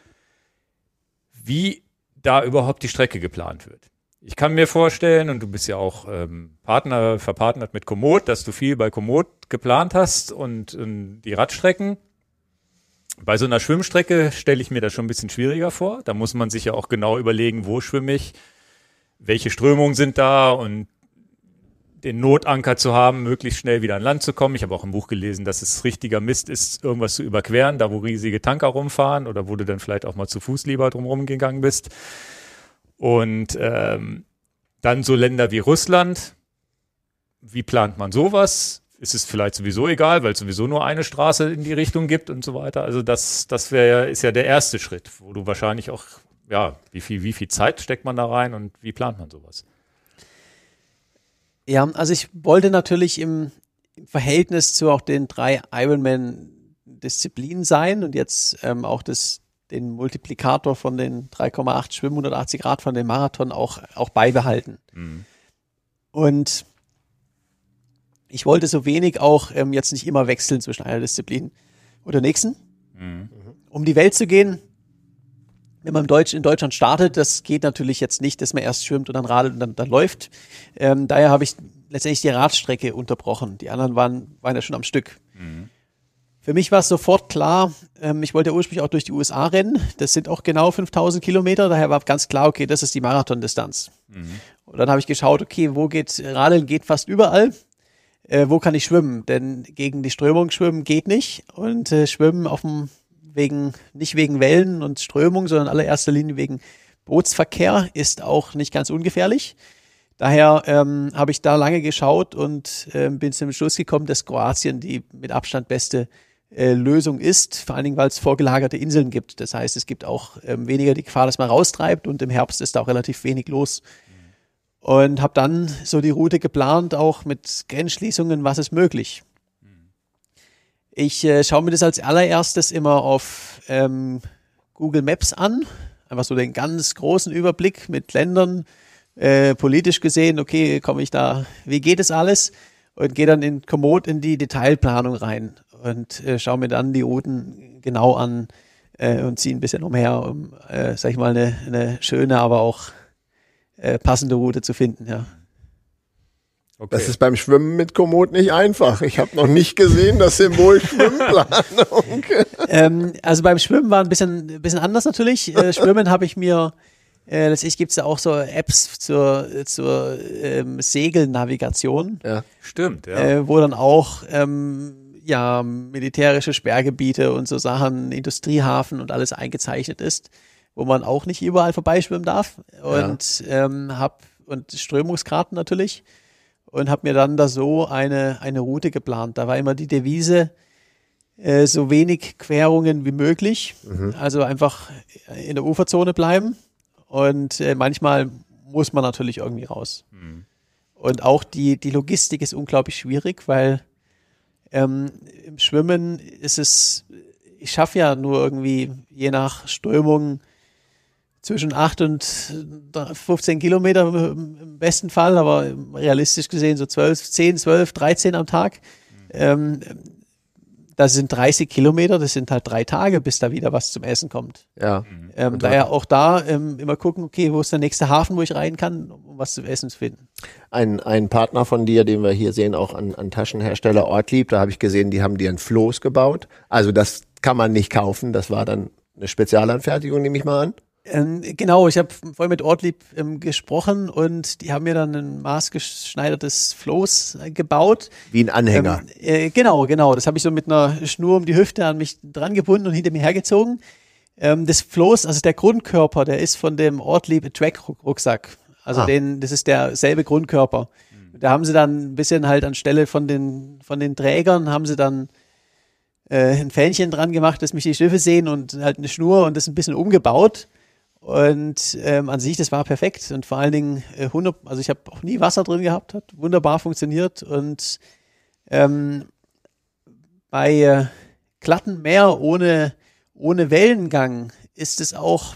wie da überhaupt die Strecke geplant wird. Ich kann mir vorstellen, und du bist ja auch ähm, Partner, verpartnert mit Komoot, dass du viel bei Komoot geplant hast und, ähm, die Radstrecken. Bei so einer Schwimmstrecke stelle ich mir das schon ein bisschen schwieriger vor. Da muss man sich ja auch genau überlegen, wo schwimme ich, welche Strömungen sind da und den Notanker zu haben, möglichst schnell wieder an Land zu kommen. Ich habe auch im Buch gelesen, dass es richtiger Mist ist, irgendwas zu überqueren, da wo riesige Tanker rumfahren oder wo du dann vielleicht auch mal zu Fuß lieber drumherum gegangen bist. Und ähm, dann so Länder wie Russland. Wie plant man sowas? Ist es vielleicht sowieso egal, weil es sowieso nur eine Straße in die Richtung gibt und so weiter. Also das, das wäre ist ja der erste Schritt, wo du wahrscheinlich auch, ja, wie viel, wie viel Zeit steckt man da rein und wie plant man sowas? Ja, also ich wollte natürlich im, im Verhältnis zu auch den drei Ironman-Disziplinen sein und jetzt ähm, auch das, den Multiplikator von den 3,8 Schwimmen, 180 Grad von dem Marathon auch, auch beibehalten. Und ich wollte so wenig auch ähm, jetzt nicht immer wechseln zwischen einer Disziplin oder nächsten. Um die Welt zu gehen, wenn man Deutsch, in Deutschland startet, das geht natürlich jetzt nicht, dass man erst schwimmt und dann radelt und dann, dann läuft. Ähm, daher habe ich letztendlich die Radstrecke unterbrochen. Die anderen waren, waren ja schon am Stück. Für mich war es sofort klar, ähm, ich wollte ja ursprünglich auch durch die USA rennen. Das sind auch genau 5000 Kilometer. Daher war ganz klar, okay, das ist die Marathondistanz. Und dann habe ich geschaut, okay, wo geht, Radeln geht fast überall. Äh, wo kann ich schwimmen? Denn gegen die Strömung schwimmen geht nicht. Und äh, schwimmen auf dem, wegen, nicht wegen Wellen und Strömung, sondern in allererster Linie wegen Bootsverkehr ist auch nicht ganz ungefährlich. Daher ähm, habe ich da lange geschaut und ähm, bin zum Schluss gekommen, dass Kroatien die mit Abstand beste äh, Lösung ist, vor allen Dingen, weil es vorgelagerte Inseln gibt. Das heißt, es gibt auch ähm, weniger die Gefahr, dass man raustreibt und im Herbst ist da auch relativ wenig los. Und habe dann so die Route geplant, auch mit Grenzschließungen, was ist möglich. Ich äh, schaue mir das als allererstes immer auf ähm, Google Maps an, einfach so den ganz großen Überblick mit Ländern, äh, politisch gesehen, okay, komme ich da, wie geht es alles? Und gehe dann in Komoot in die Detailplanung rein und äh, schaue mir dann die Routen genau an äh, und ziehe ein bisschen umher, um, äh, sag ich mal, eine, eine schöne, aber auch äh, passende Route zu finden, ja. Okay. Das ist beim Schwimmen mit Komoot nicht einfach. Ich habe noch nicht gesehen das Symbol (laughs) Schwimmplanung. ähm, also beim Schwimmen war ein bisschen, ein bisschen anders natürlich. Äh, Schwimmen habe ich mir, äh, letztlich gibt es ja auch so Apps zur, zur ähm, Segelnavigation, ja. Stimmt, ja. äh, wo dann auch ähm, ja, militärische Sperrgebiete und so Sachen, Industriehafen und alles eingezeichnet ist. wo man auch nicht überall vorbeischwimmen darf. Und ähm, hab und Strömungskarten natürlich und habe mir dann da so eine, eine Route geplant. Da war immer die Devise, äh, so wenig Querungen wie möglich. Also einfach in der Uferzone bleiben. Und äh, manchmal muss man natürlich irgendwie raus. Und auch die, die Logistik ist unglaublich schwierig, weil ähm, im Schwimmen ist es, ich schaffe ja nur irgendwie je nach Strömung zwischen 8 und 15 Kilometer im besten Fall, aber realistisch gesehen so 12, 10, 12, 13 am Tag. Ähm, das sind 30 Kilometer, das sind halt drei Tage, bis da wieder was zum Essen kommt. Ja. Ähm, daher auch da ähm, immer gucken, okay, wo ist der nächste Hafen, wo ich rein kann, um was zu essen zu finden. Ein, ein Partner von dir, den wir hier sehen, auch an, an Taschenhersteller Ortlieb, da habe ich gesehen, die haben dir ein Floß gebaut. Also das kann man nicht kaufen, das war dann eine Spezialanfertigung, nehme ich mal an. Ähm, genau, ich habe vorhin mit Ortlieb ähm, gesprochen und die haben mir dann ein maßgeschneidertes Floß äh, gebaut. Wie ein Anhänger. Ähm, äh, genau, genau. Das habe ich so mit einer Schnur um die Hüfte an mich dran gebunden und hinter mir hergezogen. Ähm, das Floß, also der Grundkörper, der ist von dem Ortlieb Track Rucksack. Also Ah. den, das ist derselbe Grundkörper. Da haben sie dann ein bisschen halt anstelle von den, von den Trägern haben sie dann äh, ein Fähnchen dran gemacht, dass mich die Schiffe sehen und halt eine Schnur und das ein bisschen umgebaut. Und ähm, an sich, das war perfekt und vor allen Dingen äh, 100, also ich habe auch nie Wasser drin gehabt, hat wunderbar funktioniert und ähm, bei äh, glatten Meer ohne, ohne Wellengang ist es auch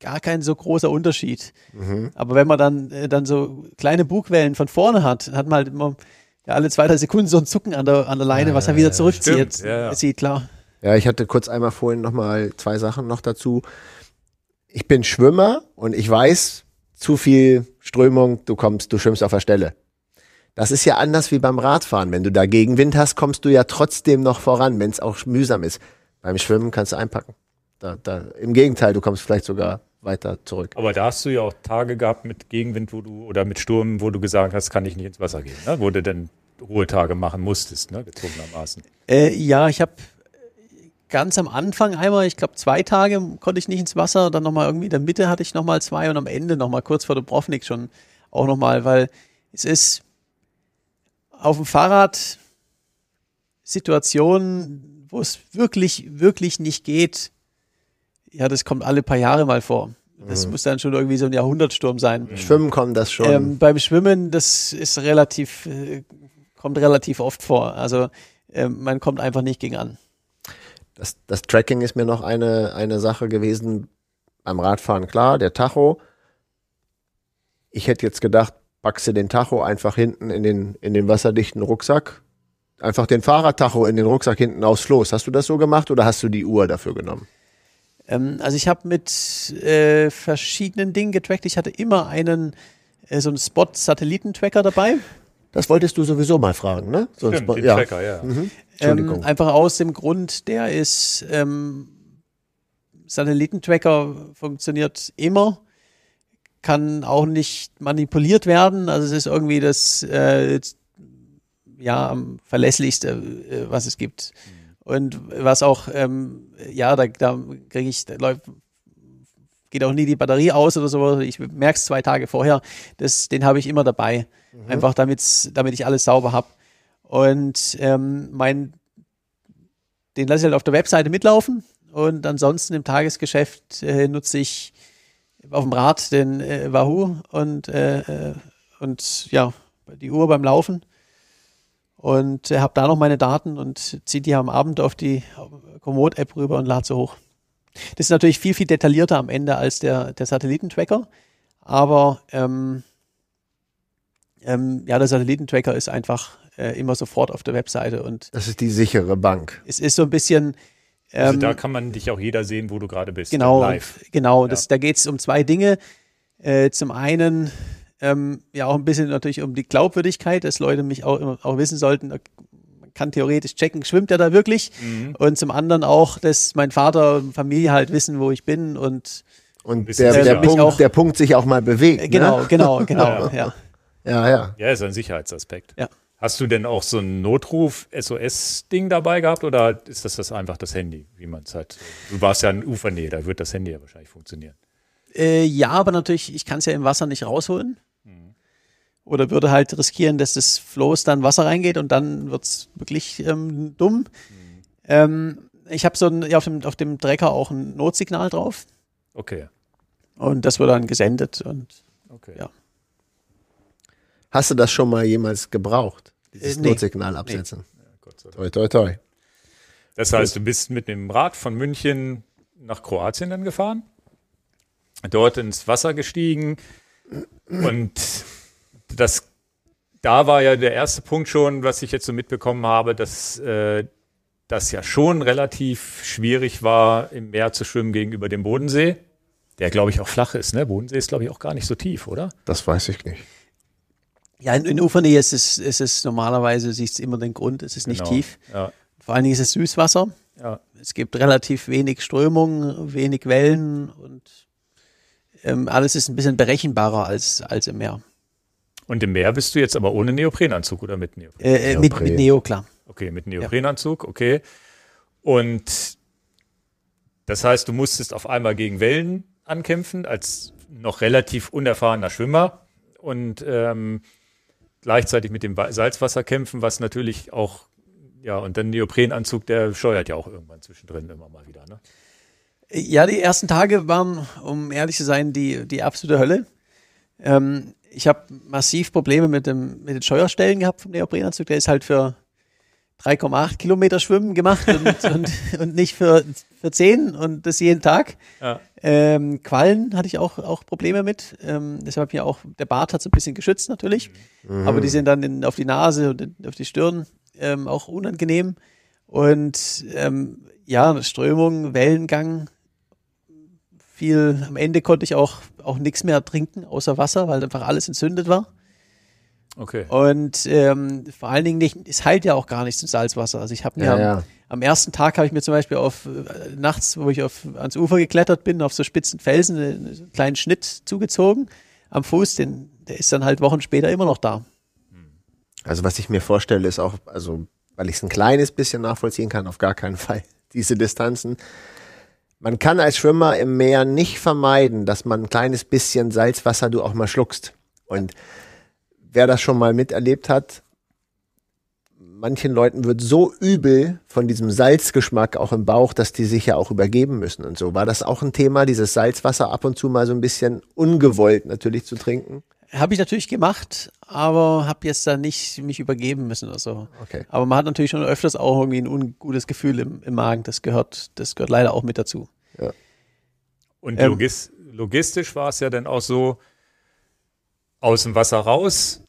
gar kein so großer Unterschied. Aber wenn man dann, äh, dann so kleine Bugwellen von vorne hat, hat man halt immer ja, alle zwei, drei Sekunden so ein Zucken an der, an der Leine, was er wieder zurückzieht. ja, ja. Sieht klar. Ja, ich hatte kurz einmal vorhin noch mal zwei Sachen noch dazu. Ich bin Schwimmer und ich weiß, zu viel Strömung, du kommst, du schwimmst auf der Stelle. Das ist ja anders wie beim Radfahren. Wenn du da Gegenwind hast, kommst du ja trotzdem noch voran, wenn es auch mühsam ist. Beim Schwimmen kannst du einpacken. Da, da, Im Gegenteil, du kommst vielleicht sogar weiter zurück. Aber da hast du ja auch Tage gehabt mit Gegenwind, wo du oder mit Sturm, wo du gesagt hast, kann ich nicht ins Wasser gehen, ne? wo du dann Ruhetage machen musstest, ne? gezwungenermaßen. Äh, ja, ich habe ganz am Anfang einmal, ich glaube zwei Tage konnte ich nicht ins Wasser, dann nochmal irgendwie in der Mitte hatte ich nochmal zwei und am Ende nochmal kurz vor Dubrovnik schon auch nochmal, weil es ist auf dem Fahrrad Situationen, wo es wirklich, wirklich nicht geht. Ja, das kommt alle paar Jahre mal vor. Das muss dann schon irgendwie so ein Jahrhundertsturm sein. Schwimmen kommt das schon. Ähm, beim Schwimmen, das ist relativ, äh, kommt relativ oft vor. Also ähm, man kommt einfach nicht gegen an. Das, das Tracking ist mir noch eine, eine Sache gewesen. Beim Radfahren, klar, der Tacho. Ich hätte jetzt gedacht, packst du den Tacho einfach hinten in den, in den wasserdichten Rucksack. Einfach den Fahrradtacho in den Rucksack hinten aufs Floß. Hast du das so gemacht oder hast du die Uhr dafür genommen? Ähm, also ich habe mit äh, verschiedenen Dingen getrackt. Ich hatte immer einen, äh, so einen Spot-Satellitentracker dabei. Das wolltest du sowieso mal fragen, ne? Sonst, Stimmt, den ja. Tracker, ja. Entschuldigung. Ähm, einfach aus dem Grund, der ist, ähm, Satellitentracker funktioniert immer, kann auch nicht manipuliert werden. Also es ist irgendwie das, äh, ja, am verlässlichste, äh, was es gibt. Und was auch, ähm, ja, da, da kriege ich, da läuft, geht auch nie die Batterie aus oder so. Ich merke es zwei Tage vorher. Das, den habe ich immer dabei. Einfach damit's, damit ich alles sauber habe. Und ähm, mein, den lasse ich halt auf der Webseite mitlaufen. Und ansonsten im Tagesgeschäft äh, nutze ich auf dem Rad den äh, Wahoo und, äh, äh, und ja, die Uhr beim Laufen. Und äh, habe da noch meine Daten und ziehe die am Abend auf die Komoot-App rüber und lade sie hoch. Das ist natürlich viel, viel detaillierter am Ende als der, der Satellitentracker. Aber ähm, ähm, ja, der Satellitentracker ist einfach äh, immer sofort auf der Webseite und Das ist die sichere Bank. es ist so ein bisschen Also ähm, da kann man dich auch jeder sehen, wo du gerade bist. Genau, Live. genau. Das, Da geht es um zwei Dinge. Äh, zum einen ähm, ja auch ein bisschen natürlich um die Glaubwürdigkeit, dass Leute mich auch, immer- auch wissen sollten, man kann theoretisch checken, schwimmt er da wirklich? Mhm. Und zum anderen auch, dass mein Vater und Familie halt wissen, wo ich bin und Und der, der. Punkt, Auch- der Punkt sich auch mal bewegt. äh, genau, Ne? genau, (laughs) genau, ja. Ja, ja. Ja, ist ein Sicherheitsaspekt. Ja. Hast du denn auch so ein Notruf-SOS-Ding dabei gehabt oder ist das, das einfach das Handy, wie man es hat? Du warst ja in Ufernähe, da wird das Handy ja wahrscheinlich funktionieren. Äh, ja, aber natürlich, ich kann es ja im Wasser nicht rausholen. Oder würde halt riskieren, dass das Floß dann Wasser reingeht und dann wird es wirklich ähm, dumm. Ähm, ich habe so ein, ja, auf, dem, auf dem Trecker auch ein Notsignal drauf Okay, und das wird dann gesendet und okay. Ja. Hast du das schon mal jemals gebraucht? Dieses Äh, nee. Notsignal absetzen. Dank. Toi, toi, toi. Das heißt, du bist mit dem Rad von München nach Kroatien dann gefahren, dort ins Wasser gestiegen und das, da war ja der erste Punkt schon, was ich jetzt so mitbekommen habe, dass äh, das ja schon relativ schwierig war, im Meer zu schwimmen gegenüber dem Bodensee, der glaube ich auch flach ist. Ne? Bodensee ist glaube ich auch gar nicht so tief, oder? Das weiß ich nicht. Ja, in, in Ufernähe ist es, ist es normalerweise, siehst du immer den Grund, es ist nicht Genau. tief. Ja, Vor allen Dingen ist es Süßwasser. ja. Es gibt relativ wenig Strömung, wenig Wellen und ähm, alles ist ein bisschen berechenbarer als, als im Meer. Und im Meer bist du jetzt aber ohne Neoprenanzug oder mit Neopren? Äh, äh, mit, Neopren. mit Neo, klar. Okay, mit Neoprenanzug, okay. Und das heißt, du musstest auf einmal gegen Wellen ankämpfen, als noch relativ unerfahrener Schwimmer und ähm, gleichzeitig mit dem Wa- Salzwasser kämpfen, was natürlich auch, ja, und dann Neoprenanzug, der steuert ja auch irgendwann zwischendrin immer mal wieder, ne? Ja, die ersten Tage waren, um ehrlich zu sein, die, die absolute Hölle. Ähm, ich habe massiv Probleme mit, dem, mit den Steuerstellen gehabt vom Neoprenanzug. Der ist halt für 3,8 Kilometer Schwimmen gemacht und, (laughs) und, und nicht für, für 10 und das jeden Tag. Ja. Ähm, Quallen hatte ich auch, auch Probleme mit. Ähm, deshalb mir auch, der Bart hat so ein bisschen geschützt natürlich. Aber die sind dann in, auf die Nase und in, auf die Stirn ähm, auch unangenehm. Und ähm, ja, Strömung, Wellengang, viel, am Ende konnte ich auch, auch nichts mehr trinken außer Wasser, weil einfach alles entzündet war. Okay. Und ähm, vor allen Dingen nicht, es heilt ja auch gar nichts im Salzwasser. Also ich habe mir Ja, am, ja. am ersten Tag habe ich mir zum Beispiel auf äh, nachts, wo ich auf, ans Ufer geklettert bin, auf so spitzen Felsen einen, einen kleinen Schnitt zugezogen am Fuß, den, der ist dann halt Wochen später immer noch da. Also was ich mir vorstelle, ist auch, also weil ich es ein kleines bisschen nachvollziehen kann, auf gar keinen Fall (laughs) diese Distanzen. Man kann als Schwimmer im Meer nicht vermeiden, dass man ein kleines bisschen Salzwasser du auch mal schluckst. Und wer das schon mal miterlebt hat, manchen Leuten wird so übel von diesem Salzgeschmack auch im Bauch, dass die sich ja auch übergeben müssen und so. War das auch ein Thema, dieses Salzwasser ab und zu mal so ein bisschen ungewollt natürlich zu trinken? Habe ich natürlich gemacht, aber habe jetzt da nicht mich übergeben müssen oder so. Okay. Aber man hat natürlich schon öfters auch irgendwie ein ungutes Gefühl im, im Magen. Das gehört, das gehört leider auch mit dazu. Und Ähm, logis logistisch war es ja dann auch so, aus dem Wasser raus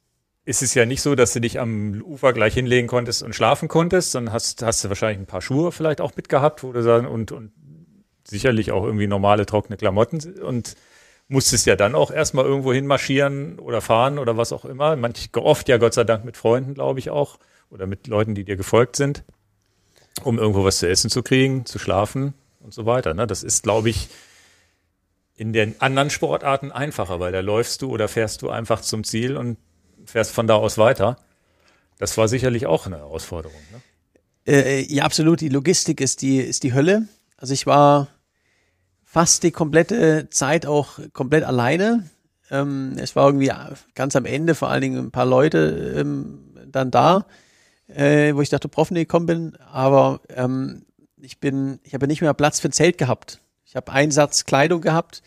ist es ja nicht so, dass du dich am Ufer gleich hinlegen konntest und schlafen konntest, sondern hast, hast du wahrscheinlich ein paar Schuhe vielleicht auch mitgehabt, wo du und, und sicherlich auch irgendwie normale trockene Klamotten und musstest ja dann auch erstmal irgendwo hin marschieren oder fahren oder was auch immer. Manch, oft ja Gott sei Dank mit Freunden, glaube ich auch, oder mit Leuten, die dir gefolgt sind, um irgendwo was zu essen zu kriegen, zu schlafen und so weiter. Ne? Das ist, glaube ich, in den anderen Sportarten einfacher, weil da läufst du oder fährst du einfach zum Ziel und fährst von da aus weiter. Das war sicherlich auch eine Herausforderung. Ne? Äh, ja, absolut. Die Logistik ist die, ist die Hölle. Also ich war fast die komplette Zeit auch komplett alleine. Ähm, es war irgendwie ganz am Ende vor allen Dingen ein paar Leute ähm, dann da, äh, wo ich dachte, Prof, nee, komm bin. Aber ähm, ich bin, ich habe nicht mehr Platz für ein Zelt gehabt. Ich habe einen Satz Kleidung gehabt,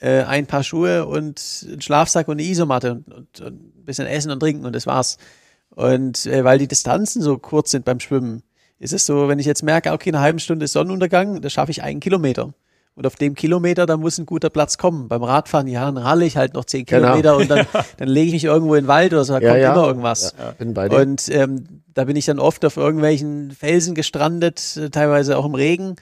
äh, ein paar Schuhe und einen Schlafsack und eine Isomatte und, und, und ein bisschen Essen und Trinken und das war's. Und äh, weil die Distanzen so kurz sind beim Schwimmen, ist es so, wenn ich jetzt merke, okay, in einer halben Stunde ist Sonnenuntergang, da schaffe ich einen Kilometer. Und auf dem Kilometer, da muss ein guter Platz kommen. Beim Radfahren, ja, dann ralle ich halt noch zehn Genau. Kilometer und dann, (laughs) dann lege ich mich irgendwo in den Wald oder so, da Ja, kommt ja. immer irgendwas. Ja, bin bei dir. Und ähm, da bin ich dann oft auf irgendwelchen Felsen gestrandet, äh, teilweise auch im Regen.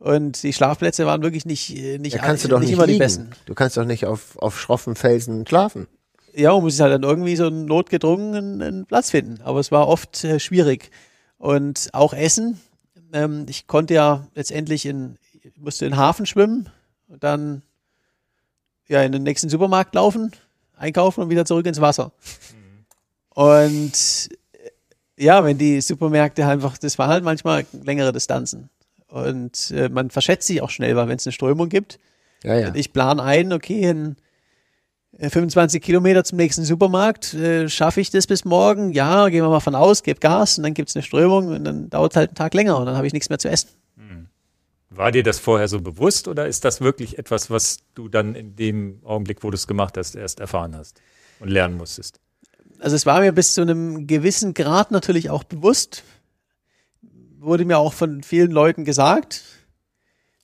Und die Schlafplätze waren wirklich nicht, äh, nicht, Da kannst du alle- doch nicht, immer die liegen. besten. Du kannst doch nicht auf, auf schroffen Felsen schlafen. Ja, man muss halt dann irgendwie so notgedrungen einen, einen Platz finden. Aber es war oft äh, schwierig. Und auch Essen. Ähm, ich konnte ja letztendlich in, musste in den Hafen schwimmen und dann ja in den nächsten Supermarkt laufen, einkaufen und wieder zurück ins Wasser. Und Ja, wenn die Supermärkte einfach, das waren halt manchmal längere Distanzen. Und äh, man verschätzt sich auch schnell, weil wenn es eine Strömung gibt, Ja, ja. ich plane ein, okay, in äh, 25 Kilometer zum nächsten Supermarkt, äh, schaffe ich das bis morgen? Ja, gehen wir mal von aus, gebe Gas und dann gibt es eine Strömung und dann dauert es halt einen Tag länger und dann habe ich nichts mehr zu essen. War dir das vorher so bewusst oder ist das wirklich etwas, was du dann in dem Augenblick, wo du es gemacht hast, erst erfahren hast und lernen musstest? Also es war mir bis zu einem gewissen Grad natürlich auch bewusst, wurde mir auch von vielen Leuten gesagt.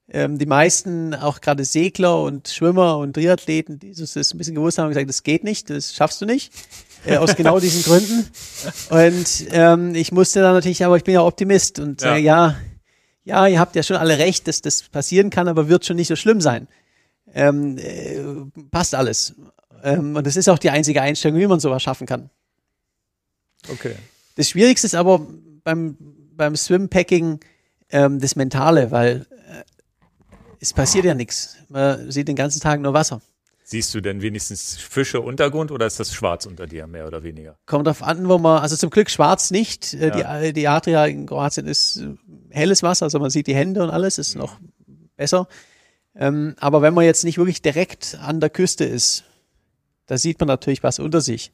Ähm, die meisten, auch gerade Segler und Schwimmer und Triathleten, die das ein bisschen gewusst haben, haben gesagt, das geht nicht, das schaffst du nicht. Äh, aus (laughs) genau diesen Gründen. Und ähm, ich musste dann natürlich, aber ich bin ja Optimist und Ja. sage, ja, ja, ihr habt ja schon alle recht, dass das passieren kann, aber wird schon nicht so schlimm sein. Ähm, äh, passt alles. Ähm, und das ist auch die einzige Einstellung, wie man sowas schaffen kann. Okay. Das Schwierigste ist aber beim, beim Swimpacking ähm, das Mentale, weil äh, es passiert ja nichts. Man sieht den ganzen Tag nur Wasser. Siehst du denn wenigstens Fische Untergrund oder ist das schwarz unter dir, mehr oder weniger? Kommt drauf an, wo man, also zum Glück schwarz nicht. Äh, Ja. Die, die Adria in Kroatien ist äh, helles Wasser, also man sieht die Hände und alles, ist noch besser. Ähm, aber wenn man jetzt nicht wirklich direkt an der Küste ist, da sieht man natürlich was unter sich.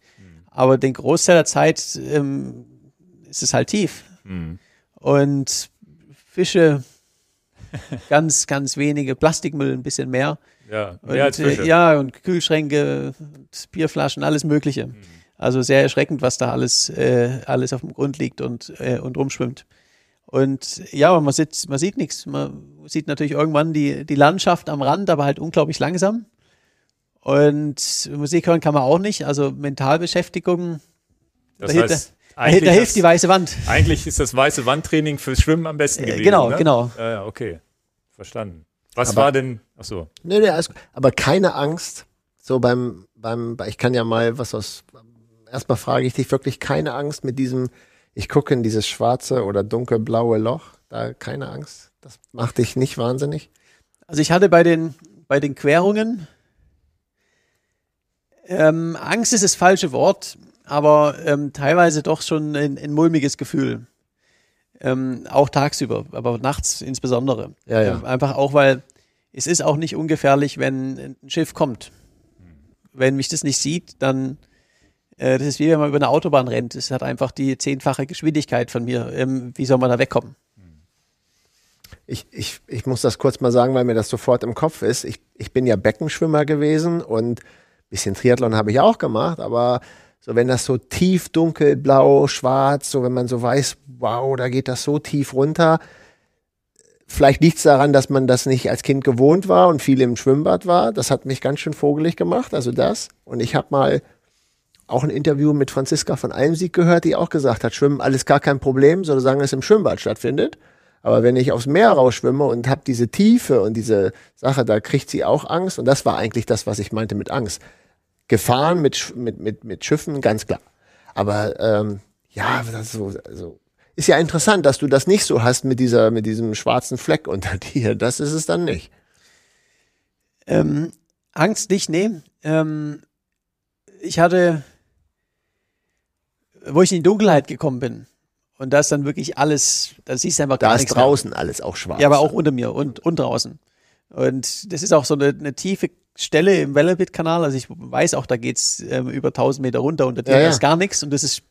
Aber den Großteil der Zeit ähm, ist es halt tief. Hm. Und Fische, ganz, ganz wenige, Plastikmüll ein bisschen mehr. Ja, Und, mehr als Fische. Äh, ja, und Kühlschränke, und Bierflaschen, alles Mögliche. Mhm. Also sehr erschreckend, was da alles, äh, alles auf dem Grund liegt und, äh, und rumschwimmt. Und ja, man sieht, man sieht nichts. Man sieht natürlich irgendwann die, die Landschaft am Rand, aber halt unglaublich langsam. Und Musik hören kann man auch nicht. Also Mentalbeschäftigung, Das da, hilft- heißt, eigentlich, da hilft das- die weiße Wand. eigentlich ist das weiße Wandtraining fürs Schwimmen am besten Äh, gewesen. genau, ne? genau. Ja, ja, okay. Verstanden. Was Aber- war denn, ach so, Nee, nee, alles gut. Aber keine Angst. So beim, beim, ich kann ja mal was aus, erstmal frage ich dich wirklich keine Angst mit diesem, ich gucke in dieses schwarze oder dunkelblaue Loch. Da keine Angst. Das macht dich nicht wahnsinnig. Also ich hatte bei den, bei den Querungen, ähm, Angst ist das falsche Wort, aber ähm, teilweise doch schon ein, ein mulmiges Gefühl. Ähm, auch tagsüber, aber nachts insbesondere. Ja, ja. Ähm, einfach auch, weil es ist auch nicht ungefährlich, wenn ein Schiff kommt. Wenn mich das nicht sieht, dann äh, das ist wie wenn man über eine Autobahn rennt. Es hat einfach die zehnfache Geschwindigkeit von mir. Ähm, wie soll man da wegkommen? Ich, ich, ich muss das kurz mal sagen, weil mir das sofort im Kopf ist. Ich, ich bin ja Beckenschwimmer gewesen und ein bisschen Triathlon habe ich auch gemacht, aber so wenn das so tief dunkel, blau, schwarz, so wenn man so weiß, wow, da geht das so tief runter. Vielleicht liegt es daran, dass man das nicht als Kind gewohnt war und viel im Schwimmbad war. Das hat mich ganz schön vogelig gemacht, also das. Und ich habe mal auch ein Interview mit Franziska von Almsieg gehört, die auch gesagt hat, Schwimmen alles gar kein Problem, solange es im Schwimmbad stattfindet. Aber wenn ich aufs Meer rausschwimme und habe diese Tiefe und diese Sache, da kriegt sie auch Angst. Und das war eigentlich das, was ich meinte mit Angst. Gefahren mit, mit, mit, mit Schiffen, ganz klar. Aber ähm, ja, das ist, so, also, ist ja interessant, dass du das nicht so hast mit, dieser, mit diesem schwarzen Fleck unter (laughs) dir. Das ist es dann nicht. Ähm, Angst nicht, nee. Ähm, ich hatte, wo ich in die Dunkelheit gekommen bin und da ist dann wirklich alles, da siehst du einfach Da gar ist nichts mehr. draußen alles auch schwarz. Ja, aber auch unter mir und, und draußen. Und das ist auch so eine, eine tiefe Stelle im Wellebit-Kanal. Also ich weiß auch, da geht's ähm, über 1000 Meter runter. Unter dir Ja, ja. ist gar nichts und das ist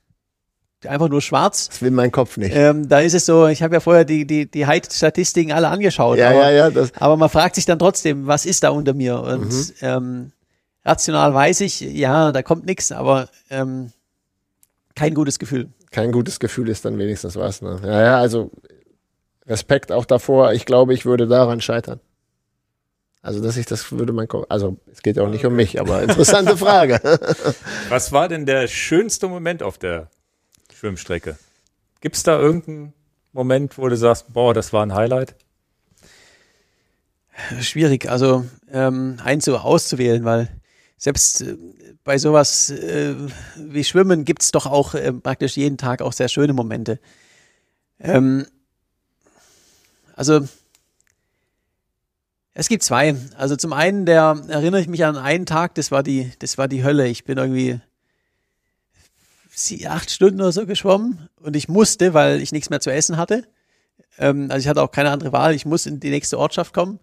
einfach nur schwarz. Das will mein Kopf nicht. Ähm, da ist es so, ich habe ja vorher die, die, die Height-Statistiken alle angeschaut. ja, aber, ja, ja, das, aber man fragt sich dann trotzdem, was ist da unter mir? Und Mhm. ähm, rational weiß ich, ja, da kommt nichts, aber ähm, kein gutes Gefühl. kein gutes Gefühl ist dann wenigstens was. Ne? Ja, ja, also Respekt auch davor. Ich glaube, ich würde daran scheitern. Also, dass ich das würde mein Kopf. Also, es geht ja auch nicht um mich, aber (laughs) interessante Frage. was war denn der schönste Moment auf der Schwimmstrecke? Gibt es da irgendeinen Moment, wo du sagst, boah, das war ein Highlight? Schwierig, also ähm, eins so auszuwählen, weil selbst äh, bei sowas äh, wie Schwimmen gibt's doch auch äh, praktisch jeden Tag auch sehr schöne Momente. Ähm, also es gibt zwei. Also zum einen, der erinnere ich mich an einen Tag, das war die, das war die Hölle. Ich bin irgendwie sie, acht Stunden oder so geschwommen und ich musste, weil ich nichts mehr zu essen hatte. Ähm, also ich hatte auch keine andere Wahl. Ich muss in die nächste Ortschaft kommen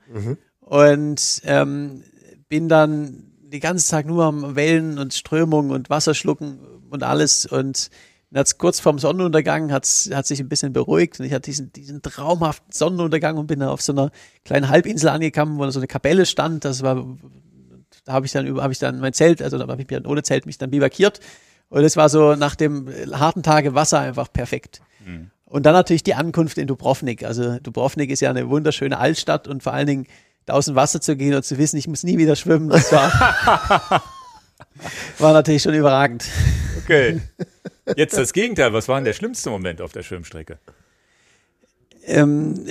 und ähm, bin dann den ganzen Tag nur am Wellen und Strömung und Wasser schlucken und alles und hat's kurz vorm Sonnenuntergang hat's, hat sich ein bisschen beruhigt und ich hatte diesen, diesen traumhaften Sonnenuntergang und bin dann auf so einer kleinen Halbinsel angekommen, wo so eine Kapelle stand. Das war, da habe ich dann über, habe ich dann mein Zelt, also da habe ich mir ohne Zelt mich dann bivakiert und es war so nach dem harten Tage Wasser einfach perfekt. Und dann natürlich die Ankunft in Dubrovnik. Also Dubrovnik ist ja eine wunderschöne Altstadt und vor allen Dingen da aus dem Wasser zu gehen und zu wissen, ich muss nie wieder schwimmen, das war, (laughs) war natürlich schon überragend. Okay. (laughs) Jetzt das Gegenteil. Was war denn der schlimmste Moment auf der Schwimmstrecke? Ähm,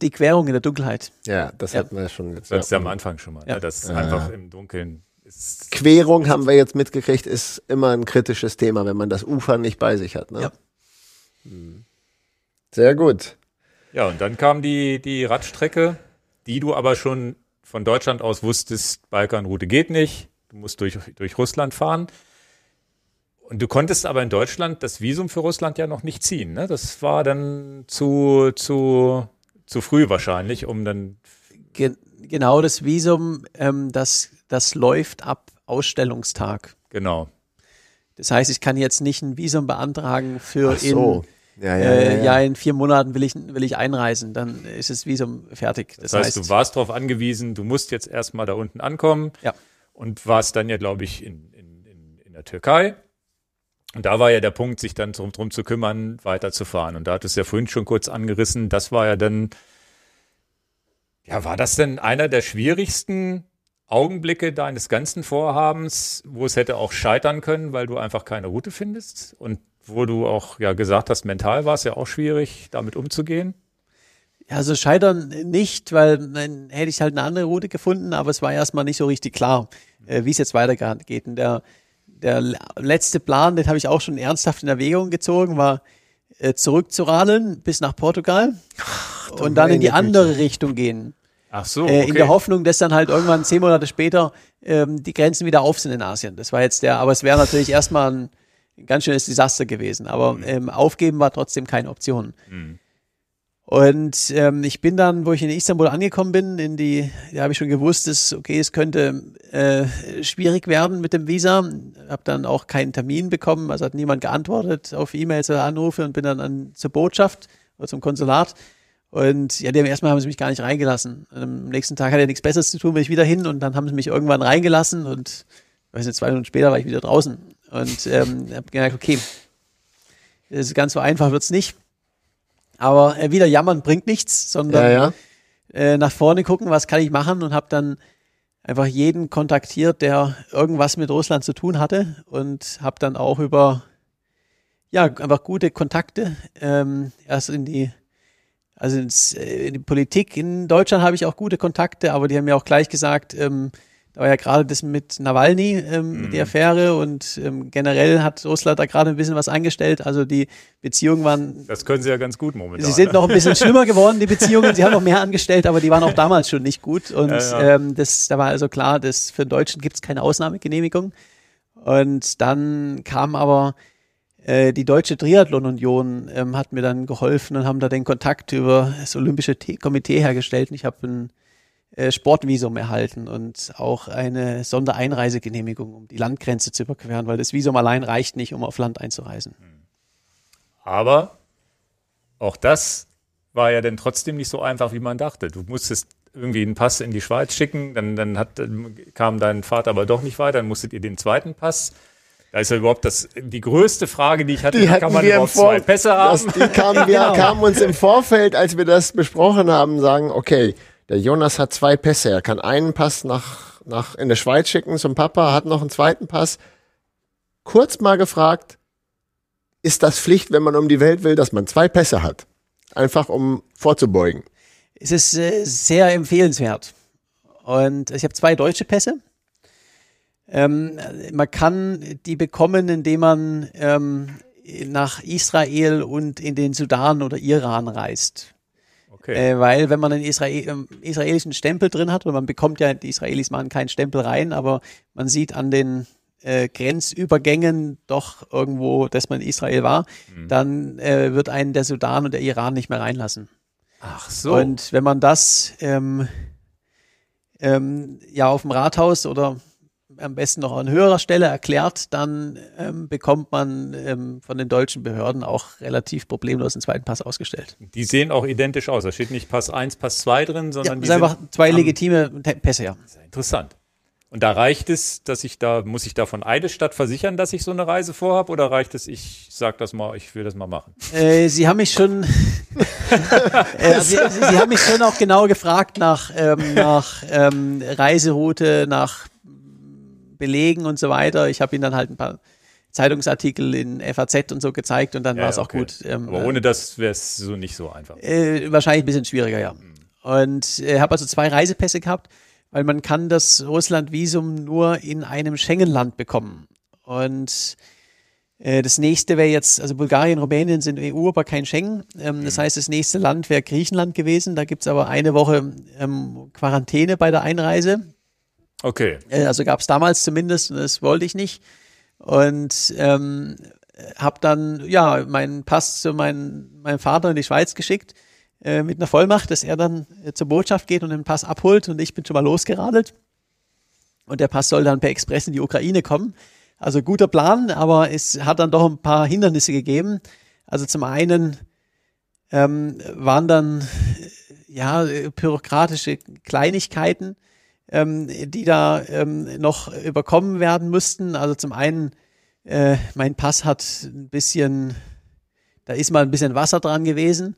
die Querung in der Dunkelheit. Ja, das Ja. hatten wir schon jetzt. Das ist ja am Anfang schon mal. Ja. Ne? Das einfach im Dunkeln ist. Querung haben wir jetzt mitgekriegt, ist immer ein kritisches Thema, wenn man das Ufer nicht bei sich hat. Ne? Ja. Hm. Sehr gut. Ja, und dann kam die, die Radstrecke, die du aber schon von Deutschland aus wusstest, Balkanroute geht nicht. Du musst durch, durch Russland fahren. Und du konntest aber in Deutschland das Visum für Russland ja noch nicht ziehen. Ne? Das war dann zu, zu, zu früh wahrscheinlich, um dann. Ge genau das Visum, ähm, das, das läuft ab Ausstellungstag. Genau. Das heißt, ich kann jetzt nicht ein Visum beantragen für Ach so. in, Ja, ja, äh, ja, ja, ja. in vier Monaten will ich, will ich einreisen, dann ist das Visum fertig. Das, heißt, du warst darauf angewiesen, du musst jetzt erstmal da unten ankommen Ja. und warst dann ja, glaube ich, in, in, in, in der Türkei. Und da war ja der Punkt, sich dann drum, drum zu kümmern, weiterzufahren. Und da hat es ja vorhin schon kurz angerissen, das war ja dann, ja, war das denn einer der schwierigsten Augenblicke deines ganzen Vorhabens, wo es hätte auch scheitern können, weil du einfach keine Route findest? Und wo du auch ja gesagt hast, mental war es ja auch schwierig, damit umzugehen? Ja, also scheitern nicht, weil dann hätte ich halt eine andere Route gefunden, aber es war erstmal nicht so richtig klar, äh, wie es jetzt weitergeht. Und der, der letzte Plan, den habe ich auch schon ernsthaft in Erwägung gezogen, war äh, zurückzuradeln bis nach Portugal und dann in die meine Güte. andere Richtung gehen. Ach so, Äh, in der Hoffnung, dass dann halt irgendwann zehn Monate später ähm, die Grenzen wieder auf sind in Asien. Das war jetzt der, aber es wäre natürlich erstmal ein, ganz schönes Desaster gewesen. Aber ähm, aufgeben war trotzdem keine Option. Und ähm, ich bin dann, wo ich in Istanbul angekommen bin, in die, da habe ich schon gewusst, dass, okay, es könnte äh, schwierig werden mit dem Visa. Habe dann auch keinen Termin bekommen, also hat niemand geantwortet auf E-Mails oder Anrufe und bin dann an, zur Botschaft oder zum Konsulat. Und ja, die haben erstmal haben sie mich gar nicht reingelassen. Und am nächsten Tag hatte ich nichts Besseres zu tun, bin ich wieder hin und dann haben sie mich irgendwann reingelassen und ich weiß nicht, zwei Minuten später war ich wieder draußen und ähm, habe gemerkt, okay, ganz so einfach wird's nicht. Aber äh, wieder jammern bringt nichts, sondern Ja, ja. Äh, nach vorne gucken, was kann ich machen und habe dann einfach jeden kontaktiert, der irgendwas mit Russland zu tun hatte und habe dann auch über ja einfach gute Kontakte ähm, erst in die also ins, äh, in die Politik in Deutschland habe ich auch gute Kontakte, aber die haben mir auch gleich gesagt, ähm, da war ja gerade das mit Nawalny, ähm, die Affäre und ähm, generell hat Russland da gerade ein bisschen was angestellt. Also die Beziehungen waren Das können sie ja ganz gut momentan. Sie sind ne? noch ein bisschen (laughs) schlimmer geworden, die Beziehungen. Sie haben noch mehr angestellt, aber die waren auch damals schon nicht gut. Und Ja, ja. Ähm, das, da war also klar, dass für den Deutschen gibt es keine Ausnahmegenehmigung. Und dann kam aber äh, die Deutsche Triathlon-Union, ähm, hat mir dann geholfen und haben da den Kontakt über das Olympische T Komitee hergestellt. Und ich habe ein äh, Sportvisum erhalten und auch eine Sondereinreisegenehmigung, um die Landgrenze zu überqueren, weil das Visum allein reicht nicht, um auf Land einzureisen. Aber auch das war ja dann trotzdem nicht so einfach, wie man dachte. Du musstest irgendwie einen Pass in die Schweiz schicken, dann, dann hat, kam dein Vater aber doch nicht weiter, dann musstet ihr den zweiten Pass. Da ist ja überhaupt das, die größte Frage, die ich hatte, Die kann man wir im überhaupt Vor zwei Pässe haben? das, die kamen, (laughs) wir Genau. kamen uns im Vorfeld, als wir das besprochen haben, sagen, okay, der Jonas hat zwei Pässe. Er kann einen Pass nach, nach in der Schweiz schicken zum Papa, hat noch einen zweiten Pass. Kurz mal gefragt, ist das Pflicht, wenn man um die Welt will, dass man zwei Pässe hat? Einfach um vorzubeugen. Es ist äh, sehr empfehlenswert. Und ich habe zwei deutsche Pässe. Ähm, man kann die bekommen, indem man ähm, nach Israel und in den Sudan oder Iran reist. Okay. Äh, weil wenn man einen Israel, ähm, israelischen Stempel drin hat, und man bekommt ja, die Israelis machen keinen Stempel rein, aber man sieht an den äh, Grenzübergängen doch irgendwo, dass man in Israel war, dann äh, wird einen der Sudan und der Iran nicht mehr reinlassen. Ach so. Und wenn man das ähm, ähm, ja auf dem Rathaus oder am besten noch an höherer Stelle erklärt, dann ähm, bekommt man ähm, von den deutschen Behörden auch relativ problemlos einen zweiten Pass ausgestellt. die sehen auch identisch aus. Da steht nicht Pass 1, Pass 2 drin, Ja, sondern das die sind einfach zwei legitime Pässe, ja. Interessant. Und da reicht es, dass ich da, muss ich da von Eidesstadt versichern, dass ich so eine Reise vorhabe, oder reicht es, ich sag das mal, ich will das mal machen? Äh, Sie haben mich schon, (laughs) äh, Sie, Sie, Sie haben mich schon auch genau gefragt nach, ähm, nach ähm, Reiseroute, nach Belegen und so weiter. Ich habe Ihnen dann halt ein paar Zeitungsartikel in FAZ und so gezeigt und dann war es auch okay. gut. Ähm, Aber ohne das wäre es so nicht so einfach. Äh, wahrscheinlich ein bisschen schwieriger, ja. Und äh, habe also zwei Reisepässe gehabt, weil man kann das Russland-Visum nur in einem Schengen-Land bekommen. Und äh, das nächste wäre jetzt, also Bulgarien, Rumänien sind EU, aber kein Schengen. Ähm, Das heißt, das nächste Land wäre Griechenland gewesen. Da gibt's aber eine Woche ähm, Quarantäne bei der Einreise. Okay. Äh, Also gab es damals zumindest und das wollte ich nicht. Und ähm, habe dann ja meinen Pass zu mein, meinem Vater in die Schweiz geschickt äh, mit einer Vollmacht, dass er dann äh, zur Botschaft geht und den Pass abholt und ich bin schon mal losgeradelt. Und der Pass soll dann per Express in die Ukraine kommen. Also guter Plan, aber es hat dann doch ein paar Hindernisse gegeben. Also zum einen ähm, waren dann äh, ja äh, bürokratische Kleinigkeiten, ähm, die da ähm, noch überkommen werden müssten. Also zum einen, äh, mein Pass hat ein bisschen, da ist mal ein bisschen Wasser dran gewesen.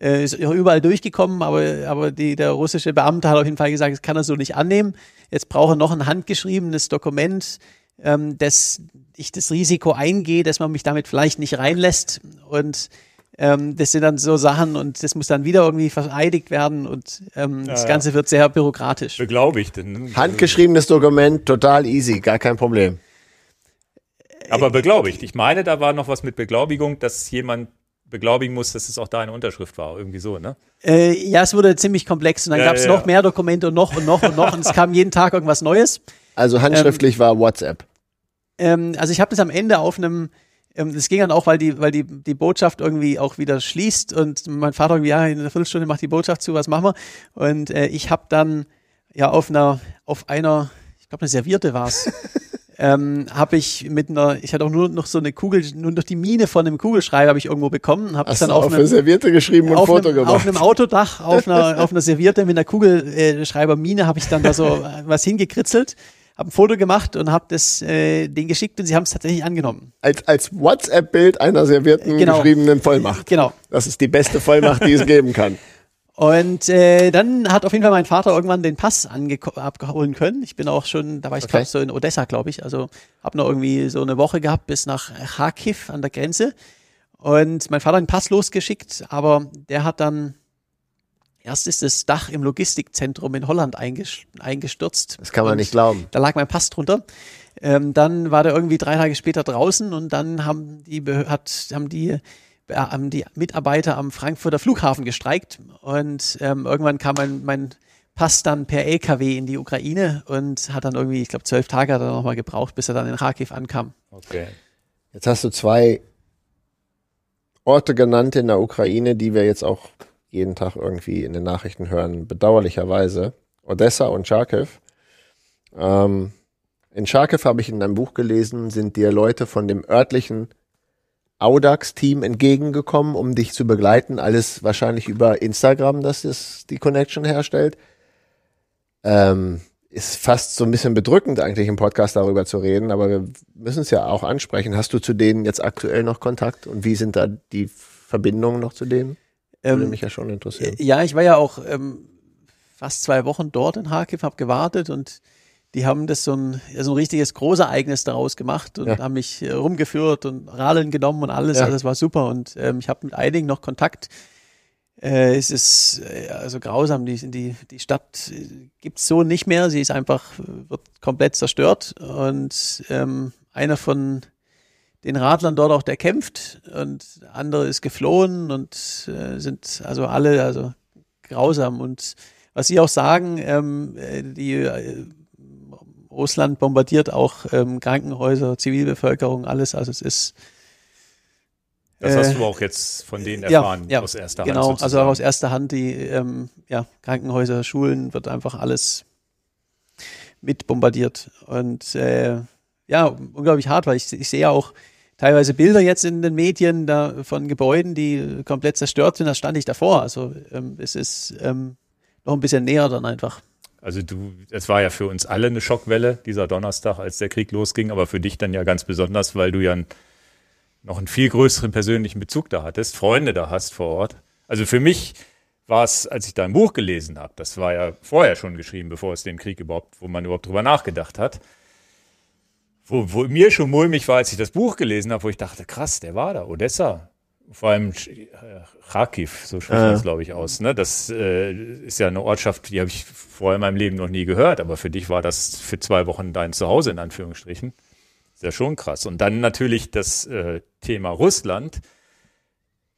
Äh, ist überall durchgekommen, aber, aber die, der russische Beamte hat auf jeden Fall gesagt, das kann er so nicht annehmen. Jetzt brauche noch ein handgeschriebenes Dokument, ähm, dass ich das Risiko eingehe, dass man mich damit vielleicht nicht reinlässt. Und ähm, das sind dann so Sachen und das muss dann wieder irgendwie vereidigt werden und ähm, das ja. Ganze wird sehr bürokratisch. Beglaubigt. ne? Handgeschriebenes Dokument, total easy, gar kein Problem. Aber beglaubigt. Ich meine, da war noch was mit Beglaubigung, dass jemand beglaubigen muss, dass es auch deine Unterschrift war. Irgendwie so, ne? Äh, ja, es wurde ziemlich komplex und dann Ja, gab es ja, noch ja. mehr Dokumente und noch und noch und noch und es kam jeden Tag irgendwas Neues. Also handschriftlich war WhatsApp. Ähm, also ich habe das am Ende auf einem, ähm, das ging dann auch, weil die, weil die, die Botschaft irgendwie auch wieder schließt und mein Vater irgendwie, ja, in einer Viertelstunde macht die Botschaft zu, was machen wir? Und äh, ich habe dann ja auf einer, auf einer, ich glaube eine Servierte war's, (laughs) ähm, habe ich mit einer, ich hatte auch nur noch so eine Kugel, nur noch die Mine von einem Kugelschreiber habe ich irgendwo bekommen, habe das dann auf auf einem, eine Serviette geschrieben und ein auf Foto einem, gemacht? auf einem Autodach, auf einer, auf einer (laughs) Serviette mit einer Kugelschreibermine habe ich dann da so äh, was hingekritzelt, habe ein Foto gemacht und habe das äh, den geschickt und sie haben es tatsächlich angenommen. als, als WhatsApp-Bild einer servierten Genau. geschriebenen Vollmacht. Genau. Das ist die beste Vollmacht, die es (laughs) geben kann. Und äh, dann hat auf jeden Fall mein Vater irgendwann den Pass abholen können. Ich bin auch schon, da war ich Okay. so in Odessa, glaube ich. Also habe noch irgendwie so eine Woche gehabt bis nach Kharkiv an der Grenze. Und mein Vater hat den Pass losgeschickt, aber der hat dann erst ist das Dach im Logistikzentrum in Holland einges- eingestürzt. Das kann man nicht glauben. Da lag mein Pass drunter. Ähm, dann war der irgendwie drei Tage später draußen und dann haben die, hat, haben die, haben die Mitarbeiter am Frankfurter Flughafen gestreikt und ähm, irgendwann kam mein, mein Pass dann per LKW in die Ukraine und hat dann irgendwie, ich glaube, zwölf Tage hat er nochmal gebraucht, bis er dann in Kharkiv ankam. Okay. Jetzt hast du zwei Orte genannt in der Ukraine, die wir jetzt auch jeden Tag irgendwie in den Nachrichten hören, bedauerlicherweise. Odessa und Charkiw. Ähm, in Charkiw habe ich in einem Buch gelesen, sind dir Leute von dem örtlichen Audax-Team entgegengekommen, um dich zu begleiten. Alles wahrscheinlich über Instagram, dass es die Connection herstellt. Ähm, ist fast so ein bisschen bedrückend eigentlich im Podcast darüber zu reden, aber wir müssen es ja auch ansprechen. Hast du zu denen jetzt aktuell noch Kontakt und wie sind da die Verbindungen noch zu denen? Würde Ähm, mich ja schon interessieren. Ja, ich war ja auch ähm, fast zwei Wochen dort in Kharkiv, habe gewartet und die haben das so ein, so ein richtiges Großereignis daraus gemacht und Ja. haben mich äh, rumgeführt und Radeln genommen und alles. Ja. Also das war super und ähm, ich habe mit einigen noch Kontakt. Äh, es ist äh, also grausam, die, die, die Stadt äh, gibt's so nicht mehr. Sie ist einfach, äh, wird komplett zerstört und ähm, einer von den Radlern dort auch, der kämpft und der andere ist geflohen und äh, sind also alle also grausam und was sie auch sagen, ähm, äh, die äh, Russland bombardiert auch ähm, Krankenhäuser, Zivilbevölkerung, alles. Also es ist das hast du auch jetzt von denen erfahren ja, ja, aus erster Hand. Genau, also aus erster Hand die ähm, ja, Krankenhäuser, Schulen wird einfach alles mit bombardiert. Und äh, ja, unglaublich hart, weil ich, ich sehe auch teilweise Bilder jetzt in den Medien da von Gebäuden, die komplett zerstört sind. Da stand ich davor. Also ähm, es ist ähm, noch ein bisschen näher dann einfach. Also du, es war ja für uns alle eine Schockwelle dieser Donnerstag, als der Krieg losging, aber für dich dann ja ganz besonders, weil du ja ein noch einen viel größeren persönlichen Bezug da hattest, Freunde da hast vor Ort. Also für mich war es, als ich dein Buch gelesen habe, das war ja vorher schon geschrieben, bevor es den Krieg überhaupt, wo man überhaupt drüber nachgedacht hat, wo, wo mir schon mulmig war, als ich das Buch gelesen habe, wo ich dachte, krass, der war da, Odessa. Vor allem äh, Kharkiv, so spricht ja. das, glaube ich, aus. Ne? Das äh, ist ja eine Ortschaft, die habe ich vorher in meinem Leben noch nie gehört, aber für dich war das für zwei Wochen dein Zuhause, in Anführungsstrichen. Ist ja schon krass. Und dann natürlich das äh, Thema Russland,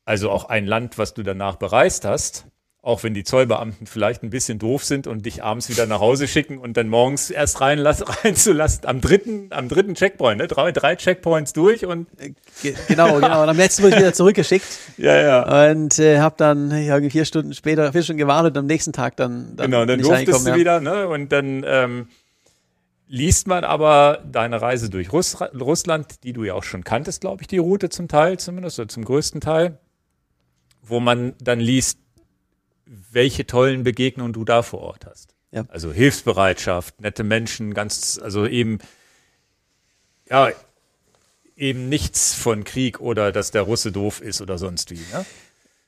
also auch ein Land, was du danach bereist hast, auch wenn die Zollbeamten vielleicht ein bisschen doof sind und dich abends wieder nach Hause schicken und dann morgens erst reinlass, (laughs) reinzulassen, am dritten, am dritten Checkpoint, ne? drei, drei Checkpoints durch und äh, genau, genau. Und am letzten wurde ich wieder zurückgeschickt. (laughs) ja, ja. Und äh, habe dann ja, vier Stunden später, vier Stunden gewartet, am nächsten Tag dann. dann genau, dann durftest du ja. wieder, ne? Und dann ähm, liest man aber deine Reise durch Russ Russland, die du ja auch schon kanntest, glaube ich, die Route zum Teil zumindest, oder zum größten Teil, wo man dann liest, welche tollen Begegnungen du da vor Ort hast. Ja. Also Hilfsbereitschaft, nette Menschen, ganz, also eben, ja, eben nichts von Krieg oder dass der Russe doof ist oder sonst wie. Ne?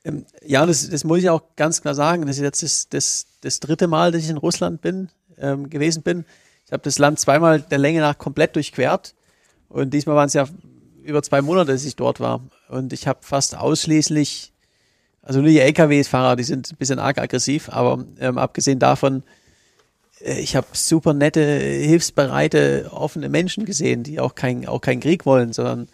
Ähm, ja, das, das muss ich auch ganz klar sagen. Das ist jetzt das, das, das dritte Mal, dass ich in Russland bin, ähm, gewesen bin. Ich habe das Land zweimal der Länge nach komplett durchquert. Und diesmal waren es ja über zwei Monate, dass ich dort war. Und ich habe fast ausschließlich, also nur die LKW-Fahrer, die sind ein bisschen arg aggressiv, aber ähm, abgesehen davon, äh, ich habe super nette, hilfsbereite, offene Menschen gesehen, die auch keinen auch kein Krieg wollen, sondern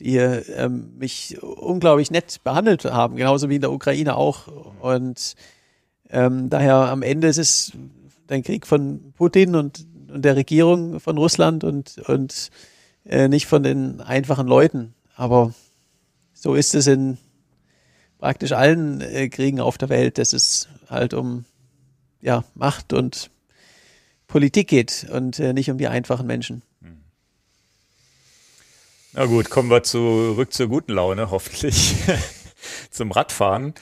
die ähm, mich unglaublich nett behandelt haben, genauso wie in der Ukraine auch. Und ähm, daher am Ende ist es ein Krieg von Putin und und der Regierung von Russland und, und äh, nicht von den einfachen Leuten. Aber so ist es in praktisch allen äh, Kriegen auf der Welt, dass es halt um ja, Macht und Politik geht und äh, nicht um die einfachen Menschen. Na gut, kommen wir zurück zur guten Laune, hoffentlich, (laughs) zum Radfahren.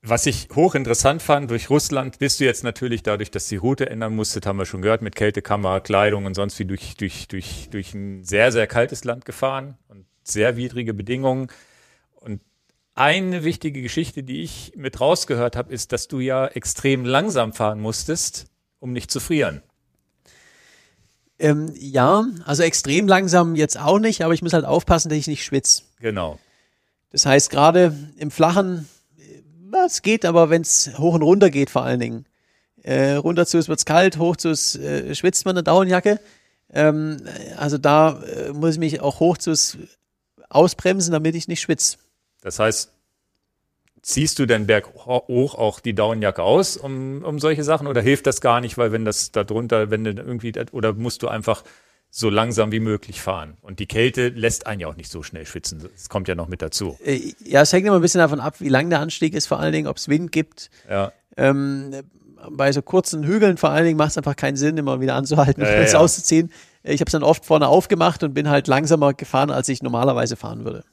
Was ich hochinteressant fand, durch Russland bist du jetzt natürlich dadurch, dass die Route ändern musstet, haben wir schon gehört, mit Kältekammer, Kleidung und sonst wie durch, durch, durch, durch ein sehr, sehr kaltes Land gefahren und sehr widrige Bedingungen. Eine wichtige Geschichte, die ich mit rausgehört habe, ist, dass du ja extrem langsam fahren musstest, um nicht zu frieren. Ähm, ja, also extrem langsam jetzt auch nicht, aber ich muss halt aufpassen, dass ich nicht schwitze. Genau. Das heißt, gerade im flachen es geht, aber wenn es hoch und runter geht vor allen Dingen. Äh, runter zu es wird kalt, hoch zu es äh, schwitzt man eine Dauernjacke. Ähm, also da äh, muss ich mich auch hoch zu ausbremsen, damit ich nicht schwitze. Das heißt, ziehst du denn berghoch auch die Daunenjacke aus, um, um solche Sachen, oder hilft das gar nicht, weil wenn das da drunter, wenn du irgendwie, oder musst du einfach so langsam wie möglich fahren. Und die Kälte lässt einen ja auch nicht so schnell schwitzen. Das kommt ja noch mit dazu. Äh, ja, es hängt immer ein bisschen davon ab, wie lang der Anstieg ist, vor allen Dingen, ob es Wind gibt. Ja. Ähm, bei so kurzen Hügeln vor allen Dingen macht es einfach keinen Sinn, immer wieder anzuhalten und ja, ja, auszuziehen. Ich habe es dann oft vorne aufgemacht und bin halt langsamer gefahren, als ich normalerweise fahren würde.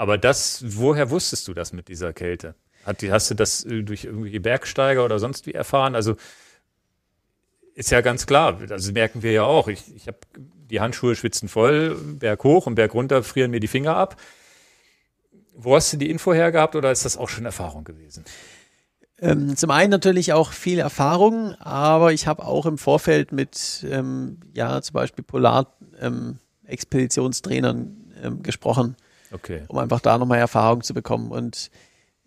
Aber das, woher wusstest du das mit dieser Kälte? hast du das äh, durch irgendwelche Bergsteiger oder sonst wie erfahren? Also ist ja ganz klar, das merken wir ja auch. Ich, ich habe die Handschuhe schwitzen voll, Berg hoch und Berg runter frieren mir die Finger ab. Wo hast du die Info her gehabt oder ist das auch schon Erfahrung gewesen? Ähm, zum einen natürlich auch viel Erfahrung, aber ich habe auch im Vorfeld mit, ähm, ja, zum Beispiel Polar-Expeditionstrainern ähm, gesprochen, okay. um einfach da nochmal Erfahrung zu bekommen. Und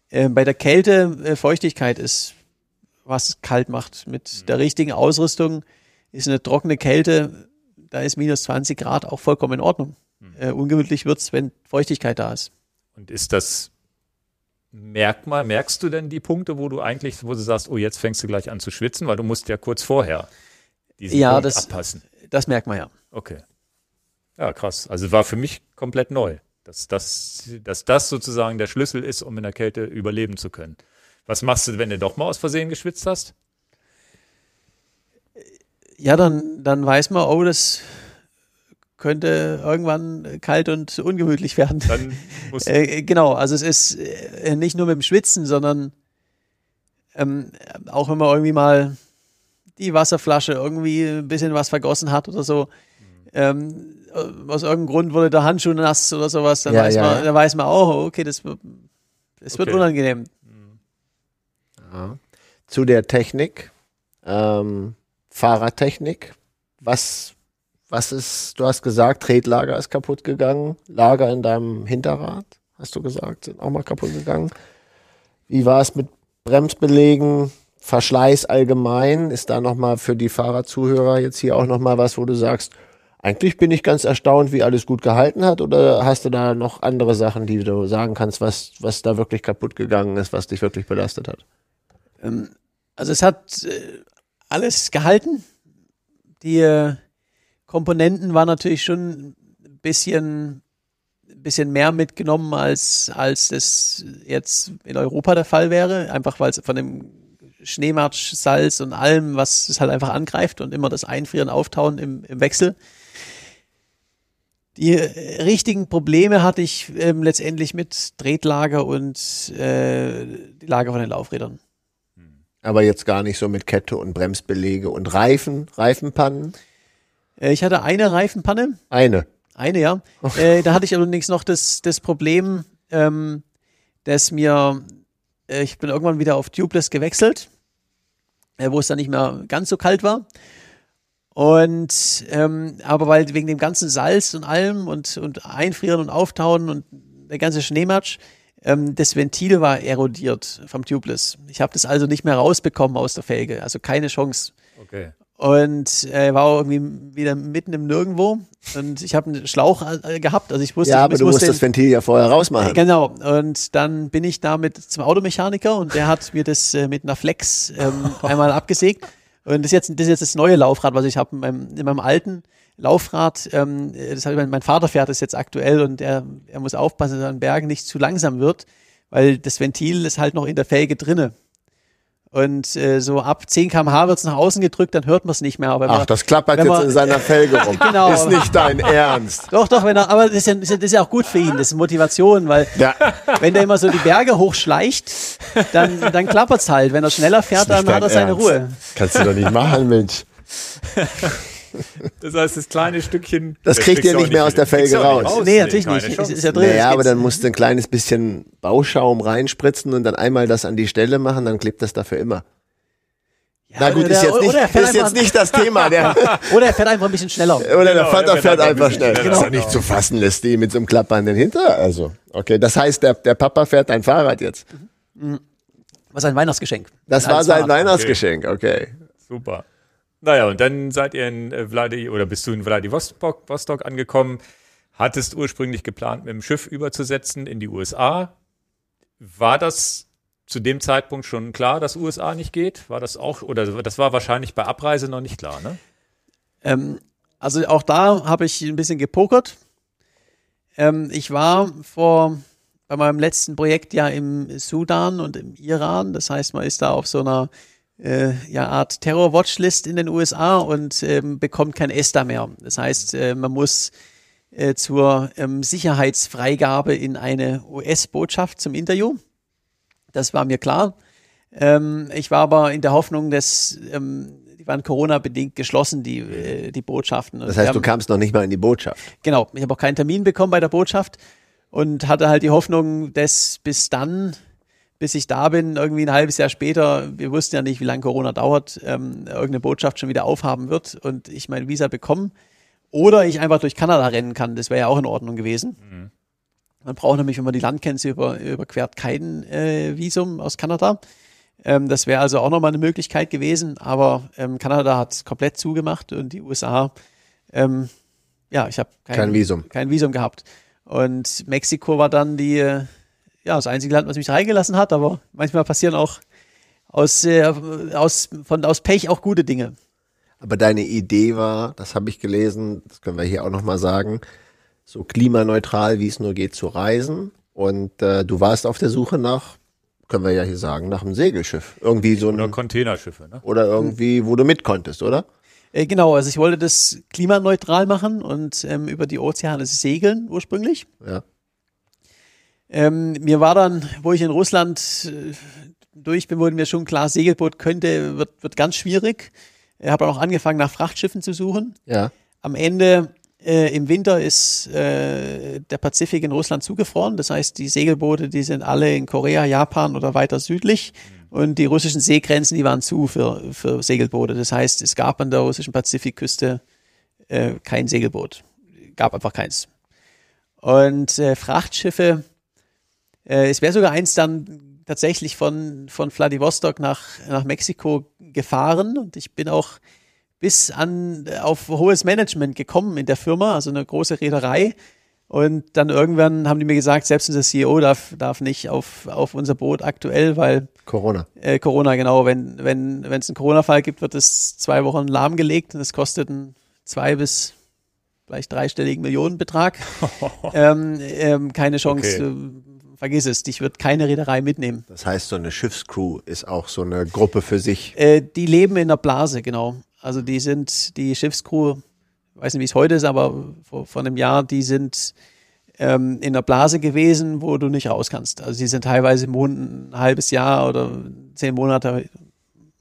äh, bei der Kälte, äh, Feuchtigkeit ist, was kalt macht. Mit mhm. der richtigen Ausrüstung ist eine trockene Kälte da ist minus 20 Grad auch vollkommen in Ordnung. Mhm. Äh, ungemütlich es, wenn Feuchtigkeit da ist. Und ist das Merkmal, merkst du denn die Punkte, wo du eigentlich, wo du sagst, oh, jetzt fängst du gleich an zu schwitzen, weil du musst ja kurz vorher diesen ja, Punkt das, abpassen. Das merkt man ja. Okay. Ja, krass. Also war für mich komplett neu, dass das, dass das sozusagen der Schlüssel ist, um in der Kälte überleben zu können. Was machst du, wenn du doch mal aus Versehen geschwitzt hast? Ja, dann, dann weiß man, oh, das könnte irgendwann kalt und ungemütlich werden. Dann musst (laughs) Äh, genau, also es ist äh, nicht nur mit dem Schwitzen, sondern ähm, auch wenn man irgendwie mal die Wasserflasche irgendwie ein bisschen was vergossen hat oder so. Ähm, aus irgendeinem Grund wurde der Handschuh nass oder sowas, dann, Ja, weiß, ja. Man, dann weiß man auch, okay, das, wird- das wird Okay. unangenehm. Ja. Zu der Technik, ähm, Fahrradtechnik. Was, was ist, du hast gesagt, Tretlager ist kaputt gegangen, Lager in deinem Hinterrad, hast du gesagt, sind auch mal kaputt gegangen. Wie war es mit Bremsbelegen, Verschleiß allgemein? Ist da nochmal für die Fahrradzuhörer jetzt hier auch nochmal was, wo du sagst, eigentlich bin ich ganz erstaunt, wie alles gut gehalten hat, oder hast du da noch andere Sachen, die du sagen kannst, was, was da wirklich kaputt gegangen ist, was dich wirklich belastet hat? Also es hat äh, alles gehalten. Die äh, Komponenten waren natürlich schon ein bisschen, ein bisschen mehr mitgenommen, als, als das jetzt in Europa der Fall wäre. Einfach weil es von dem Schneematsch, Salz und allem, was es halt einfach angreift und immer das Einfrieren, Auftauen im, im Wechsel. Die äh, richtigen Probleme hatte ich ähm, letztendlich mit Tretlager und äh, die Lager von den Laufrädern. Aber jetzt gar nicht so mit Kette und Bremsbelege und Reifen, Reifenpannen. Äh, Ich hatte eine Reifenpanne, Eine. eine ja. Äh, da hatte ich allerdings noch das, das Problem, ähm, dass mir, äh, ich bin irgendwann wieder auf Tubeless gewechselt, wo es dann nicht mehr ganz so kalt war. Und ähm, aber weil wegen dem ganzen Salz und allem und, und Einfrieren und Auftauen und der ganze Schneematsch, ähm, das Ventil war erodiert vom Tubeless. Ich habe das also nicht mehr rausbekommen aus der Felge, also keine Chance. Okay. Und äh, war auch irgendwie wieder mitten im Nirgendwo. Und ich habe einen Schlauch äh, gehabt. Also ich wusste, Ja, ich aber du muss musst das Ventil ja vorher rausmachen. Genau. Und dann bin ich damit zum Automechaniker und der hat mir das äh, mit einer Flex ähm, (laughs) einmal abgesägt. Und das ist, jetzt, das ist jetzt das neue Laufrad, was ich habe in meinem, in meinem alten Laufrad. Ähm, das hat mein, mein Vater fährt das jetzt aktuell und er, er muss aufpassen, dass er an Bergen nicht zu langsam wird, weil das Ventil ist halt noch in der Felge drinne. Und äh, so ab 10 km/h wird es nach außen gedrückt, dann hört man es nicht mehr. Aber Ach, man- das klappert jetzt man- in seiner (laughs) Felge rum. Genau. Ist nicht dein (laughs) Ernst. Doch, doch, wenn er, aber das ist, ja, das ist ja- auch gut für ihn, das ist Motivation, weil Ja, wenn der immer so die Berge hochschleicht, dann, dann klappert's halt. Wenn er schneller fährt, dann hat er seine Ernst. Ruhe. kannst du doch nicht machen, Mensch. (laughs) Das heißt, das kleine Stückchen. Das kriegt ihr nicht mehr aus der Felge auch raus. Nee, natürlich nicht. Es ist ja drin. Naja, aber dann musst du ein kleines bisschen Bauschaum reinspritzen und dann einmal das an die Stelle machen, dann klebt das dafür immer. Ja, Na gut, oder ist der- jetzt nicht, er fährt ist jetzt nicht das Thema. Der, (laughs) Oder er fährt einfach ein bisschen schneller. oder der Genau, Vater der fährt wird einfach ein schnell. bisschen Das ist schneller. doch nicht zu fassen, lässt die mit so einem klappernden Hinter. Also, okay. Das heißt, der, der Papa fährt dein Fahrrad jetzt. Was ein Weihnachtsgeschenk. Das Ein war sein Fahrrad. Weihnachtsgeschenk, okay. Super. Naja, und dann seid ihr in äh, Vladi oder bist du in Vladivostok Vostok angekommen, hattest ursprünglich geplant, mit dem Schiff überzusetzen in die USA. War das zu dem Zeitpunkt schon klar, dass USA nicht geht? War das auch, oder das war wahrscheinlich bei Abreise noch nicht klar, ne? Ähm, also auch da habe ich ein bisschen gepokert. Ähm, ich war vor bei meinem letzten Projekt ja im Sudan und im Iran. Das heißt, man ist da auf so einer äh, ja, Art Terror-Watchlist in den USA und ähm, bekommt kein ESTA mehr. Das heißt, äh, man muss äh, zur ähm, Sicherheitsfreigabe in eine US-Botschaft zum Interview. Das war mir klar. Ähm, ich war aber in der Hoffnung, dass ähm, die waren Corona-bedingt geschlossen, die, äh, die Botschaften. Und Das heißt, du haben- kamst noch nicht mal in die Botschaft. Genau, ich habe auch keinen Termin bekommen bei der Botschaft und hatte halt die Hoffnung, dass bis dann, bis ich da bin, irgendwie ein halbes Jahr später, wir wussten ja nicht, wie lange Corona dauert, ähm, irgendeine Botschaft schon wieder aufhaben wird und ich mein Visa bekomme. Oder ich einfach durch Kanada rennen kann, das wäre ja auch in Ordnung gewesen. Man braucht nämlich, wenn man die Landgrenze über, überquert, kein äh, Visum aus Kanada. Ähm, das wäre also auch nochmal eine Möglichkeit gewesen, aber ähm, Kanada hat komplett zugemacht und die USA, ähm, ja, ich habe kein, Kein Visum. kein Visum gehabt. Und Mexiko war dann die, äh, ja, das einzige Land, was mich reingelassen hat, aber manchmal passieren auch aus, äh, aus, von, aus Pech auch gute Dinge. Aber deine Idee war, das habe ich gelesen, das können wir hier auch nochmal sagen, so klimaneutral wie es nur geht zu reisen. Und äh, du warst auf der Suche nach, können wir ja hier sagen, nach einem Segelschiff. Irgendwie so Oder ein, Containerschiffe, ne? oder irgendwie, wo du mit konntest, oder? Äh, genau, also ich wollte das klimaneutral machen und ähm, über die Ozeane segeln ursprünglich. Ja. Ähm, mir war dann, wo ich in Russland äh, durch bin, wurde mir schon klar, Segelboot könnte, wird, wird ganz schwierig. Ich habe auch angefangen, nach Frachtschiffen zu suchen. Ja. Am Ende äh, im Winter ist äh, der Pazifik in Russland zugefroren. Das heißt, die Segelboote, die sind alle in Korea, Japan oder weiter südlich. Und die russischen Seegrenzen, die waren zu für, für Segelboote. Das heißt, es gab an der russischen Pazifikküste äh, kein Segelboot. Gab einfach keins. Und äh, Frachtschiffe, äh, es wäre sogar eins dann tatsächlich von, von Vladivostok nach, nach Mexiko gefahren. Und ich bin auch bis an auf hohes Management gekommen in der Firma, also eine große Reederei. Und dann irgendwann haben die mir gesagt, selbst unser CEO darf, darf nicht auf, auf unser Boot aktuell, weil Corona. äh, Corona, genau, wenn wenn wenn es einen Corona-Fall gibt, wird es zwei Wochen lahmgelegt und es kostet einen zwei bis vielleicht dreistelligen Millionenbetrag. (laughs) ähm, ähm, keine Chance, Okay. Vergiss es, dich wird keine Reederei mitnehmen. Das heißt, so eine Schiffscrew ist auch so eine Gruppe für sich. Äh, die leben in der Blase, genau. Also die sind, die Schiffscrew, ich weiß nicht, wie es heute ist, aber vor, vor einem Jahr, die sind ähm, in der Blase gewesen, wo du nicht raus kannst. Also die sind teilweise Mon ein halbes Jahr oder zehn Monate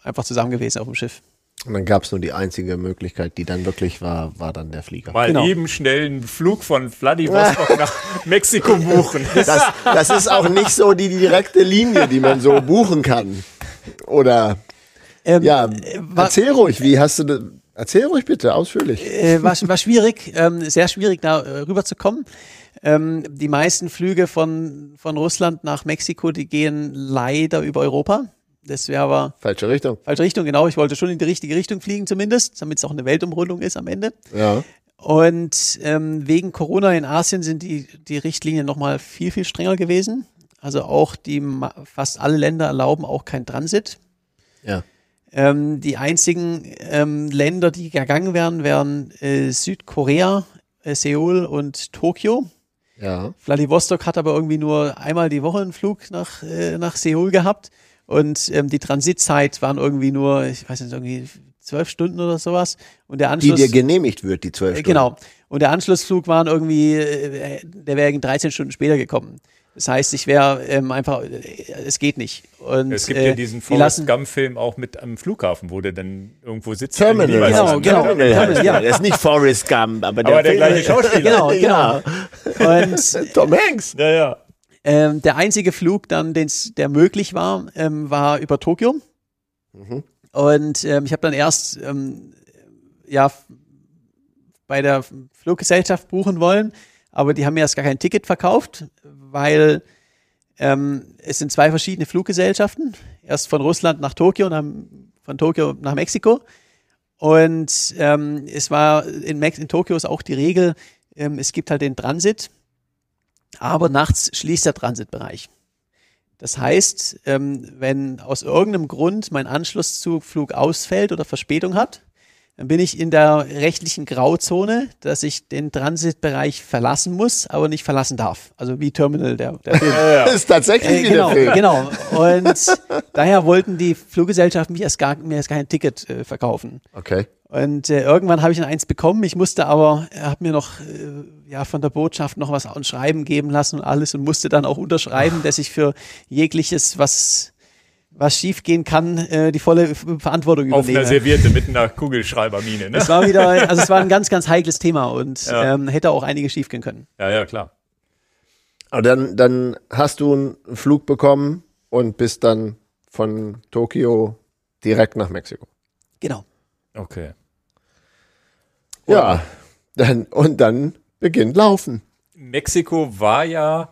einfach zusammen gewesen auf dem Schiff. Und dann gab es nur die einzige Möglichkeit, die dann wirklich war, war dann der Flieger. Mal Genau. eben schnell einen Flug von Vladivostok (laughs) nach Mexiko buchen. Das, das ist auch nicht so die direkte Linie, die man so buchen kann. Oder Ähm, ja, war- erzähl ruhig, wie hast du das? Erzähl ruhig bitte, ausführlich. äh, war, war schwierig, ähm, sehr schwierig da äh, rüberzukommen. Ähm, die meisten Flüge von, von Russland nach Mexiko, die gehen leider über Europa. Das wäre aber Falsche Richtung. falsche Richtung, genau. Ich wollte schon in die richtige Richtung fliegen zumindest, damit es auch eine Weltumrundung ist am Ende. Ja. Und ähm, wegen Corona in Asien sind die, die Richtlinien nochmal viel, viel strenger gewesen. Also auch die fast alle Länder erlauben auch kein Transit. Ja. Ähm, die einzigen ähm, Länder, die gegangen wären, wären äh, Südkorea, äh, Seoul und Tokio. Ja. Vladivostok hat aber irgendwie nur einmal die Woche einen Flug nach, äh, nach Seoul gehabt. Und ähm, die Transitzeit waren irgendwie nur, ich weiß nicht, irgendwie zwölf Stunden oder sowas. Und der Die Anschluss. dir genehmigt wird, die zwölf Äh, Stunden. Genau. Und der Anschlussflug waren irgendwie, äh, der wäre 13 Stunden später gekommen. Das heißt, ich wäre ähm, einfach, äh, es geht nicht. Und, Es gibt äh, ja diesen die Forrest Gump-Film auch mit am Flughafen, wo der dann irgendwo sitzt. Terminal. Genau, ich genau. nicht. Terminal heißt ja. der. Das ist nicht Forrest Gump, aber der, Aber der gleiche Schauspieler. Genau, Ja. Und Tom Hanks. Ja, ja. Ähm, der einzige Flug dann, den's, der möglich war, ähm, war über Tokio. Mhm. Und ähm, ich habe dann erst ähm, ja bei der Fluggesellschaft buchen wollen, aber die haben mir erst gar kein Ticket verkauft, weil ähm, es sind zwei verschiedene Fluggesellschaften. Erst von Russland nach Tokio und dann von Tokio nach Mexiko. Und ähm, es war in, Mex in Tokio ist auch die Regel, es gibt halt den Transit, aber nachts schließt der Transitbereich. Das heißt, ähm, wenn aus irgendeinem Grund mein Anschlusszugflug ausfällt oder Verspätung hat, dann bin ich in der rechtlichen Grauzone, dass ich den Transitbereich verlassen muss, aber nicht verlassen darf. Also wie Terminal der, der Film. (laughs) Das ist tatsächlich Äh, wie genau, der Film. genau. Und (laughs) daher wollten die Fluggesellschaften mich erst gar, mir erst kein Ticket äh, verkaufen. Okay. Und äh, irgendwann habe ich dann eins bekommen. Ich musste aber, er hat mir noch äh, ja von der Botschaft noch was an Schreiben geben lassen und alles und musste dann auch unterschreiben, dass ich für jegliches, was was schiefgehen kann, äh, die volle Verantwortung Auf einer. Serviette mit einer Kugelschreibermine, ne? Es war wieder, also es war ein (laughs) ganz, ganz heikles Thema und Ja. ähm, hätte auch einige schiefgehen können. Ja, ja, klar. Aber dann, dann hast du einen Flug bekommen und bist dann von Tokio direkt nach Mexiko. Genau. Okay. Ja. Dann, und dann beginnt Laufen. Mexiko war ja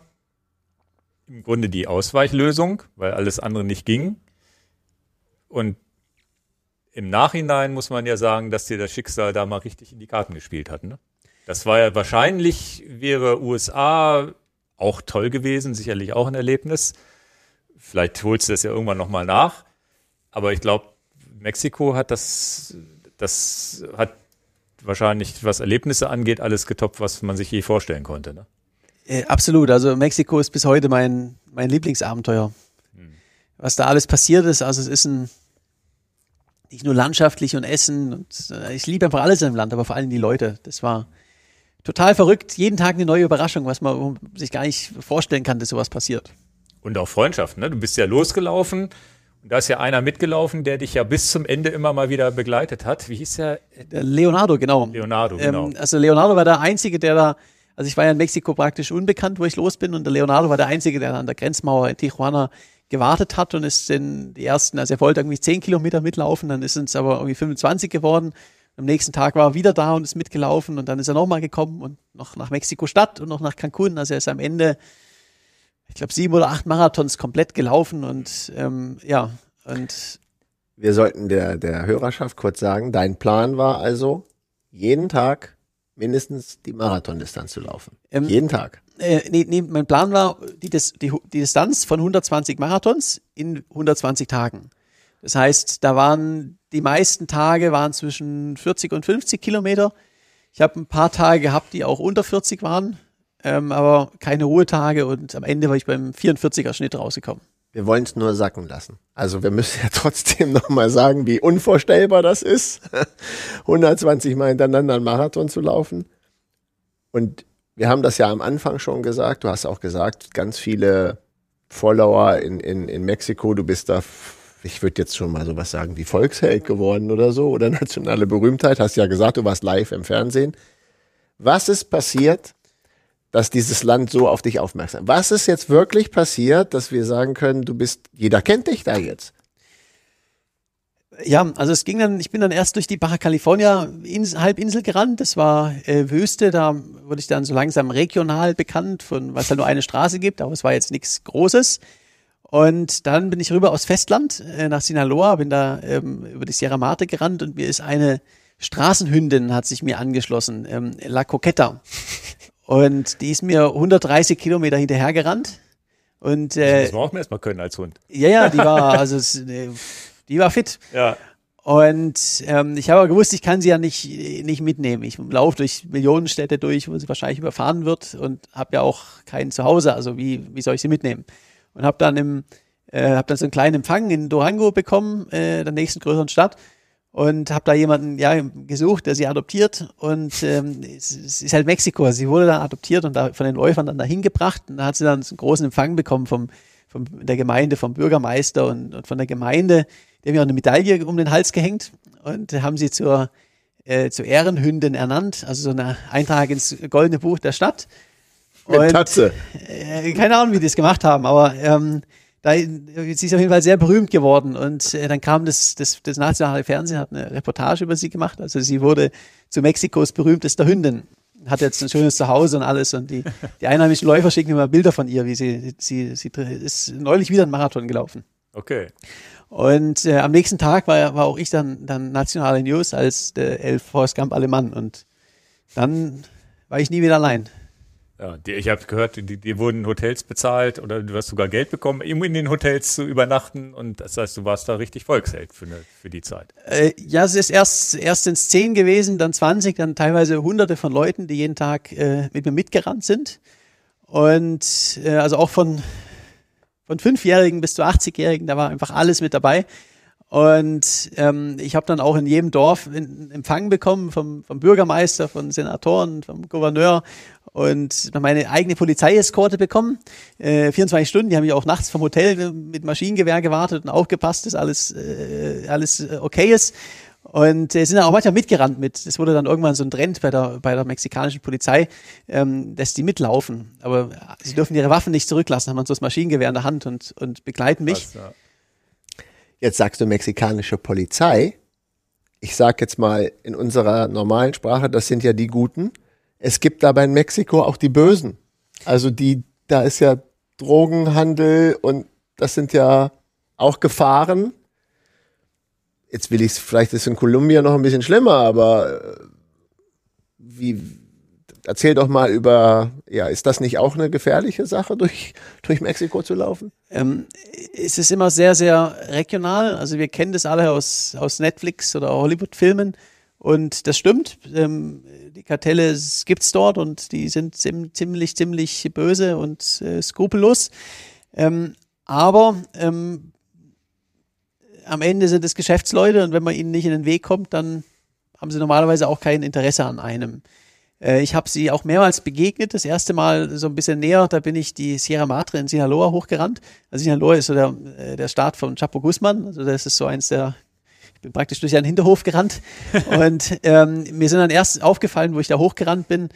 im Grunde die Ausweichlösung, weil alles andere nicht ging. Und im Nachhinein muss man ja sagen, dass dir das Schicksal da mal richtig in die Karten gespielt hat. Ne? Das war ja wahrscheinlich, wäre USA auch toll gewesen, sicherlich auch ein Erlebnis. Vielleicht holst du das ja irgendwann nochmal nach. Aber ich glaube, Mexiko hat das, das hat wahrscheinlich, was Erlebnisse angeht, alles getoppt, was man sich je vorstellen konnte. Ne? Äh, absolut. Also Mexiko ist bis heute mein, mein Lieblingsabenteuer. Hm. Was da alles passiert ist, also es ist ein nicht nur landschaftlich und Essen und äh, ich liebe einfach alles in dem Land, aber vor allem die Leute. Das war total verrückt. Jeden Tag eine neue Überraschung, was man sich gar nicht vorstellen kann, dass sowas passiert. Und auch Freundschaft, ne? Du bist ja losgelaufen und da ist ja einer mitgelaufen, der dich ja bis zum Ende immer mal wieder begleitet hat. Wie hieß der? der Leonardo, genau. Leonardo, genau. Ähm, also Leonardo war der Einzige, der da, also ich war ja in Mexiko praktisch unbekannt, wo ich los bin und der Leonardo war der Einzige, der an der Grenzmauer in Tijuana gewartet hat und ist in die ersten, also er wollte irgendwie 10 Kilometer mitlaufen, dann ist es aber irgendwie 25 geworden. Am nächsten Tag war er wieder da und ist mitgelaufen und dann ist er nochmal gekommen und noch nach Mexiko-Stadt und noch nach Cancun. Also er ist am Ende ich glaube, sieben oder acht Marathons komplett gelaufen und ähm, ja, und wir sollten der, der Hörerschaft kurz sagen, dein Plan war also, jeden Tag mindestens die Marathondistanz zu laufen. Ähm, jeden Tag. Äh, nee, nee, mein Plan war die, die, die Distanz von 120 Marathons in 120 Tagen. Das heißt, da waren die meisten Tage waren zwischen 40 und 50 Kilometer. Ich habe ein paar Tage gehabt, die auch unter 40 waren ähm, aber keine Ruhetage und am Ende war ich beim 44er Schnitt rausgekommen. Wir wollen es nur sacken lassen. Also wir müssen ja (laughs) trotzdem nochmal sagen, wie unvorstellbar das ist, (laughs) 120 Mal hintereinander einen Marathon zu laufen. Und wir haben das ja am Anfang schon gesagt, du hast auch gesagt, ganz viele Follower in, in, in Mexiko, du bist da, ich würde jetzt schon mal sowas sagen, wie Volksheld geworden oder so, oder (laughs) nationale Berühmtheit, hast ja gesagt, du warst live im Fernsehen. Was ist passiert, dass dieses Land so auf dich aufmerksam. Was ist jetzt wirklich passiert, dass wir sagen können, du bist, jeder kennt dich da jetzt? Ja, also es ging dann, ich bin dann erst durch die Baja California Halbinsel gerannt. Das war äh, Wüste, da wurde ich dann so langsam regional bekannt, von was da nur eine Straße gibt, aber es war jetzt nichts Großes. Und dann bin ich rüber aus Festland äh, nach Sinaloa, bin da ähm, über die Sierra Mate gerannt und mir ist eine Straßenhündin hat sich mir angeschlossen, ähm, La Coqueta. Und die ist mir 130 Kilometer hinterhergerannt. Und, äh, das muss man auch erstmal können als Hund. Ja, ja, die war, (laughs) also die war fit. Ja. Und ähm, ich habe aber gewusst, ich kann sie ja nicht, nicht mitnehmen. Ich laufe durch Millionenstädte durch, wo sie wahrscheinlich überfahren wird und habe ja auch kein Zuhause. Also wie, wie soll ich sie mitnehmen? Und habe dann im, äh, habe dann so einen kleinen Empfang in Durango bekommen, äh, der nächsten größeren Stadt und habe da jemanden ja gesucht, der sie adoptiert und ähm, es, es ist halt Mexiko. Sie wurde dann adoptiert und da von den Läufern dann dahin gebracht und da hat sie dann einen großen Empfang bekommen vom, vom der Gemeinde, vom Bürgermeister und, und von der Gemeinde. Die haben ja auch eine Medaille um den Hals gehängt und haben sie zur äh, zur Ehrenhündin ernannt, also so eine Eintrag ins goldene Buch der Stadt. Mit und, Tatze. Äh, keine Ahnung, wie die das gemacht haben, aber ähm, da, sie ist auf jeden Fall sehr berühmt geworden und äh, dann kam das, das, das nationale Fernsehen, hat eine Reportage über sie gemacht. Also sie wurde zu Mexikos berühmtester Hündin. Hat jetzt ein schönes Zuhause und alles und die, die einheimischen Läufer schicken immer Bilder von ihr, wie sie, sie, sie ist neulich wieder einen Marathon gelaufen. Okay. Und äh, am nächsten Tag war, war auch ich dann, dann nationale News als der Elf Forrest Gump Alemann und dann war ich nie wieder allein. Ja, die, ich habe gehört, die, die wurden Hotels bezahlt oder du hast sogar Geld bekommen, um in den Hotels zu übernachten. Und das heißt, du warst da richtig Volksheld für, eine, für die Zeit. Äh, ja, es ist erst, erst ins 10 gewesen, dann 20, dann teilweise hunderte von Leuten, die jeden Tag äh, mit mir mitgerannt sind. Und äh, also auch von, von Fünfjährigen bis zu 80-Jährigen, da war einfach alles mit dabei. Und ähm, ich habe dann auch in jedem Dorf einen Empfang bekommen vom, vom Bürgermeister, von Senatoren, vom Gouverneur und meine eigene Polizeieskorte bekommen. Äh, 24 Stunden, die haben mich auch nachts vom Hotel mit Maschinengewehr gewartet und aufgepasst, dass alles, äh, alles äh, okay ist. Und äh, sind dann auch manchmal mitgerannt mit. Das wurde dann irgendwann so ein Trend bei der, bei der mexikanischen Polizei, ähm, dass die mitlaufen. Aber sie dürfen ihre Waffen nicht zurücklassen, haben dann so das Maschinengewehr in der Hand und, und begleiten mich. Was, ja. Jetzt sagst du mexikanische Polizei. Ich sag jetzt mal in unserer normalen Sprache, das sind ja die Guten es gibt aber in Mexiko auch die Bösen. Also die, da ist ja Drogenhandel und das sind ja auch Gefahren. Jetzt will ich es, vielleicht ist es in Kolumbien noch ein bisschen schlimmer, aber äh, wie, erzähl doch mal über, ja, ist das nicht auch eine gefährliche Sache, durch, durch Mexiko zu laufen? Ähm, es ist immer sehr, sehr regional. Also wir kennen das alle aus, aus Netflix oder Hollywood-Filmen. Und das stimmt. Ähm, die Kartelle gibt es dort und die sind ziemlich, ziemlich böse und äh, skrupellos. Ähm, aber ähm, am Ende sind es Geschäftsleute und wenn man ihnen nicht in den Weg kommt, dann haben sie normalerweise auch kein Interesse an einem. Äh, ich habe sie auch mehrmals begegnet. Das erste Mal so ein bisschen näher, da bin ich die Sierra Madre in Sinaloa hochgerannt. Also Sinaloa ist so der, äh, der Staat von Chapo Guzman. Also das ist so eins der ich bin praktisch durch einen Hinterhof gerannt (laughs) und ähm, mir sind dann erst aufgefallen, wo ich da hochgerannt bin,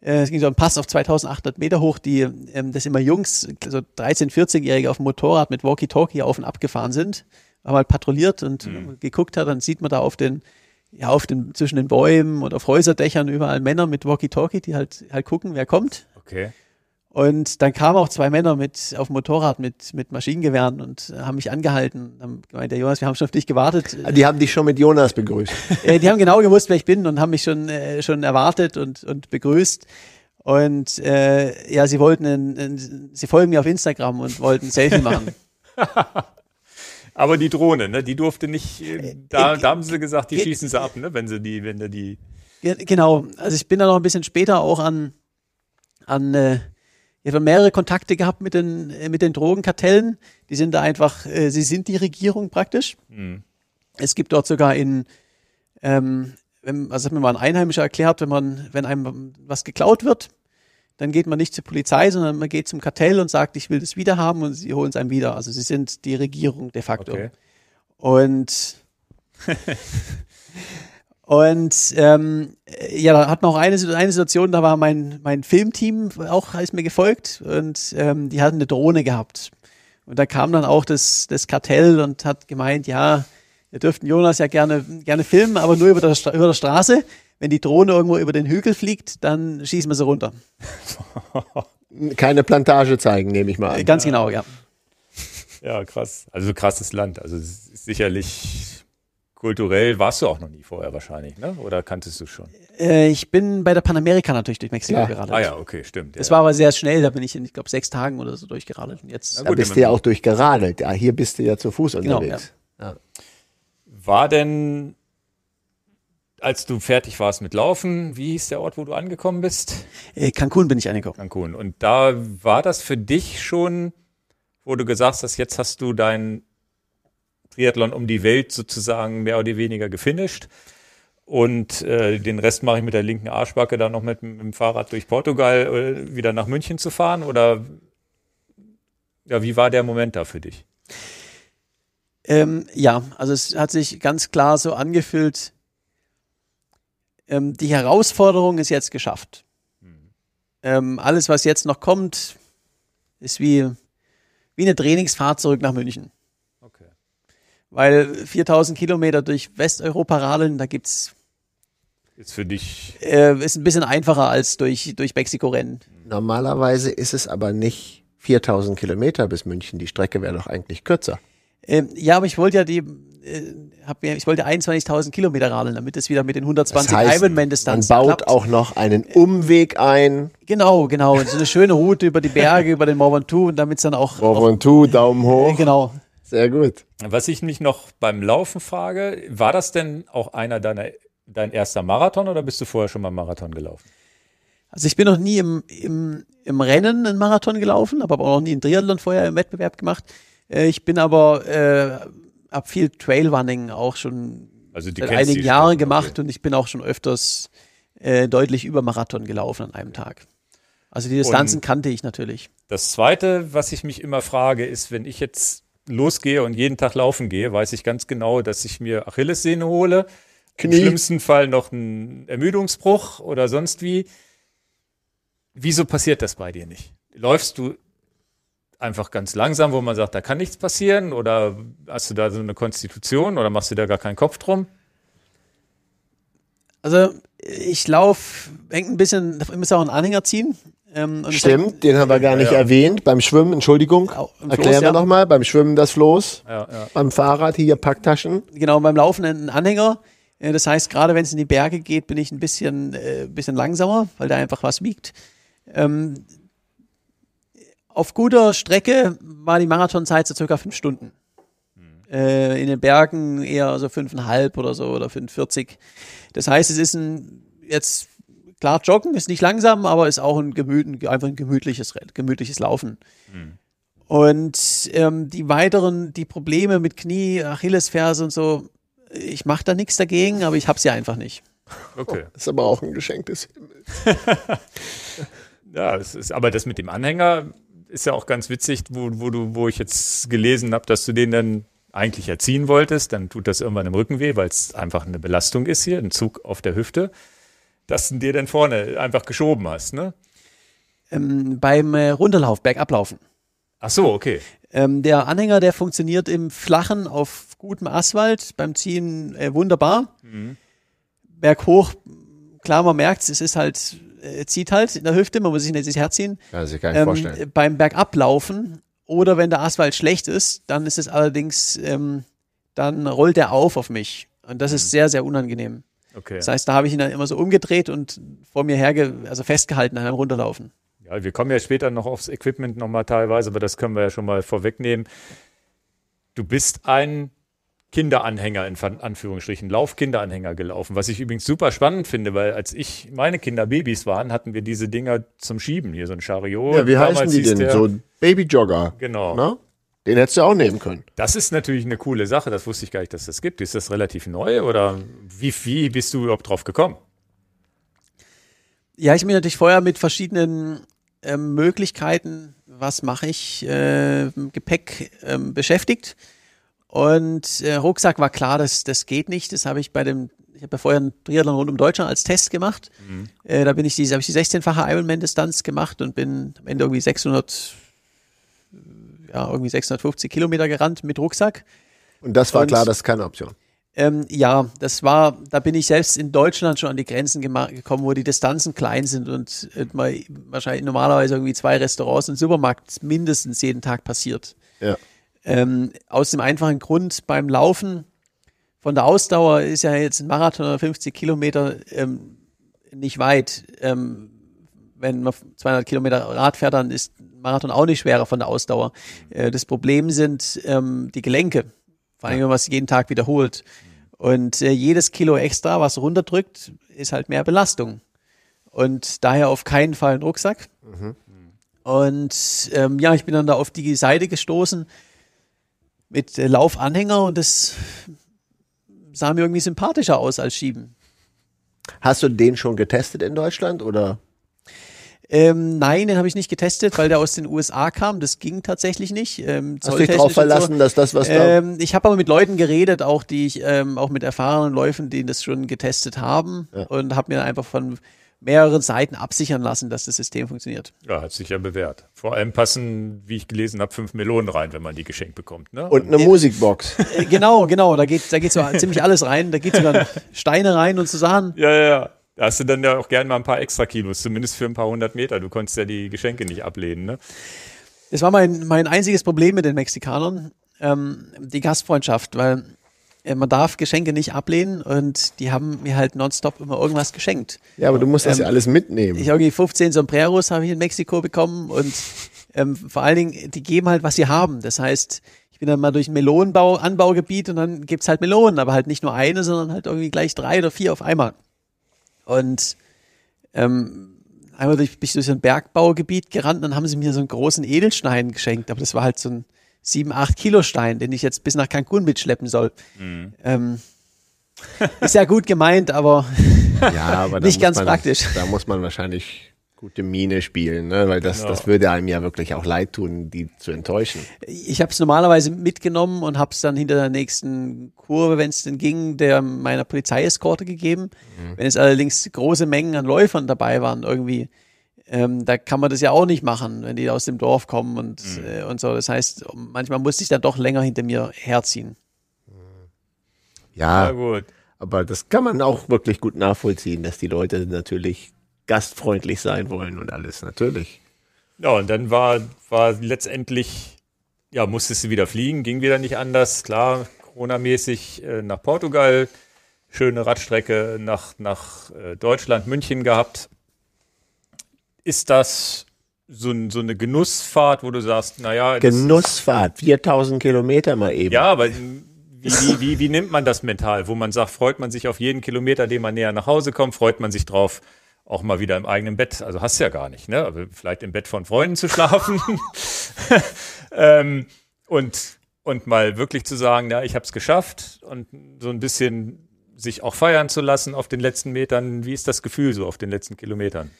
äh, es ging so ein Pass auf 2800 Meter hoch, die ähm, das immer Jungs, so 13-, 14-Jährige auf dem Motorrad mit Walkie-Talkie auf und ab gefahren sind, haben halt patrouilliert und mhm. geguckt hat, dann sieht man da auf den ja, auf den, zwischen den Bäumen und auf Häuserdächern überall Männer mit Walkie-Talkie, die halt, halt gucken, wer kommt. Okay. Und dann kamen auch zwei Männer mit auf dem Motorrad mit, mit Maschinengewehren und haben mich angehalten. Haben gemeint, der Jonas, wir haben schon auf dich gewartet. Die haben dich schon mit Jonas begrüßt. (laughs) äh, die haben genau gewusst, wer ich bin und haben mich schon, äh, schon erwartet und, und begrüßt. Und äh, ja, sie wollten, ein, ein, sie folgen mir auf Instagram und wollten ein Selfie machen. (laughs) Aber die Drohne, ne, die durfte nicht, äh, da, äh, da haben sie gesagt, die schießen sie ab, ne, wenn sie die, wenn du die. Genau, also ich bin da noch ein bisschen später auch an, an äh, ich habe mehrere Kontakte gehabt mit den, äh, mit den Drogenkartellen. Die sind da einfach, äh, sie sind die Regierung praktisch. Mhm. Es gibt dort sogar in, ähm, wenn, also hat mir mal ein Einheimischer erklärt, wenn man, wenn einem was geklaut wird, dann geht man nicht zur Polizei, sondern man geht zum Kartell und sagt, ich will das wieder haben und sie holen es einem wieder. Also sie sind die Regierung de facto. Okay. Und Und ähm, ja, da hat man auch eine, eine Situation, da war mein, mein Filmteam auch, ist mir gefolgt und ähm, die hatten eine Drohne gehabt. Und da kam dann auch das, das Kartell und hat gemeint, ja, wir dürften Jonas ja gerne, gerne filmen, aber nur über der, über der Straße. Wenn die Drohne irgendwo über den Hügel fliegt, dann schießen wir sie runter. (laughs) Keine Plantage zeigen, nehme ich mal an. Ganz genau, ja. Ja, krass. Also krasses Land. Also sicherlich Kulturell warst du auch noch nie vorher wahrscheinlich, ne? Oder kanntest du schon? Äh, ich bin bei der Panamerika natürlich durch Mexiko ja. geradelt. Ah ja, okay, stimmt. Es ja. war aber sehr schnell, da bin ich in, ich glaube, sechs Tagen oder so durchgeradelt. Und jetzt da bist du ja auch durchgeradelt. Ja, hier bist du ja zu Fuß genau, unterwegs. Ja. War denn, als du fertig warst mit Laufen, wie hieß der Ort, wo du angekommen bist? Äh, Cancun bin ich angekommen. Cancun. Und da war das für dich schon, wo du gesagt hast, jetzt hast du dein Triathlon um die Welt sozusagen mehr oder weniger gefinisht. Und äh, den Rest mache ich mit der linken Arschbacke dann noch mit, mit dem Fahrrad durch Portugal äh, wieder nach München zu fahren. Oder ja, wie war der Moment da für dich? Ähm, ja, also es hat sich ganz klar so angefühlt, ähm, die Herausforderung ist jetzt geschafft. Mhm. Ähm, alles, was jetzt noch kommt, ist wie, wie eine Trainingsfahrt zurück nach München. Weil 4000 Kilometer durch Westeuropa radeln, da gibt's ist für dich äh, ist ein bisschen einfacher als durch durch Mexiko rennen. Normalerweise ist es aber nicht 4000 Kilometer bis München. Die Strecke wäre doch eigentlich kürzer. Ähm, ja, aber ich wollte ja die, äh, hab mir, ich wollte 21.000 Kilometer radeln, damit es wieder mit den 120 das heißt, Ironman-Distanzen Man baut klappt. auch noch einen Umweg ein. Genau, genau. So eine schöne Route über die Berge, über den Mont Ventoux und damit es dann auch. Mont Ventoux, Daumen hoch. Äh, genau. Sehr gut. Was ich mich noch beim Laufen frage, war das denn auch einer deiner, dein erster Marathon oder bist du vorher schon mal Marathon gelaufen? Also ich bin noch nie im, im, im Rennen einen Marathon gelaufen, habe aber auch noch nie einen Triathlon vorher im Wettbewerb gemacht. Äh, ich bin aber, äh, habe viel Trailrunning auch schon also seit einigen Jahren gemacht okay. und ich bin auch schon öfters äh, deutlich über Marathon gelaufen an einem Tag. Also die Distanzen und kannte ich natürlich. Das Zweite, was ich mich immer frage, ist, wenn ich jetzt losgehe und jeden Tag laufen gehe, weiß ich ganz genau, dass ich mir Achillessehne hole. Knie. Im schlimmsten Fall noch einen Ermüdungsbruch oder sonst wie. Wieso passiert das bei dir nicht? Läufst du einfach ganz langsam, wo man sagt, da kann nichts passieren? Oder hast du da so eine Konstitution oder machst du da gar keinen Kopf drum? Also ich laufe, hängt ein bisschen, ich muss auch einen Anhänger ziehen. Ähm, Stimmt, den haben wir gar nicht ja, ja. erwähnt. Beim Schwimmen, Entschuldigung, erklären wir ja. nochmal. Beim Schwimmen das Floß, beim Fahrrad hier Packtaschen. Genau, beim Laufen einen Anhänger. Äh, Das heißt, gerade wenn es in die Berge geht, bin ich ein bisschen, äh, bisschen langsamer, weil da einfach was wiegt. Ähm, auf guter Strecke war die Marathonzeit so circa fünf Stunden. Äh, in den Bergen eher so fünfeinhalb oder so oder 5,40. Das heißt, es ist ein jetzt klar joggen ist nicht langsam, aber ist auch ein, gemüt, einfach ein gemütliches, gemütliches Laufen. Und ähm, die weiteren, die Probleme mit Knie, Achillesferse und so, ich mache da nichts dagegen, aber ich habe sie einfach nicht. Okay. Das ist aber auch ein Geschenk des Himmels. (laughs) Ja, es ist, aber das mit dem Anhänger ist ja auch ganz witzig, wo, wo du, wo ich jetzt gelesen habe, dass du den dann eigentlich erziehen wolltest, dann tut das irgendwann im Rücken weh, weil es einfach eine Belastung ist hier, ein Zug auf der Hüfte, dass du dir dann vorne einfach geschoben hast, ne? Ähm, beim äh, Runterlauf, Bergablaufen. Ach so, okay. Ähm, der Anhänger, der funktioniert im Flachen auf gutem Asphalt, beim Ziehen äh, wunderbar. Berghoch, klar, man merkt es ist halt, äh, zieht halt in der Hüfte, man muss sich nicht ins Herz ziehen. Ja, das kann ich Ähm, vorstellen. beim Bergablaufen oder wenn der Asphalt schlecht ist, dann ist es allerdings, ähm, dann rollt er auf auf mich. Und das ist sehr, sehr unangenehm. Okay. Das heißt, da habe ich ihn dann immer so umgedreht und vor mir herge, also festgehalten beim Runterlaufen. Ja, wir kommen ja später noch aufs Equipment nochmal teilweise, aber das können wir ja schon mal vorwegnehmen. Du bist ein Kinderanhänger in Anführungsstrichen, Laufkinderanhänger gelaufen, was ich übrigens super spannend finde, weil als ich meine Kinder Babys waren, hatten wir diese Dinger zum Schieben, hier so ein Chariot. Ja, wie Damals heißen die denn? der- So ein Babyjogger. Genau. Ne? Den hättest du auch nehmen können. Das ist natürlich eine coole Sache, das wusste ich gar nicht, dass das gibt. Ist das relativ neu oder wie, wie bist du überhaupt drauf gekommen? Ja, ich bin natürlich vorher mit verschiedenen ähm, Möglichkeiten, was mache ich, äh, Gepäck ähm, beschäftigt. Und äh, Rucksack war klar, das, das geht nicht. Das habe ich bei dem, ich habe ja vorher einen Triathlon rund um Deutschland als Test gemacht. Äh, da bin ich diese, habe ich die 16-fache Ironman-Distanz gemacht und bin am Ende irgendwie 600, ja, irgendwie 650 Kilometer gerannt mit Rucksack. Und das war Und- klar, das ist keine Option. Ähm, ja, das war, da bin ich selbst in Deutschland schon an die Grenzen gekommen, wo die Distanzen klein sind und äh, wahrscheinlich normalerweise irgendwie zwei Restaurants und Supermarkt mindestens jeden Tag passiert. Ja. Ähm, aus dem einfachen Grund beim Laufen von der Ausdauer ist ja jetzt ein Marathon oder 50 Kilometer ähm, nicht weit. Ähm, wenn man 200 Kilometer Rad fährt, dann ist ein Marathon auch nicht schwerer von der Ausdauer. Äh, das Problem sind ähm, die Gelenke, vor allem wenn man es jeden Tag wiederholt. Und äh, jedes Kilo extra, was runterdrückt, ist halt mehr Belastung. Und daher auf keinen Fall ein Rucksack. Und ähm, ja, ich bin dann da auf die Seite gestoßen mit äh, Laufanhänger und das sah mir irgendwie sympathischer aus als Schieben. Hast du den schon getestet in Deutschland oder? Ähm, nein, den habe ich nicht getestet, weil der aus den USA kam. Das ging tatsächlich nicht. Ähm, Hast du dich darauf und so. verlassen, dass das, was da. Ähm, ich habe aber mit Leuten geredet, auch die ich, ähm, auch mit erfahrenen Läufen, die das schon getestet haben Ja. und habe mir einfach von mehreren Seiten absichern lassen, dass das System funktioniert. Ja, hat sich ja bewährt. Vor allem passen, wie ich gelesen habe, fünf Melonen rein, wenn man die geschenkt bekommt. Ne? Und eine Musikbox. (laughs) Äh, genau, genau, da geht, da geht so ziemlich alles rein. Da geht sogar Steine rein und so Sachen. Ja, ja, ja. Da hast du dann ja auch gerne mal ein paar extra Kilos, zumindest für ein paar hundert Meter. Du konntest ja die Geschenke nicht ablehnen, ne? Das war mein, mein einziges Problem mit den Mexikanern, ähm, die Gastfreundschaft, weil man darf Geschenke nicht ablehnen und die haben mir halt nonstop immer irgendwas geschenkt. Ja, aber du musst das Ähm, ja alles mitnehmen. Ich habe irgendwie 15 Sombreros habe ich in Mexiko bekommen und ähm, vor allen Dingen, die geben halt, was sie haben. Das heißt, ich bin dann mal durch ein Melonenbau, Anbaugebiet und dann gibt's halt Melonen, aber halt nicht nur eine, sondern halt irgendwie gleich drei oder vier auf einmal. Und ähm, einmal durch, bin ich durch so ein Bergbaugebiet gerannt, dann haben sie mir so einen großen Edelstein geschenkt, aber das war halt so ein 7, 8 Kilo Stein, den ich jetzt bis nach Cancun mitschleppen soll. Ähm, ist ja gut gemeint, aber (laughs) ja, aber nicht ganz man, praktisch. Da muss man wahrscheinlich gute Miene spielen, ne? weil das, Genau. das würde einem ja wirklich auch leid tun, die zu enttäuschen. ich habe es normalerweise mitgenommen und habe es dann hinter der nächsten Kurve, wenn es denn ging, der meiner Polizeieskorte gegeben. Wenn es allerdings große Mengen an Läufern dabei waren, irgendwie, ähm, da kann man das ja auch nicht machen, wenn die aus dem Dorf kommen und, äh, und so. Das heißt, manchmal musste ich dann doch länger hinter mir herziehen. Na Ja, gut. aber das kann man auch wirklich gut nachvollziehen, dass die Leute natürlich gastfreundlich sein wollen und alles, natürlich. Ja, und dann war, war letztendlich, ja, musstest du wieder fliegen, ging wieder nicht anders. Klar, Corona-mäßig äh, nach Portugal. schöne Radstrecke nach, nach äh, Deutschland, München gehabt. Ist das so, so eine Genussfahrt, wo du sagst, naja. Genussfahrt, 4000 Kilometer mal eben. Ja, aber wie, wie, wie, wie nimmt man das mental? Wo man sagt, freut man sich auf jeden Kilometer, den man näher nach Hause kommt, freut man sich drauf, auch mal wieder im eigenen Bett. Also hast du ja gar nicht, ne? Aber vielleicht im Bett von Freunden zu schlafen. (laughs) ähm, und, und mal wirklich zu sagen, ja, ich habe es geschafft und so ein bisschen sich auch feiern zu lassen auf den letzten Metern. Wie ist das Gefühl so auf den letzten Kilometern?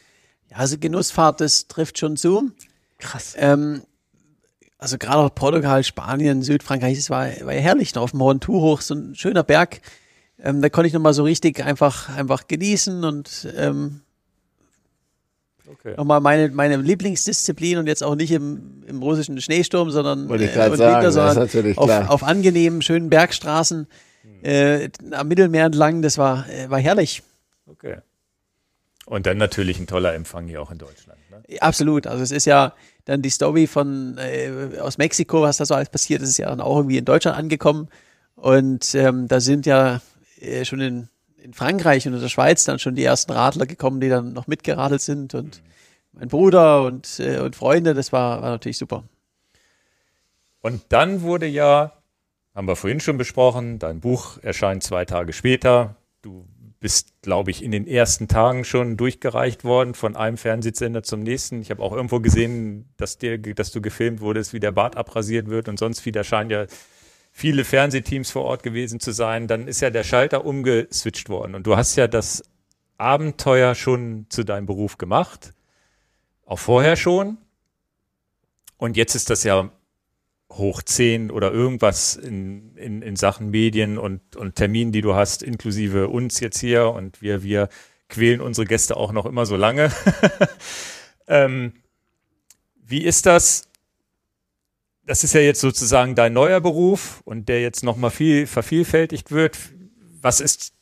Ja, also Genussfahrt, das trifft schon zu. Krass. Ähm, also gerade auch Portugal, Spanien, Südfrankreich, es war, war ja herrlich noch auf dem Mont hoch, so ein schöner Berg. Ähm, da konnte ich nochmal so richtig einfach, einfach genießen und ähm, okay. nochmal meine, meine Lieblingsdisziplin und jetzt auch nicht im, im russischen Schneesturm, sondern, äh, sagen, Winter, sondern auf, auf, angenehmen, schönen Bergstraßen äh, am Mittelmeer entlang. Das war, äh, war herrlich. Okay. Und dann natürlich ein toller Empfang hier auch in Deutschland. Ne? Absolut. Also es ist ja dann die Story von äh, aus Mexiko, was da so alles passiert ist, ist ja dann auch irgendwie in Deutschland angekommen. Und ähm, da sind ja äh, schon in, in Frankreich und in der Schweiz dann schon die ersten Radler gekommen, die dann noch mitgeradelt sind. Und mhm. mein Bruder und, äh, und Freunde, das war, war natürlich super. Und dann wurde ja, haben wir vorhin schon besprochen, dein Buch erscheint zwei Tage später. Du bist, glaube ich, in den ersten Tagen schon durchgereicht worden von einem Fernsehsender zum nächsten. Ich habe auch irgendwo gesehen, dass, dir, dass du gefilmt wurdest, wie der Bart abrasiert wird und sonst wie. Da scheinen ja viele Fernsehteams vor Ort gewesen zu sein. Dann ist ja der Schalter umgeswitcht worden. Und du hast ja das Abenteuer schon zu deinem Beruf gemacht. Auch vorher schon. Und jetzt ist das ja hoch zehn oder irgendwas in, in, in Sachen Medien und, und Terminen, die du hast, inklusive uns jetzt hier und wir, wir quälen unsere Gäste auch noch immer so lange. (laughs) ähm, wie ist das? Das ist ja jetzt sozusagen dein neuer Beruf und der jetzt nochmal viel vervielfältigt wird. Was ist,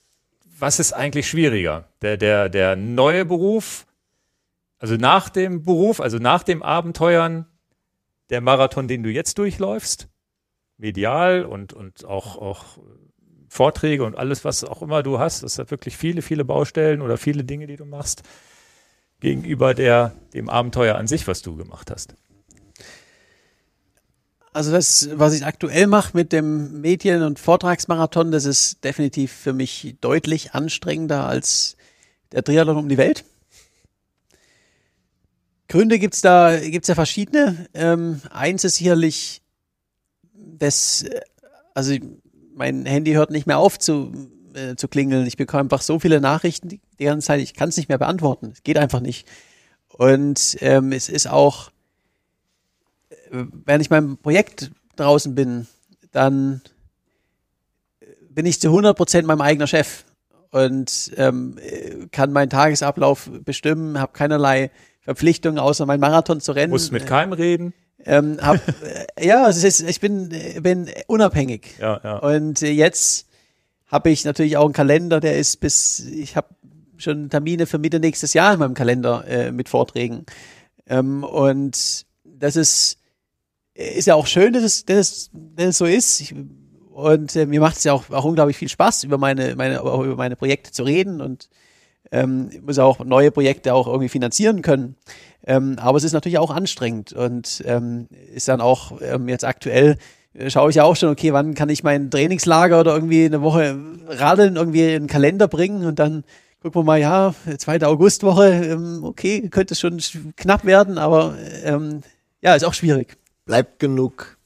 was ist eigentlich schwieriger? Der, der, der neue Beruf, also nach dem Beruf, also nach dem Abenteuern, der Marathon, den du jetzt durchläufst, medial und, und auch, auch Vorträge und alles, was auch immer du hast, das hat wirklich viele, viele Baustellen oder viele Dinge, die du machst, gegenüber der, dem Abenteuer an sich, was du gemacht hast. Also das, was ich aktuell mache mit dem Medien- und Vortragsmarathon, das ist definitiv für mich deutlich anstrengender als der Triathlon um die Welt. Gründe gibt's da, gibt's ja verschiedene. Ähm, eins ist sicherlich, das, also mein Handy hört nicht mehr auf zu, äh, zu klingeln. Ich bekomme einfach so viele Nachrichten die, ganze Zeit, ich kann es nicht mehr beantworten. Es geht einfach nicht. Und ähm, es ist auch, äh, wenn ich meinem Projekt draußen bin, dann bin ich zu 100 Prozent meinem eigenen Chef und ähm, kann meinen Tagesablauf bestimmen, habe keinerlei Verpflichtungen, außer mein Marathon zu rennen. Muss mit keinem reden. Ähm, hab, äh, ja, es ist, ich bin, bin unabhängig. Ja, ja. Und äh, jetzt habe ich natürlich auch einen Kalender, der ist bis, ich habe schon Termine für Mitte nächstes Jahr in meinem Kalender äh, mit Vorträgen. Ähm, und das ist, ist ja auch schön, dass es, dass es, dass es so ist. Ich, und äh, mir macht es ja auch, auch unglaublich viel Spaß, über meine, meine, über meine Projekte zu reden und ähm, muss auch neue Projekte auch irgendwie finanzieren können. Ähm, aber es ist natürlich auch anstrengend und ähm, ist dann auch ähm, jetzt aktuell äh, schaue ich ja auch schon, okay, wann kann ich mein Trainingslager oder irgendwie eine Woche radeln, irgendwie in den Kalender bringen und dann gucken wir mal, ja, zweite Augustwoche, ähm, okay, könnte schon knapp werden, aber ähm, ja, ist auch schwierig. Bleibt genug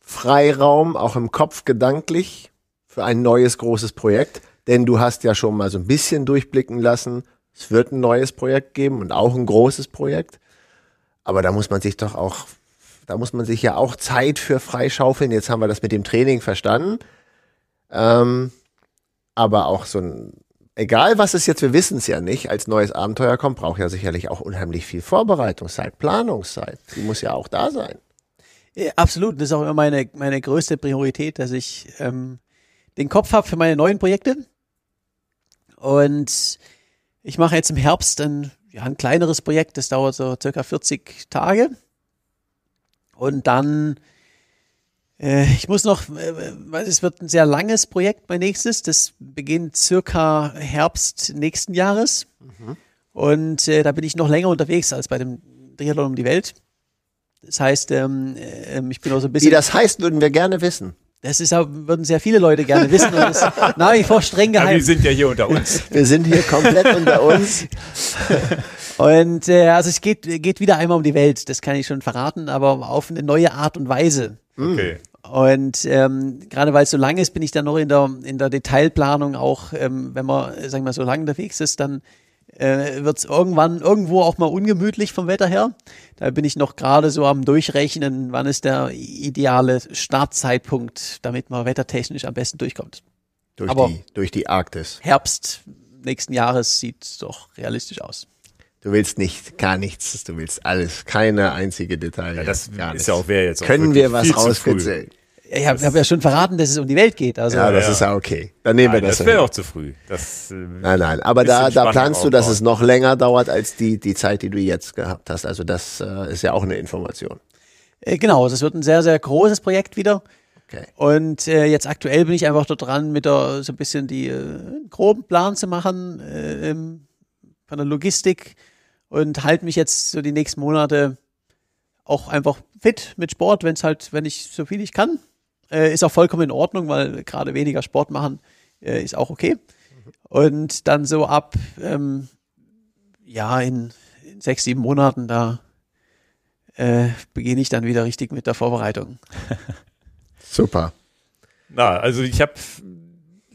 Freiraum, auch im Kopf gedanklich, für ein neues großes Projekt. Denn du hast ja schon mal so ein bisschen durchblicken lassen, es wird ein neues Projekt geben und auch ein großes Projekt. Aber da muss man sich doch auch, da muss man sich ja auch Zeit für freischaufeln. Jetzt haben wir das mit dem Training verstanden. Ähm, aber auch so ein, egal was es jetzt, wir wissen es ja nicht, als neues Abenteuer kommt, braucht ja sicherlich auch unheimlich viel Vorbereitungszeit, Planungszeit. Die muss ja auch da sein. Ja, absolut. Das ist auch immer meine, meine größte Priorität, dass ich ähm, den Kopf habe für meine neuen Projekte und ich mache jetzt im Herbst ein, ja, ein kleineres Projekt, das dauert so circa 40 Tage. Und dann Äh, ich muss noch, äh, weil es wird ein sehr langes Projekt, mein nächstes. Das beginnt circa Herbst nächsten Jahres. Und äh, da bin ich noch länger unterwegs als bei dem Triathlon um die Welt. Das heißt, ähm, ähm, ich bin auch so ein Wie bisschen. das heißt, würden wir gerne wissen. Das ist auch, würden sehr viele Leute gerne wissen. Und das ist nach wie vor streng Aber wir geheim. sind ja hier unter uns. Wir sind hier komplett unter uns. (laughs) Und äh, also es geht, geht wieder einmal um die Welt, das kann ich schon verraten, aber auf eine neue Art und Weise. Okay. Und ähm, gerade weil es so lang ist, bin ich dann noch in der, in der Detailplanung auch, ähm, wenn man, sagen wir mal, so lange unterwegs ist, dann äh, wird es irgendwann irgendwo auch mal ungemütlich vom Wetter her. Da bin ich noch gerade so am Durchrechnen, wann ist der ideale Startzeitpunkt, damit man wettertechnisch am besten durchkommt. Durch, Aber- die, durch die Arktis. Herbst nächsten Jahres sieht doch realistisch aus. Du willst nicht, gar nichts. Du willst alles. Keine einzige Detail. Ja, das gar ist nichts. ja auch wer jetzt Können wir was rauskitzeln? Ich habe hab ja schon verraten, dass es um die Welt geht. Also Ja, das ja. ist ja okay. Dann nehmen wir Nein, das. das hin. wäre auch zu früh. Das, äh, Nein, nein. Aber da, da planst du, dass aufbauen. es noch länger dauert als die, die Zeit, die du jetzt gehabt hast. Also das äh, ist ja auch eine Information. äh, genau, das wird ein sehr, sehr großes Projekt wieder. Okay. Und äh, jetzt aktuell bin ich einfach dort dran, mit der, so ein bisschen die äh, groben Plan zu machen äh, ähm, von der Logistik und halte mich jetzt so die nächsten Monate auch einfach fit mit Sport, wenn es halt, wenn ich so viel ich kann. Äh, ist auch vollkommen in Ordnung, weil gerade weniger Sport machen äh, ist auch okay. Und dann so ab, ähm, ja, in, in sechs, sieben Monaten, da äh, beginne ich dann wieder richtig mit der Vorbereitung. (laughs) Super. na, also ich habe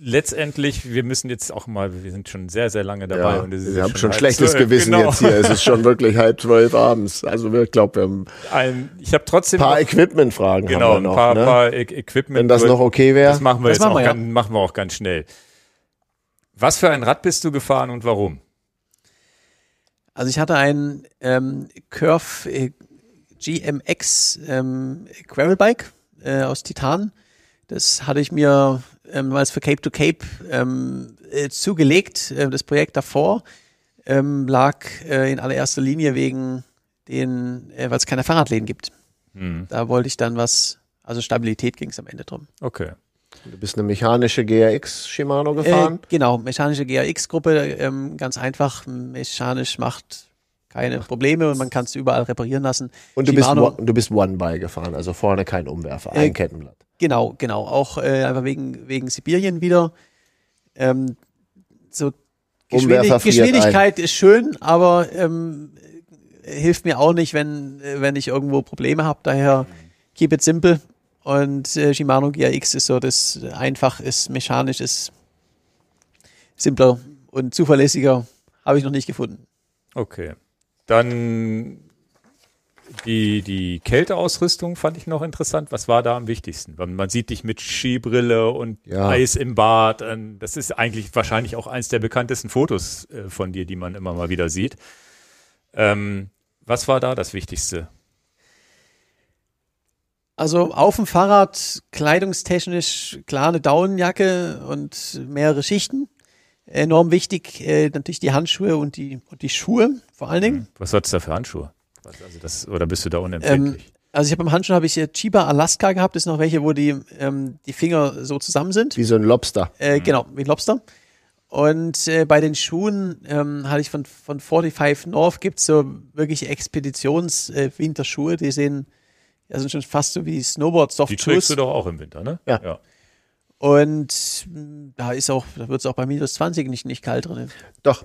letztendlich, wir müssen jetzt auch mal, wir sind schon sehr, sehr lange dabei. Ja, und es ist wir haben schon schlechtes zwölf, Gewissen genau. jetzt hier. Es ist schon wirklich halb zwölf abends. Also wir glauben, wir haben Ein, ich habe trotzdem ein paar Equipment-Fragen genau, haben wir ein noch. paar, ne? paar E- Equipment. Wenn das noch okay wäre. Das machen wir Das jetzt machen auch wir, ja. ganz, machen wir auch ganz schnell. Was für ein Rad bist du gefahren und warum? Also ich hatte ein ähm, Curve äh, GMX ähm, Gravelbike äh, aus Titan. Das hatte ich mir ähm, damals für Cape to Cape ähm, äh, zugelegt. Äh, das Projekt davor ähm, lag äh, in allererster Linie wegen den, äh, weil es keine Fahrradläden gibt. Hm, Da wollte ich dann was, also Stabilität ging es am Ende drum. okay. Du bist eine mechanische GRX Shimano gefahren. Äh, genau, mechanische GRX-Gruppe, ähm, ganz einfach. Mechanisch macht keine Probleme und man kann es überall reparieren lassen. und du bist, Shimano- one, du bist One-By gefahren, also vorne kein Umwerfer, Äh, ein Kettenblatt. Genau, genau. Auch äh, einfach wegen, wegen Sibirien wieder. Ähm, so Geschwindig Geschwindigkeit ist schön, aber ähm, äh, hilft mir auch nicht, wenn, wenn ich irgendwo Probleme habe. Daher keep it simple. Und äh, Shimano GRX ist so, das einfach ist, mechanisch ist simpler und zuverlässiger. Habe ich noch nicht gefunden. Okay. Dann die, die Kälteausrüstung fand ich noch interessant. Was war da am wichtigsten? Man sieht dich mit Skibrille und Ja. Eis im Bad. Ähm, Das ist eigentlich wahrscheinlich auch eins der bekanntesten Fotos äh, von dir, die man immer mal wieder sieht. Ähm, was war da das Wichtigste? Also auf dem Fahrrad kleidungstechnisch klar eine Daunenjacke und mehrere Schichten. Enorm wichtig äh, natürlich die Handschuhe und die, und die Schuhe vor allen Dingen. Was hattest du da für Handschuhe? Was, also das, oder bist du da Ähm, unempfindlich? also ich habe am Handschuh habe ich äh, Chiba Alaska gehabt. Das sind noch welche, wo die, ähm, die Finger so zusammen sind. Wie so ein Lobster. Äh, Genau, wie ein Lobster. Und äh, bei den Schuhen ähm, hatte ich von, von 45 North gibt's so wirklich Expeditions-Winterschuhe. die sehen, ja, sind schon fast so wie snowboard die trägst Soft du doch auch im Winter, ne? Ja. ja. Und mh, da ist auch, da wird es auch bei minus 20 nicht, nicht kalt drin. Doch,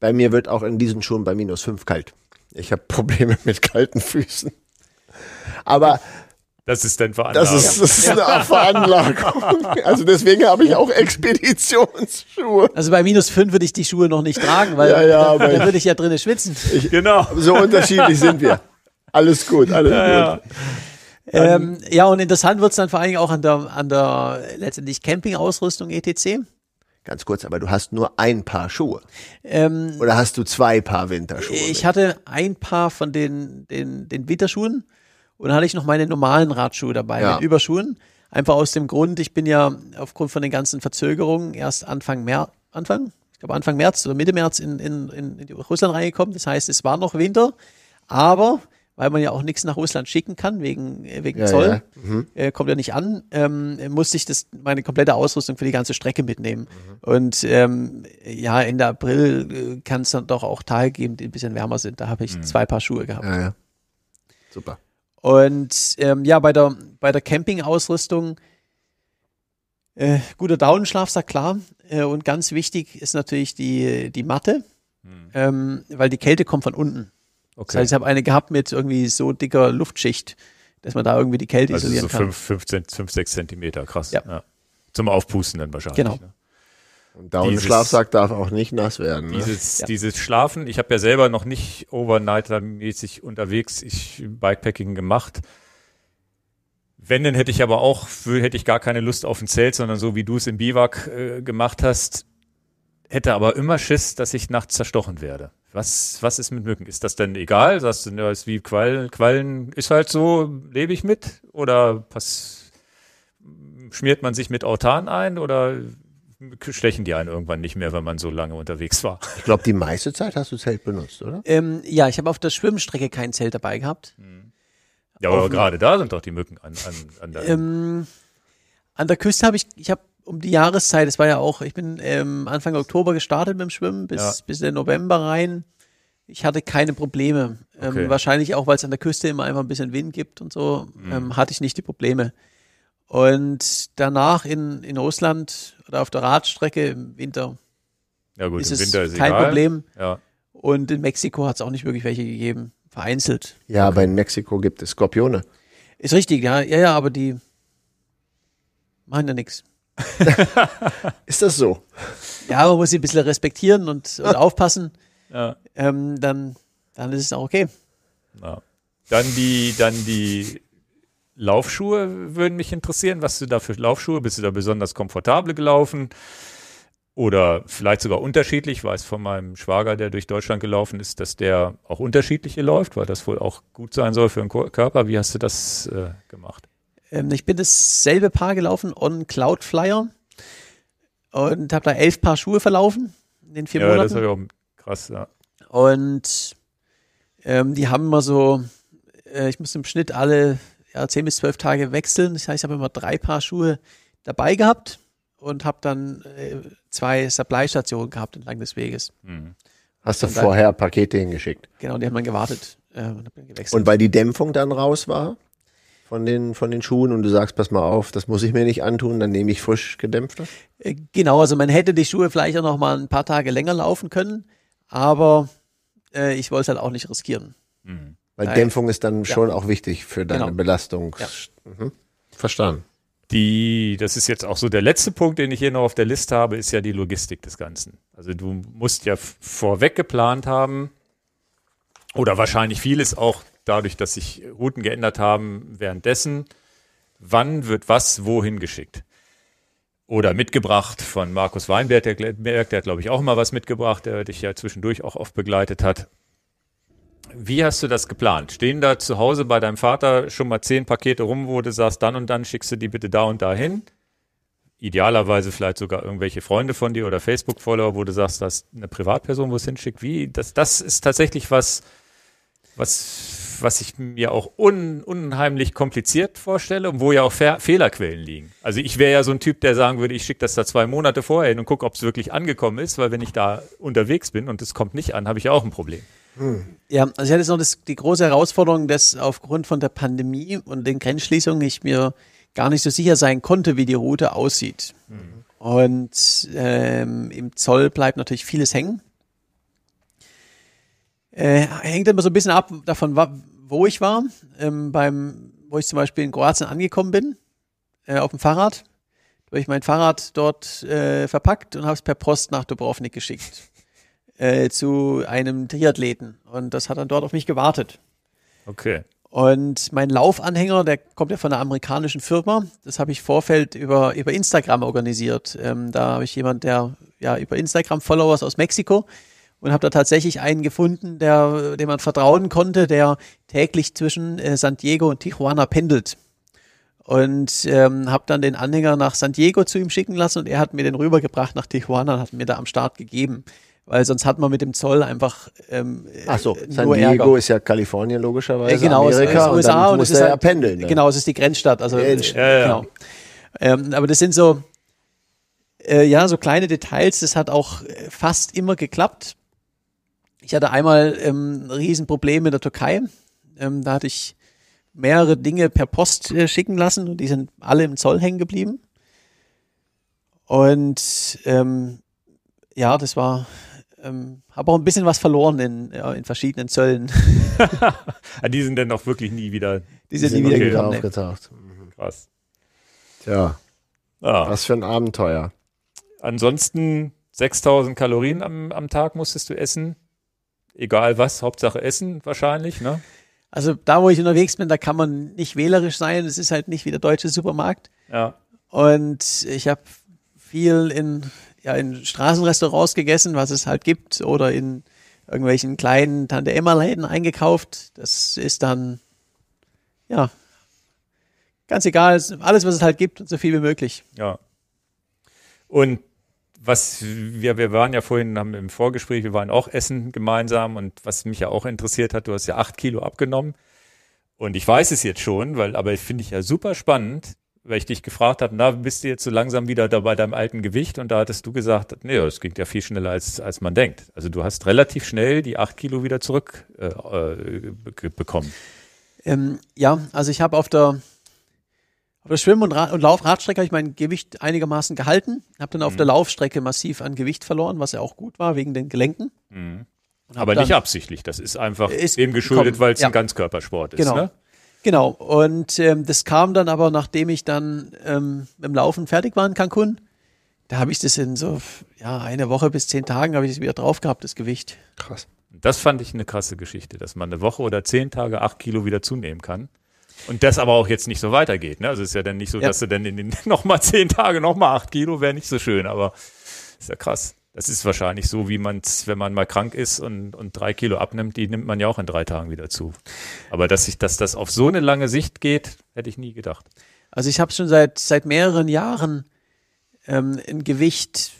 bei mir wird auch in diesen Schuhen bei minus fünf kalt. Ich habe Probleme (laughs) mit kalten Füßen. Aber Das ist dann das veranlagt. ist, das ist eine Veranlagung. (laughs) Also deswegen habe ich auch Expeditionsschuhe. Also bei minus 5 würde ich die Schuhe noch nicht tragen, weil Ja, ja, aber dann würde ich ja drinnen schwitzen. genau. So unterschiedlich sind wir. Alles gut, alles Ja, gut. Ähm, ja, und interessant wird es dann vor allen Dingen auch an der, an der letztendlich Campingausrüstung etc. Ganz kurz, aber du hast nur ein Paar Schuhe. Ähm, Oder hast du zwei Paar Winterschuhe? ich mit? hatte ein paar von den, den, den Winterschuhen und dann hatte ich noch meine normalen Radschuhe dabei Ja. mit Überschuhen. Einfach aus dem Grund, ich bin ja aufgrund von den ganzen Verzögerungen erst Anfang März, Anfang, ich glaube Anfang März oder Mitte März in, in, in, in Russland reingekommen. Das heißt, es war noch Winter, aber weil man ja auch nichts nach Russland schicken kann wegen, äh, wegen Ja, Zoll. ja. Mhm. Äh, kommt ja nicht an, ähm, musste ich das, meine komplette Ausrüstung für die ganze Strecke mitnehmen. Und ähm, ja, Ende April äh, kann es dann doch auch Tage geben, die ein bisschen wärmer sind. Da habe ich zwei Paar Schuhe gehabt. Ja, ja. Super. Und ähm, ja, bei der, bei der Campingausrüstung äh, guter Daunenschlafsack, klar. Äh, und ganz wichtig ist natürlich die, die Matte, ähm, weil die Kälte kommt von unten. Das Okay. heißt, ich habe eine gehabt mit irgendwie so dicker Luftschicht, dass man da irgendwie die Kälte also isolieren so kann. 5, 5, 5, 6 Zentimeter, krass. Ja. Zum Aufpusten dann wahrscheinlich. Genau. Ne? Und Down Dieses- Schlafsack darf auch nicht nass werden. Ne? Dieses, Ja. dieses Schlafen, ich habe ja selber noch nicht Overnighter-mäßig unterwegs, ich Bikepacking gemacht. Wenn, dann hätte ich aber auch, hätte ich gar keine Lust auf ein Zelt, sondern so wie du es im Biwak äh, gemacht hast, hätte aber immer Schiss, dass ich nachts zerstochen werde. Was, was ist mit Mücken? Ist das denn egal? Sagst du, ja, ist wie Quallen, Quallen ist halt so, lebe ich mit? Oder pass, schmiert man sich mit Autan ein? Oder stechen die einen irgendwann nicht mehr, wenn man so lange unterwegs war? Ich glaube, die meiste Zeit hast du Zelt benutzt, oder? Ähm, ja, ich habe auf der Schwimmstrecke kein Zelt dabei gehabt. Ja, aber gerade da sind doch die Mücken an, an, an der. Ähm, an der Küste habe ich, ich habe um die Jahreszeit, es war ja auch, ich bin ähm, Anfang Oktober gestartet mit dem Schwimmen bis, Ja. bis in den November rein. Ich hatte keine Probleme. Ähm, Okay. Wahrscheinlich auch, weil es an der Küste immer einfach ein bisschen Wind gibt und so, Mhm. ähm, hatte ich nicht die Probleme. Und danach in, in Russland oder auf der Radstrecke im Winter ja gut, ist im es Winter ist kein egal. Problem. Ja. Und in Mexiko hat es auch nicht wirklich welche gegeben. Vereinzelt. Ja, aber in Mexiko gibt es Skorpione. Ist richtig, ja, ja, ja, aber die machen ja nichts. (laughs) Ist das so? Ja, man muss sie ein bisschen respektieren und, und (laughs) aufpassen. Ja. Ähm, dann, dann ist es auch okay. Ja. Dann die, dann die Laufschuhe würden mich interessieren. Was du da für Laufschuhe? Bist du da besonders komfortabel gelaufen? Oder vielleicht sogar unterschiedlich? Ich weiß von meinem Schwager, der durch Deutschland gelaufen ist, dass der auch unterschiedliche läuft, weil das wohl auch gut sein soll für den Körper. Wie hast du das äh, gemacht? Ähm, ich bin dasselbe Paar gelaufen on Cloudflyer und habe da elf Paar Schuhe verlaufen in den vier ja, das Monaten. habe ich auch krass. Ja. Und ähm, die haben immer so, äh, ich muss im Schnitt alle ja, 10 bis 12 Tage wechseln. Das heißt, ich habe immer drei Paar Schuhe dabei gehabt und habe dann äh, zwei Supply-Stationen gehabt entlang des Weges. Mhm. Hast du vorher Pakete hingeschickt? Genau, die haben dann gewartet äh, und hab dann gewechselt. Und weil die Dämpfung dann raus war von den, von den Schuhen und du sagst, pass mal auf, das muss ich mir nicht antun, dann nehme ich frisch gedämpfte? Äh, Genau, also man hätte die Schuhe vielleicht auch noch mal ein paar Tage länger laufen können, aber äh, ich wollte es halt auch nicht riskieren. Mhm. Weil Nein. Dämpfung ist dann Ja. schon auch wichtig für deine Genau. Belastung. Ja. Mhm. Verstanden. Die, das ist jetzt auch so der letzte Punkt, den ich hier noch auf der Liste habe, ist ja die Logistik des Ganzen. Also du musst ja vorweg geplant haben oder wahrscheinlich vieles auch dadurch, dass sich Routen geändert haben währenddessen. Wann wird was wohin geschickt? Oder mitgebracht von Markus Weinberg, der, der hat glaube ich auch mal was mitgebracht, der dich ja zwischendurch auch oft begleitet hat. Wie hast du das geplant? Stehen da zu Hause bei deinem Vater schon mal zehn Pakete rum, wo du sagst, dann und dann schickst du die bitte da und da hin? Idealerweise vielleicht sogar irgendwelche Freunde von dir oder Facebook-Follower, wo du sagst, das ist eine Privatperson, wo es hinschickt. Wie? Das, das ist tatsächlich was, was, was ich mir auch un, unheimlich kompliziert vorstelle und wo ja auch Fe Fehlerquellen liegen. Also ich wäre ja so ein Typ, der sagen würde, ich schicke das da zwei Monate vorher hin und gucke, ob es wirklich angekommen ist, weil wenn ich da unterwegs bin und es kommt nicht an, habe ich ja auch ein Problem. Ja, also ich hatte jetzt noch das, die große Herausforderung, dass aufgrund von der Pandemie und den Grenzschließungen ich mir gar nicht so sicher sein konnte, wie die Route aussieht. Und ähm, im Zoll bleibt natürlich vieles hängen. Äh, hängt immer so ein bisschen ab davon, wo ich war. Ähm, beim, wo ich zum Beispiel in Kroatien angekommen bin, äh, auf dem Fahrrad. Da habe ich mein Fahrrad dort äh, verpackt und habe es per Post nach Dubrovnik geschickt äh, zu einem Triathleten. Und das hat dann dort auf mich gewartet. Okay. Und mein Laufanhänger, der kommt ja von einer amerikanischen Firma. Das habe ich Vorfeld über, über Instagram organisiert. Ähm, da habe ich jemand, der ja über Instagram Followers aus Mexiko und habe da tatsächlich einen gefunden, der, dem man vertrauen konnte, der täglich zwischen äh, San Diego und Tijuana pendelt. Und ähm, habe dann den Anhänger nach San Diego zu ihm schicken lassen und er hat mir den rübergebracht nach Tijuana und hat mir da am Start gegeben. weil sonst hat man mit dem Zoll einfach ähm, Ach so, San Diego Ärger. ist ja Kalifornien logischerweise, Äh, genau, es Amerika ist und USA und muss es ist ja halt, pendeln. Ne? Genau, es ist die Grenzstadt. Also Ja, ja. genau. Ähm, aber das sind so äh, ja so kleine Details. Das hat auch äh, fast immer geklappt. Ich hatte einmal ähm, ein Riesenproblem in der Türkei. Ähm, da hatte ich mehrere Dinge per Post äh, schicken lassen und die sind alle im Zoll hängen geblieben. Und ähm, ja, das war, ähm, habe auch ein bisschen was verloren in, ja, in verschiedenen Zöllen. (laughs) Ah, die sind dann auch wirklich nie wieder Die sind Sind nie wieder gekommen. Nee. aufgetaucht. krass. Tja, Ja. was für ein Abenteuer. Ansonsten 6000 Kalorien am, am Tag musstest du essen. Egal was, Hauptsache Essen wahrscheinlich, ne? Also da, wo ich unterwegs bin, da kann man nicht wählerisch sein. Es ist halt nicht wie der deutsche Supermarkt. Ja. Und ich habe viel in, ja, in Straßenrestaurants gegessen, was es halt gibt, oder in irgendwelchen kleinen Tante-Emma-Läden eingekauft. Das ist dann, ja, ganz egal. Alles, was es halt gibt, so viel wie möglich. Ja. Und was wir, wir waren ja vorhin haben im Vorgespräch, wir waren auch essen gemeinsam und was mich ja auch interessiert hat, du hast ja acht Kilo abgenommen. Und ich weiß es jetzt schon, weil, aber finde ich ja super spannend, weil ich dich gefragt habe, na, bist du jetzt so langsam wieder da bei deinem alten Gewicht? Und da hattest du gesagt, nee, das ging ja viel schneller als, als man denkt. Also du hast relativ schnell die acht Kilo wieder zurück äh, äh, be- bekommen. Ähm, ja, also ich habe auf der, auf der Schwimm- und, Ra und Laufradstrecke habe ich mein Gewicht einigermaßen gehalten. Habe dann auf Mhm. der Laufstrecke massiv an Gewicht verloren, was ja auch gut war wegen den Gelenken. Hab Aber nicht absichtlich. Das ist einfach Ist dem geschuldet, weil es ja. ein Ganzkörpersport ist. Genau. Ne? Genau. Und ähm, das kam dann aber, nachdem ich dann ähm, mit dem Laufen fertig war in Cancun. Da habe ich das in so ja eine Woche bis zehn Tagen habe ich es wieder drauf gehabt, das Gewicht. Krass. Das fand ich eine krasse Geschichte, dass man eine Woche oder zehn Tage acht Kilo wieder zunehmen kann. Und das aber auch jetzt nicht so weitergeht. Ne? Also es ist ja dann nicht so, Ja. dass du dann in den (laughs) nochmal zehn Tage nochmal acht Kilo wäre nicht so schön, aber ist ja krass. Das ist wahrscheinlich so, wie man es, wenn man mal krank ist und, und drei Kilo abnimmt, die nimmt man ja auch in drei Tagen wieder zu. Aber dass sich, dass das auf so eine lange Sicht geht, hätte ich nie gedacht. Also ich habe schon seit seit mehreren Jahren ähm, ein Gewicht,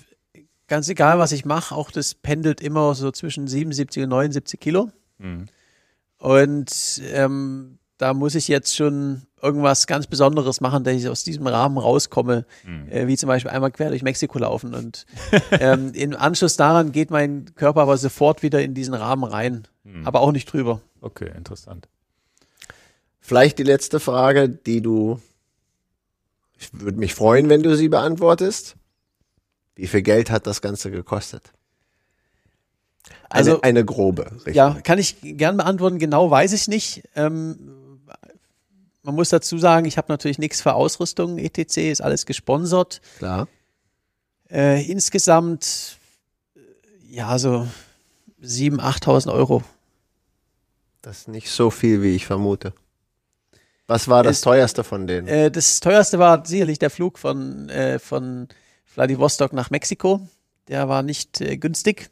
ganz egal was ich mache, auch das pendelt immer so zwischen 77 und 79 Kilo. Mhm. Und ähm, da muss ich jetzt schon irgendwas ganz Besonderes machen, dass ich aus diesem Rahmen rauskomme, äh, wie zum Beispiel einmal quer durch Mexiko laufen. Und (laughs) ähm, im Anschluss daran geht mein Körper aber sofort wieder in diesen Rahmen rein, aber auch nicht drüber. Okay, interessant. Vielleicht die letzte Frage, die du, ich würde mich freuen, wenn du sie beantwortest. Wie viel Geld hat das Ganze gekostet? Eine, Also- eine grobe. Richtung. Ja, kann ich gern beantworten. Genau weiß ich nicht. Ähm, man muss dazu sagen, ich habe natürlich nichts für Ausrüstung. ETC ist alles gesponsert. Klar. Äh, insgesamt, ja, so 7.000, 8.000 Euro. Das ist nicht so viel, wie ich vermute. Was war das Es- teuerste von denen? Äh, das teuerste war sicherlich der Flug von, äh, von Vladivostok nach Mexiko. Der war nicht äh, günstig.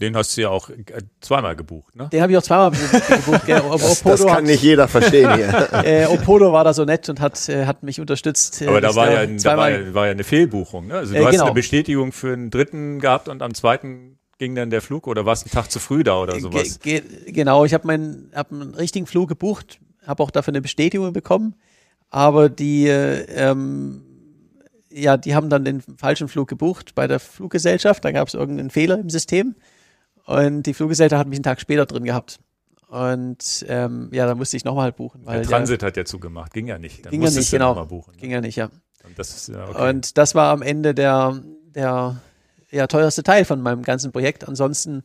Den hast du ja auch äh, zweimal gebucht, ne? Den habe ich auch zweimal gebucht. Gell? Das, Opodo, das kann hat, nicht jeder verstehen hier. (laughs) äh, Opodo war da so nett und hat, äh, hat mich unterstützt. äh, Aber da war ja, da war ja, war ja eine Fehlbuchung. Ne? Also du Äh, hast genau. eine Bestätigung für einen dritten gehabt und am zweiten ging dann der Flug oder warst einen Tag zu früh da oder sowas? Ge ge genau, ich habe meinen hab einen richtigen Flug gebucht, habe auch dafür eine Bestätigung bekommen, aber die, äh, ähm, ja, die haben dann den falschen Flug gebucht bei der Fluggesellschaft. Da gab es irgendeinen Fehler im System und die Fluggesellschaft hat mich einen Tag später drin gehabt. Und ähm, ja, da musste ich nochmal buchen, weil Der Transit hat ja zugemacht, ging ja nicht. Dann ging ja nicht, genau. buchen. ging ja nicht, ja. Und das ist, ja, okay. Und das war am Ende der, der ja, teuerste Teil von meinem ganzen Projekt. Ansonsten,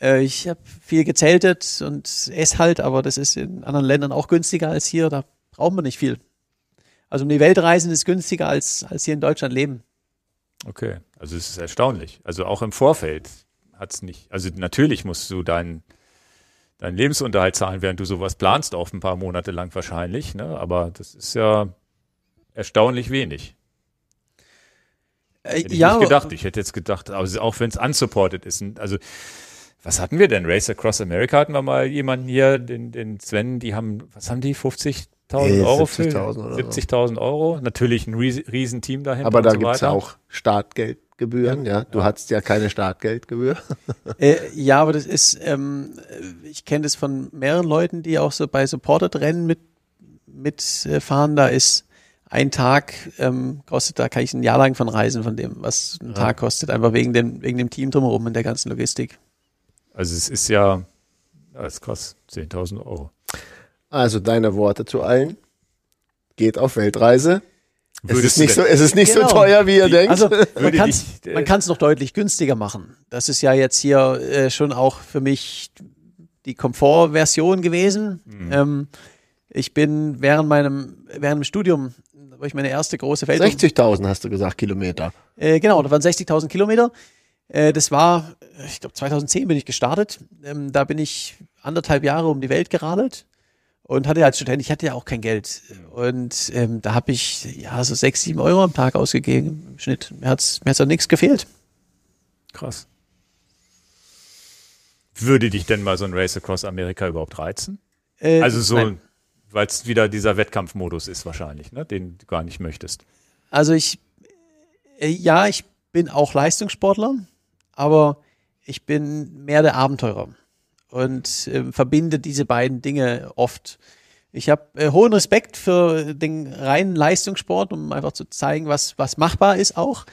äh, ich habe viel gezeltet und esse halt, aber das ist in anderen Ländern auch günstiger als hier. Da braucht man nicht viel. Also um die Welt reisen ist günstiger als, als hier in Deutschland leben. okay, also es ist erstaunlich. Also auch im Vorfeld hat es nicht, also natürlich musst du deinen deinen Lebensunterhalt zahlen, während du sowas planst, auf ein paar Monate lang wahrscheinlich, ne? aber das ist ja erstaunlich wenig. Äh, Hätte ich nicht gedacht. Ich hätte jetzt gedacht, also auch wenn es unsupported ist. Also, was hatten wir denn? Race Across America hatten wir mal jemanden hier, den, den Sven, die haben, was haben die, 50 70.000 Euro für 70.000 oder so. 70.000 Euro. Natürlich ein Ries- Riesenteam dahinter. Aber da so gibt's ja weiter. auch Startgeldgebühren, ja. Du hattest ja keine Startgeldgebühr. (laughs) Äh, ja, aber das ist, ähm, äh, ich kenne das von mehreren Leuten, die auch so bei Supported-Rennen mit, mitfahren. Da ist ein Tag, ähm, kostet, da kann ich ein Jahr lang von reisen, von dem, was ein Tag kostet, einfach wegen dem, wegen dem Team drumherum und der ganzen Logistik. Also es ist ja, ja es kostet 10.000 Euro. Also deine Worte zu allen. Geht auf Weltreise. Es ist nicht, so, es ist nicht Genau. so teuer, wie ihr denkt. Also (laughs) man kann dich, äh, es noch deutlich günstiger machen. Das ist ja jetzt hier äh, schon auch für mich die Komfortversion gewesen. Mhm. Ähm, ich bin während meinem während dem Studium, da war ich meine erste große Welt 60.000 hast du gesagt, Kilometer. Äh, genau, das waren 60.000 Kilometer. Äh, das war, ich glaube, 2010 bin ich gestartet. Ähm, da bin ich anderthalb Jahre um die Welt geradelt und hatte als Student, ich hatte ja auch kein Geld. Und ähm, da habe ich ja so sechs, sieben Euro am Tag ausgegeben im Schnitt. Mir hat's mir hat's an nichts gefehlt. Krass. Würde dich denn mal so ein Race Across Amerika überhaupt reizen? Äh, Also so, weil es wieder dieser Wettkampfmodus ist wahrscheinlich, ne? den du gar nicht möchtest. Also ich, äh, ja, ich bin auch Leistungssportler, aber ich bin mehr der Abenteurer und äh, verbinde diese beiden Dinge oft. Ich habe äh, hohen Respekt für den reinen Leistungssport, um einfach zu zeigen, was, was machbar ist auch.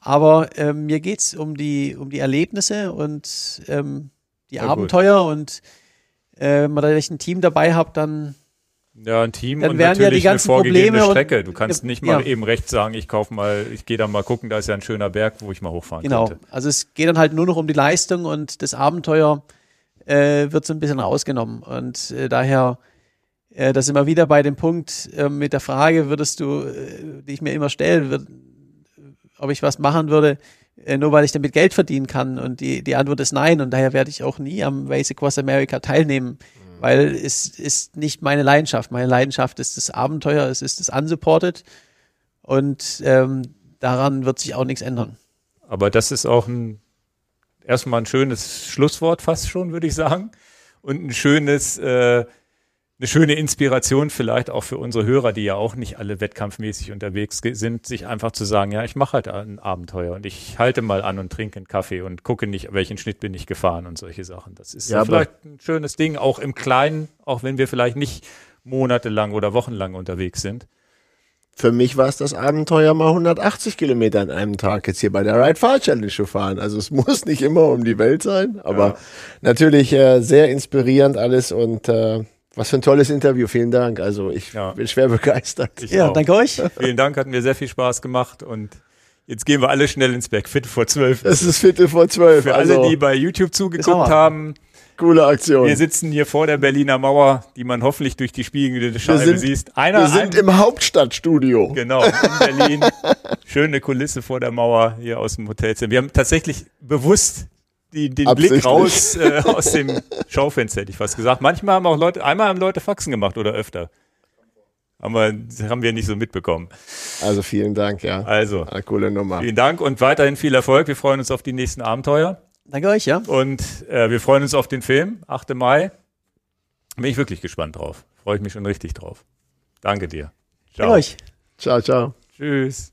Aber äh, mir geht's um die, um die Erlebnisse und ähm, die Ja, gut. Abenteuer und äh, wenn man da ein Team dabei habt, dann Ja, ein Team Dann und wären ja natürlich die ganzen eine vorgegebene Probleme Strecke. Du kannst nicht mal Ja. eben rechts sagen, ich kaufe mal, ich gehe da mal gucken, da ist ja ein schöner Berg, wo ich mal hochfahren Genau. könnte. Also es geht dann halt nur noch um die Leistung und das Abenteuer äh, wird so ein bisschen rausgenommen. Und äh, daher, äh, da sind wir wieder bei dem Punkt äh, mit der Frage, würdest du, äh, die ich mir immer stelle, würd, ob ich was machen würde, äh, nur weil ich damit Geld verdienen kann. Und die, die Antwort ist nein. Und daher werde ich auch nie am Race Across America teilnehmen, weil es ist nicht meine Leidenschaft. Meine Leidenschaft ist das Abenteuer, es ist das Unsupported. Und ähm, daran wird sich auch nichts ändern. Aber das ist auch ein, erstmal ein schönes Schlusswort fast schon, würde ich sagen. Und ein schönes, äh, eine schöne Inspiration vielleicht auch für unsere Hörer, die ja auch nicht alle wettkampfmäßig unterwegs sind, sich einfach zu sagen, ja, ich mache halt ein Abenteuer und ich halte mal an und trinke einen Kaffee und gucke nicht, welchen Schnitt bin ich gefahren und solche Sachen. Das ist Ja, vielleicht ein schönes Ding, auch im Kleinen, auch wenn wir vielleicht nicht monatelang oder wochenlang unterwegs sind. Für mich war es das Abenteuer, mal 180 Kilometer an einem Tag jetzt hier bei der Ride Far Challenge zu fahren. Also es (laughs) muss nicht immer um die Welt sein, aber natürlich äh, sehr inspirierend alles und äh, was für ein tolles Interview. Vielen Dank. Also ich Ja. bin schwer begeistert. Ich Ja, auch. danke euch. (laughs) Vielen Dank, hat mir sehr viel Spaß gemacht und jetzt gehen wir alle schnell ins Bett. Viertel vor zwölf. Es ist Viertel vor zwölf. Für also alle, die bei YouTube zugeguckt haben, coole Aktion. wir sitzen hier vor der Berliner Mauer, die man hoffentlich durch die spiegelnde Scheibe sind- sieht. Einer, Wir sind ein, im Hauptstadtstudio. genau, in Berlin. Schöne Kulisse vor der Mauer hier aus dem Hotelzimmer. Wir haben tatsächlich bewusst die, den Blick raus äh, aus dem Schaufenster, hätte ich fast gesagt. Manchmal haben auch Leute, einmal haben Leute Faxen gemacht oder öfter. Haben wir, haben wir nicht so mitbekommen. Also vielen Dank, ja. Also, Eine coole Nummer. vielen Dank und weiterhin viel Erfolg. Wir freuen uns auf die nächsten Abenteuer. Danke euch, ja. Und äh, wir freuen uns auf den Film, 8. Mai. Bin ich wirklich gespannt drauf. Freue ich mich schon richtig drauf. Danke dir. Danke euch. Ciao, ciao. Tschüss.